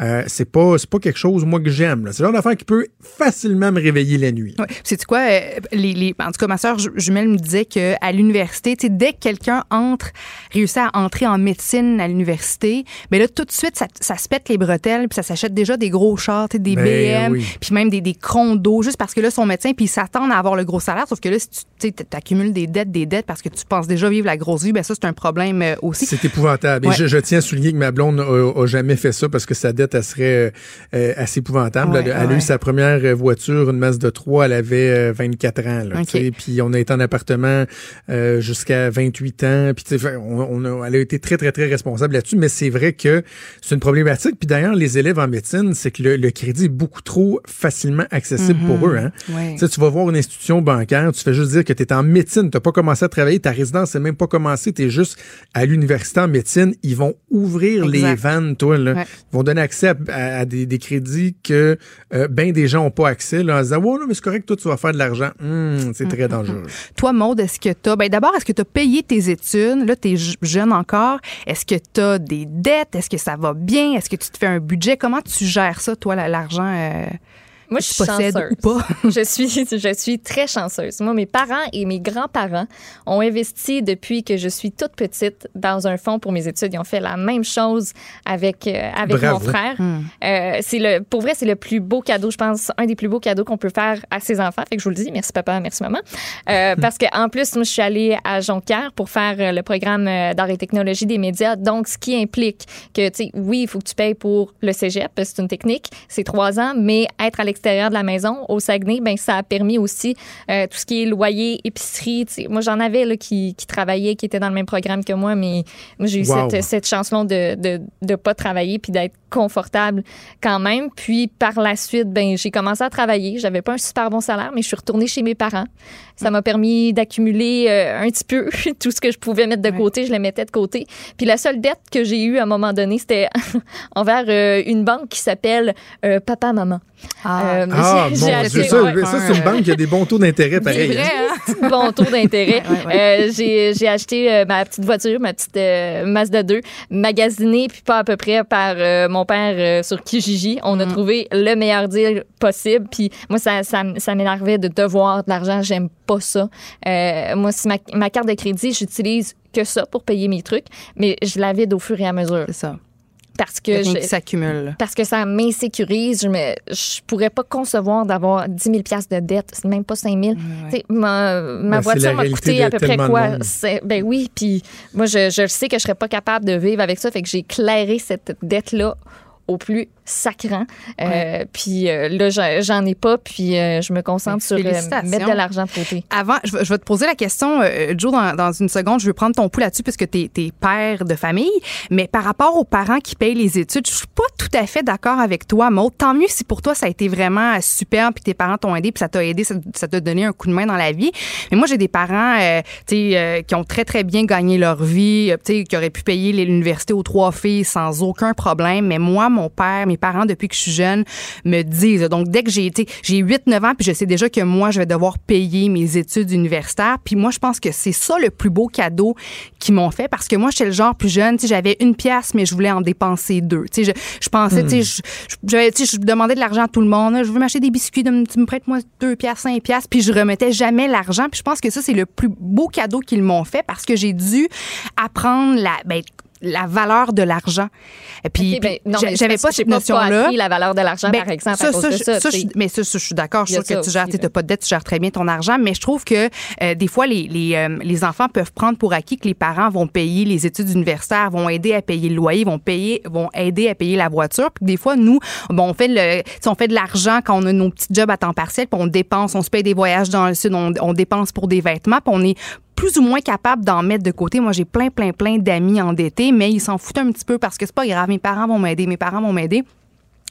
euh, c'est pas c'est pas quelque chose moi que j'aime. C'est le genre d'affaire qui peut facilement me réveiller la nuit. Ouais. C'est quoi euh, les, les- en tout cas ma soeur jumelle me disait que à l'université, dès que quelqu'un entre réussit à entrer en médecine à l'université, mais là tout de suite ça, ça se pète les bretelles puis ça s'achète déjà des gros chars, des Ben BM, oui. puis même des des condos juste parce que là son médecin puis ils s'attendent à avoir le gros salaire sauf que là si tu accumules des dettes des dettes parce que tu penses déjà vivre la grosse vie, ben ça c'est un problème euh, aussi. C'est épouvantable. Ouais. Et je, je tiens à souligner que ma blonde a, a jamais fait ça parce que sa dette, elle serait euh, euh, assez épouvantable. Ouais, elle, a eu sa première euh, voiture, une Mazda 3, elle avait euh, 24 ans. Là. Puis on a été en appartement euh, jusqu'à 28 ans. Puis on, on a, elle a été très, très, très responsable là-dessus. Mais c'est vrai que c'est une problématique. Puis d'ailleurs, les élèves en médecine, c'est que le, le crédit est beaucoup trop facilement accessible Mhm. pour eux. Hein? Ouais. Tu vas voir une institution bancaire, tu fais juste dire que tu es en médecine, tu pas commencé à travailler, ta résidence n'est même pas commencée, tu es juste à l'université en médecine. Ils vont ouvrir les vannes, toi. Là. Ouais. Ils vont donner accès à, à- à des, des crédits que euh, ben des gens n'ont pas accès. Là, en disant, ouais, là, mais c'est correct, toi, tu vas faire de l'argent. Hum, c'est très dangereux. Toi, Maude, est-ce que tu as. Ben, d'abord, est-ce que tu as payé tes études? Là, tu es jeune encore. Est-ce que tu as des dettes? Est-ce que ça va bien? Est-ce que tu te fais un budget? Comment tu gères ça, toi, la- l'argent? euh, Moi, je suis chanceuse. ou pas? [LAUGHS] je suis, je suis très chanceuse. Moi, mes parents et mes grands-parents ont investi depuis que je suis toute petite dans un fonds pour mes études. Ils ont fait la même chose avec euh, avec Bravo. mon frère. Hmm. Euh, c'est le, pour vrai, c'est le plus beau cadeau, je pense, un des plus beaux cadeaux qu'on peut faire à ses enfants. Fait que je vous le dis, merci papa, merci maman. Euh, [LAUGHS] parce que en plus, moi, je suis allée à Jonquière pour faire euh, le programme d'art et technologie des médias. Donc, ce qui implique que, tu sais, oui, il faut que tu payes pour le cégep, c'est une technique, c'est trois ans, mais être à l'extérieur de la maison, au Saguenay, ben ça a permis aussi euh, tout ce qui est loyer, épicerie. Moi, j'en avais là, qui, qui travaillaient, qui étaient dans le même programme que moi, mais j'ai eu Wow. cette, cette chance-là de de, de pas travailler puis d'être confortable quand même. Puis par la suite, ben j'ai commencé à travailler. J'avais pas un super bon salaire, mais je suis retournée chez mes parents. Ça m'a permis d'accumuler euh, un petit peu [LAUGHS] tout ce que je pouvais mettre de côté, je le mettais de côté. Puis la seule dette que j'ai eue à un moment donné, c'était [LAUGHS] envers euh, une banque qui s'appelle euh, Papa Maman. Ah, mon Dieu, acheté- ça, ouais. ça, c'est une banque qui a des bons taux d'intérêt, pareil. hein. bon taux d'intérêt. [LAUGHS] Euh, j'ai j'ai acheté ma petite voiture, ma petite Mazda 2, magasinée, puis pas à peu près par euh, mon père euh, sur Kijiji. On a trouvé le meilleur deal possible. Puis moi, ça, ça, ça m'énervait de devoir de l'argent. J'aime pas ça. Euh, moi, si ma, ma carte de crédit, j'utilise que ça pour payer mes trucs, mais je la vide au fur et à mesure. C'est ça. Parce que je- qui s'accumule. parce que ça m'insécurise. Je me, je pourrais pas concevoir d'avoir 10 000 piastres de dette. C'est même pas 5 000. Tu sais, Ma, ma Ben, voiture m'a coûté à peu près quoi? Ben oui, puis moi, je, sais que je serais pas capable de vivre avec ça. Fait que j'ai clairé cette dette-là au plus sacrant. Euh, puis euh, là, j'en- ai pas, puis euh, je me concentre sur euh, Félicitations. mettre de l'argent de côté. Avant, je vais, je vais te poser la question, Joe, dans, dans une seconde. Je veux prendre ton pouls là-dessus puisque tu es, père de famille. Mais par rapport aux parents qui payent les études, je suis pas tout à fait d'accord avec toi, Maud. Tant mieux si pour toi, ça a été vraiment super, puis tes parents t'ont aidé, puis ça t'a aidé, ça t'a donné un coup de main dans la vie. Mais moi, j'ai des parents qui ont très, très bien gagné leur vie, qui auraient pu payer l'université aux trois filles sans aucun problème. Mais moi, mon père, mes parents, depuis que je suis jeune, me disent. Donc, dès que j'ai été, j'ai 8-9 ans, puis je sais déjà que moi, je vais devoir payer mes études universitaires. Puis moi, je pense que c'est ça le plus beau cadeau qu'ils m'ont fait parce que moi, j'étais le genre plus jeune, tu sais, j'avais une pièce, mais je voulais en dépenser deux. Tu sais, je, je pensais, Hmm. tu sais, je, demandais de l'argent à tout le monde. Je veux m'acheter des biscuits, de tu me prêtes moi deux pièces, cinq pièces, puis je remettais jamais l'argent. Puis je pense que ça, c'est le plus beau cadeau qu'ils m'ont fait parce que j'ai dû apprendre la, ben, la valeur de l'argent. Et puis, Ok, ben, non, j'a- mais j'avais pas cette notion-là. la valeur de l'argent, Ben, par exemple, ça, à cause ça, de ça, ça, je- mais ça, ça, je suis d'accord. Je a trouve que tu gères, tu n'as pas de dette, tu gères très bien ton argent. Mais je trouve que euh, des fois, les, les, euh, les enfants peuvent prendre pour acquis que les parents vont payer les études universitaires, vont aider à payer le loyer, vont payer, vont aider à payer la voiture. Puis des fois, nous, bon, on fait le, on fait de l'argent quand on a nos petits jobs à temps partiel, puis on dépense, on se paye des voyages dans le sud, on, on dépense pour des vêtements, puis on est plus ou moins capable d'en mettre de côté. Moi, j'ai plein, plein, plein d'amis endettés, mais ils s'en foutent un petit peu parce que c'est pas grave. Mes parents vont m'aider, mes parents vont m'aider.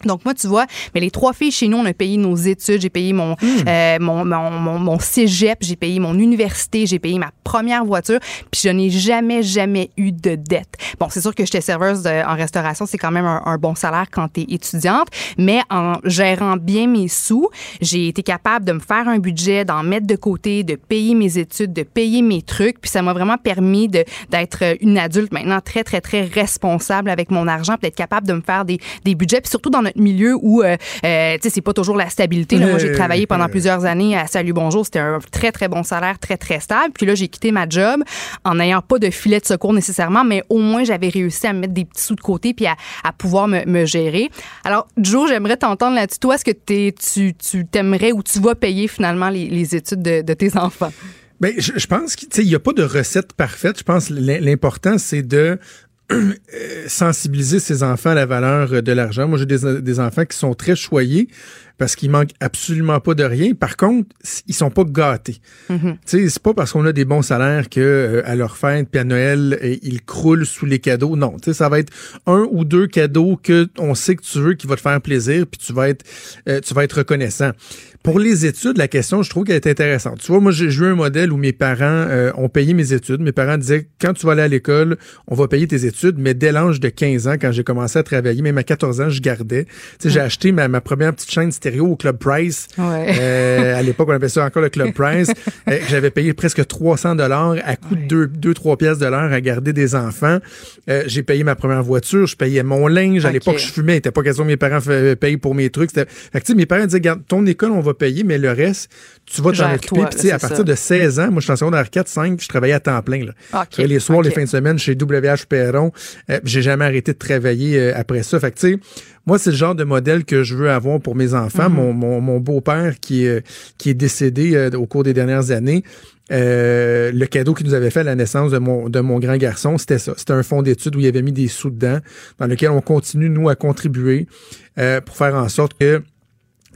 Donc moi, tu vois, mais les trois filles chez nous, on a payé nos études, j'ai payé mon, euh, mon, mon, mon, mon cégep, j'ai payé mon université, j'ai payé ma première voiture, puis je n'ai jamais, jamais eu de dette. Bon, c'est sûr que j'étais serveuse de- en restauration, c'est quand même un, un bon salaire quand tu es étudiante, mais en gérant bien mes sous, j'ai été capable de me faire un budget, d'en mettre de côté, de payer mes études, de payer mes trucs, puis ça m'a vraiment permis de d'être une adulte maintenant très, très, très responsable avec mon argent, puis d'être capable de me faire des, des budgets, puis surtout dans notre milieu où, euh, euh, tu sais, c'est pas toujours la stabilité. Là, moi, j'ai travaillé pendant plusieurs années à Salut Bonjour, c'était un très, très bon salaire, très, très stable. Puis là, j'ai quitté ma job en n'ayant pas de filet de secours nécessairement, mais au moins, j'avais réussi à me mettre des petits sous de côté puis à, à pouvoir me, me gérer. Alors, Joe, j'aimerais t'entendre là-dessus. Toi, est-ce que tu tu t'aimerais ou tu vas payer finalement les, les études de, de tes enfants? Ben, je, je pense qu'il n'y a pas de recette parfaite. Je pense que l'im- l'important, c'est de [CLEARS THROAT] sensibiliser ses enfants à la valeur euh, de l'argent. Moi, j'ai des, des enfants qui sont très choyés parce qu'ils manquent absolument pas de rien. Par contre, ils sont pas gâtés. Mhm. Tu sais, c'est pas parce qu'on a des bons salaires que euh, à leur fête puis à Noël, euh, ils croulent sous les cadeaux. Non, tu sais, ça va être un ou deux cadeaux que on sait que tu veux qui va te faire plaisir puis tu vas être euh, tu vas être reconnaissant. Pour les études, la question, je trouve qu'elle est intéressante. Tu vois, moi, j'ai eu un modèle où mes parents euh, ont payé mes études. Mes parents disaient, quand tu vas aller à l'école, on va payer tes études, mais dès l'âge de 15 ans, quand j'ai commencé à travailler, même à 14 ans, je gardais. Tu sais, j'ai acheté ma, ma première petite chaîne stéréo au Club Price. Ouais. Euh, à l'époque, on appelait ça encore le Club Price. [LAUGHS] Euh, J'avais payé presque 300 dollars à coût de 2-3 pièces de l'heure à garder des enfants. Euh, j'ai payé ma première voiture, je payais mon linge. À l'époque, je fumais. Il n'était pas question que mes parents payent pour mes trucs. Fait que, tu sais, mes parents disaient, garde, ton école, on va payer, mais le reste, tu vas t'en occuper. Puis, tu sais, à partir ça. de 16 ans, moi, je suis en secondaire 4, 5, je travaillais à temps plein. Là. Les soirs, les fins de semaine chez WH Perron. Euh, j'ai jamais arrêté de travailler euh, après ça. Fait que, tu sais, moi, c'est le genre de modèle que je veux avoir pour mes enfants. Mhm. Mon, mon, mon beau-père qui, est- qui est décédé euh, au cours des dernières années, euh, le cadeau qu'il nous avait fait à la naissance de mon, de mon grand garçon, c'était ça. C'était un fonds d'études où il avait mis des sous dedans, dans lequel on continue, nous, à contribuer euh, pour faire en sorte que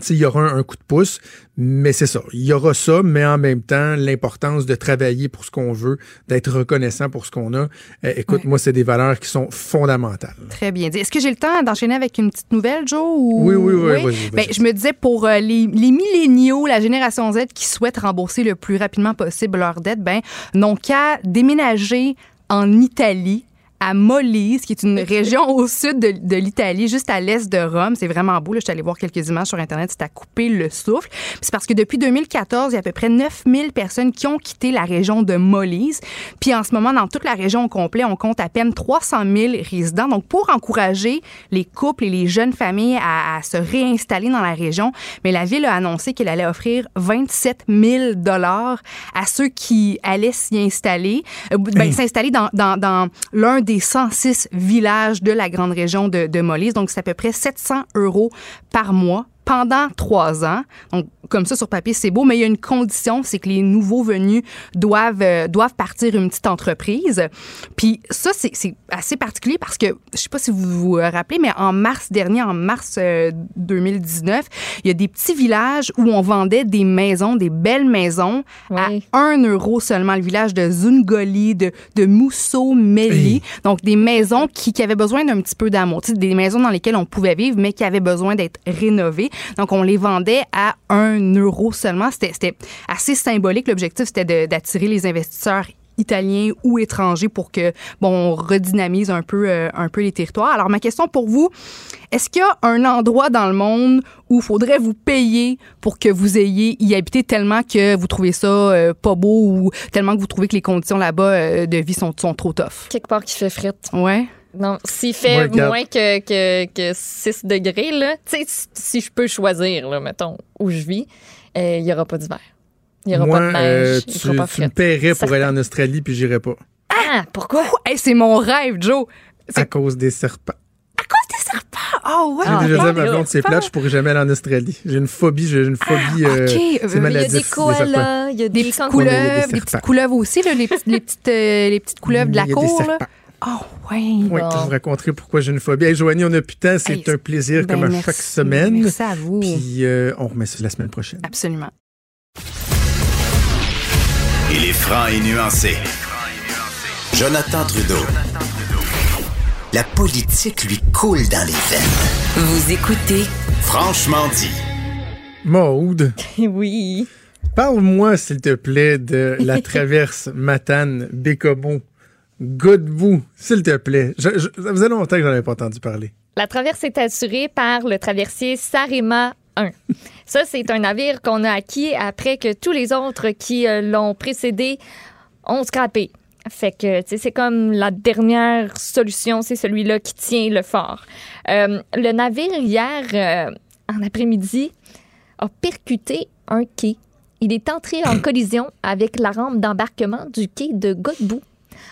il y aura un, un coup de pouce, mais c'est ça. Il y aura ça, mais en même temps, l'importance de travailler pour ce qu'on veut, d'être reconnaissant pour ce qu'on a. Euh, écoute, moi, c'est des valeurs qui sont fondamentales. Très bien dit. Est-ce que j'ai le temps d'enchaîner avec une petite nouvelle, Joe? Ou... Oui, oui, oui. Ben, je me disais pour euh, les, les milléniaux, la génération Z qui souhaitent rembourser le plus rapidement possible leur dette, ben, n'ont qu'à déménager en Italie à Molise, qui est une région au sud de, de l'Italie, juste à l'est de Rome. C'est vraiment beau. Là, je suis allée voir quelques images sur Internet. C'est à couper le souffle. C'est parce que depuis 2014, il y a à peu près 9000 personnes qui ont quitté la région de Molise. Puis en ce moment, dans toute la région au complet, on compte à peine 300 000 résidents. Donc, pour encourager les couples et les jeunes familles à, à se réinstaller dans la région, mais la ville a annoncé qu'elle allait offrir 27 000 dollars à ceux qui allaient s'y installer, euh, ben, s'installer dans, dans, dans l'un des 106 villages de la grande région de, de Molise. Donc, c'est à peu près 700 euros par mois pendant trois ans. Donc, comme ça, sur papier, c'est beau, mais il y a une condition, c'est que les nouveaux venus doivent, euh, doivent partir une petite entreprise. Puis ça, c'est assez particulier parce que, je sais pas si vous vous euh, rappelez, mais en mars dernier, en mars euh, 2019, il y a des petits villages où on vendait des maisons, des belles maisons, à 1 euro seulement. Le village de Zungoli, de, de Mousseau-Meli. Donc, des maisons qui, qui avaient besoin d'un petit peu d'amour. Des maisons dans lesquelles on pouvait vivre, mais qui avaient besoin d'être rénovées. Donc, on les vendait à 1 euro seulement. C'était assez symbolique. L'objectif, c'était d'attirer les investisseurs italiens ou étrangers pour que bon on redynamise un peu euh, un peu les territoires. Alors ma question pour vous, est-ce qu'il y a un endroit dans le monde où faudrait vous payer pour que vous ayez y habité tellement que vous trouvez ça euh, pas beau ou tellement que vous trouvez que les conditions là-bas euh, de vie sont, sont trop tough? Quelque part qui fait frite. Ouais. Non, s'il fait moins que, que, que 6 degrés, là, tu sais, si- si je peux choisir, là, mettons, où je vis, euh, il n'y aura pas d'hiver. Il n'y aura Moi, pas de neige. euh, tu, pas tu me paierais pour aller en Australie, puis j'irais pas. Ah! Pourquoi? Hey, c'est mon rêve, Joe. À cause des serpents. À cause des serpents? Oh, ouais. J'ai déjà dit à ma Ah, blonde, c'est plate, je pourrais jamais aller en Australie. J'ai une phobie, j'ai une phobie. euh, OK, c'est euh, il y a des koalas, il y a des, petites couleuvres, des petites couleuvres aussi, là, les, petites, les, petites, euh, les petites couleuvres de la Il y a des cour. là. Serpents. Oh, ouais. Oui, Bon. je vous raconterai pourquoi j'ai une phobie. Hey, Joanie, on a plus de temps. C'est Hey, un plaisir ben, comme à merci. chaque semaine. Merci à vous. Puis euh, on remet ça la semaine prochaine. Absolument. Il est franc et nuancé. Jonathan Trudeau. La politique lui coule dans les veines. Vous écoutez Franchement dit. Maude, [LAUGHS] oui. parle-moi, s'il te plaît, de la [LAUGHS] traverse Matane-Bécomo. Godbout, s'il te plaît. Je- je- ça faisait longtemps que j'en avais pas entendu parler. La traverse est assurée par le traversier Sarema 1. Ça, c'est un navire qu'on a acquis après que tous les autres qui euh, l'ont précédé ont scrappé. Fait que, tu sais, c'est comme la dernière solution, c'est celui-là qui tient le fort. Euh, le navire, hier, euh, en après-midi, a percuté un quai. Il est entré en [COUGHS] collision avec la rampe d'embarquement du quai de Godbout.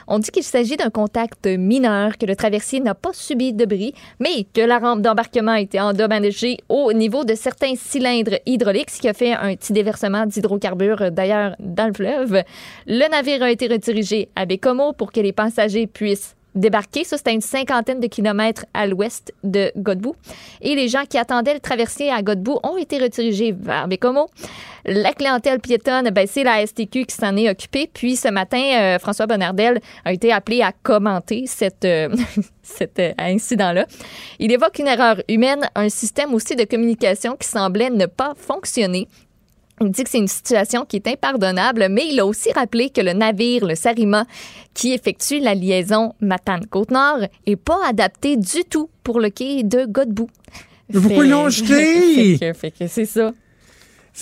On dit qu'il s'agit d'un contact mineur, que le traversier n'a pas subi de bris, mais que la rampe d'embarquement a été endommagée au niveau de certains cylindres hydrauliques, ce qui a fait un petit déversement d'hydrocarbures, d'ailleurs, dans le fleuve. Le navire a été redirigé à Bécomo pour que les passagers puissent débarquer. Ça, c'était une cinquantaine de kilomètres à l'ouest de Godbout. Et les gens qui attendaient le traversier à Godbout ont été redirigés vers Bécomo. La clientèle piétonne, ben, c'est la STQ qui s'en est occupée. Puis ce matin, euh, François Bonnardel a été appelé à commenter euh, [LAUGHS] cet euh, incident-là. Il évoque une erreur humaine, un système aussi de communication qui semblait ne pas fonctionner. Il dit que c'est une situation qui est impardonnable, mais il a aussi rappelé que le navire, le Sarima, qui effectue la liaison Matane-Côte-Nord, est pas adapté du tout pour le quai de Godbout. Pourquoi ils l'ont jeté? [LAUGHS] fait que, fait que c'est ça. [LAUGHS]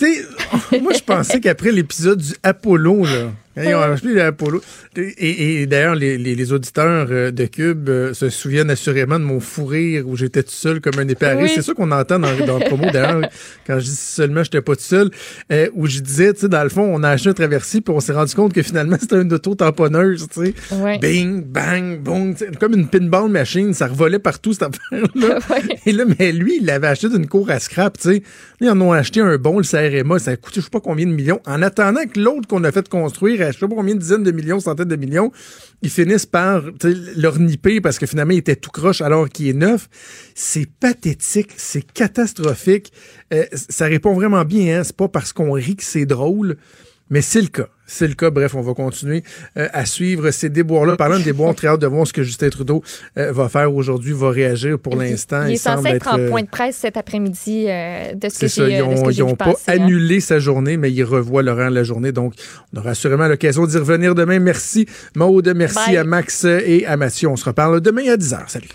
Moi, je pensais qu'après l'épisode du Apollo, là, acheté l'Apollo, et, et d'ailleurs, les, les, les auditeurs euh, de Cube euh, se souviennent assurément de mon fou rire où j'étais tout seul comme un Oui. C'est ça qu'on entend dans, dans le promo, d'ailleurs, [LAUGHS] quand je dis seulement j'étais pas tout seul, euh, où je disais, tu sais, dans le fond, on a acheté un traversier, puis on s'est rendu compte que finalement, c'était une auto-tamponneuse, tu sais. Bing, bang, sais, comme une pinball machine, ça revolait partout, cette affaire-là. [LAUGHS] Et là, mais lui, il l'avait acheté d'une cour à scrap, tu sais. Ils en ont acheté un bon, le CRMA, ça a coûté je sais pas combien de millions. En attendant que l'autre qu'on a fait construire, je sais pas combien de dizaines de millions, centaines de millions, ils finissent par leur nipper parce que finalement, il était tout croche alors qu'il est neuf. C'est pathétique, c'est catastrophique. Euh, ça répond vraiment bien, hein. C'est pas parce qu'on rit que c'est drôle. Mais c'est le cas. C'est le cas. Bref, on va continuer euh, à suivre ces déboires-là. Parlant de déboires, très hâte de voir ce que Justin Trudeau euh, va faire aujourd'hui, va réagir pour l'instant. Il est censé être en euh, point de presse cet après-midi euh, de ce que j'ai ils de ce ont, que ils ont pas passer, hein. annulé sa journée, mais ils revoient l'horaire de la journée. Donc, on aura assurément l'occasion d'y revenir demain. Merci, Maude. Merci Bye. à Max et à Mathieu. On se reparle demain à 10h. Salut.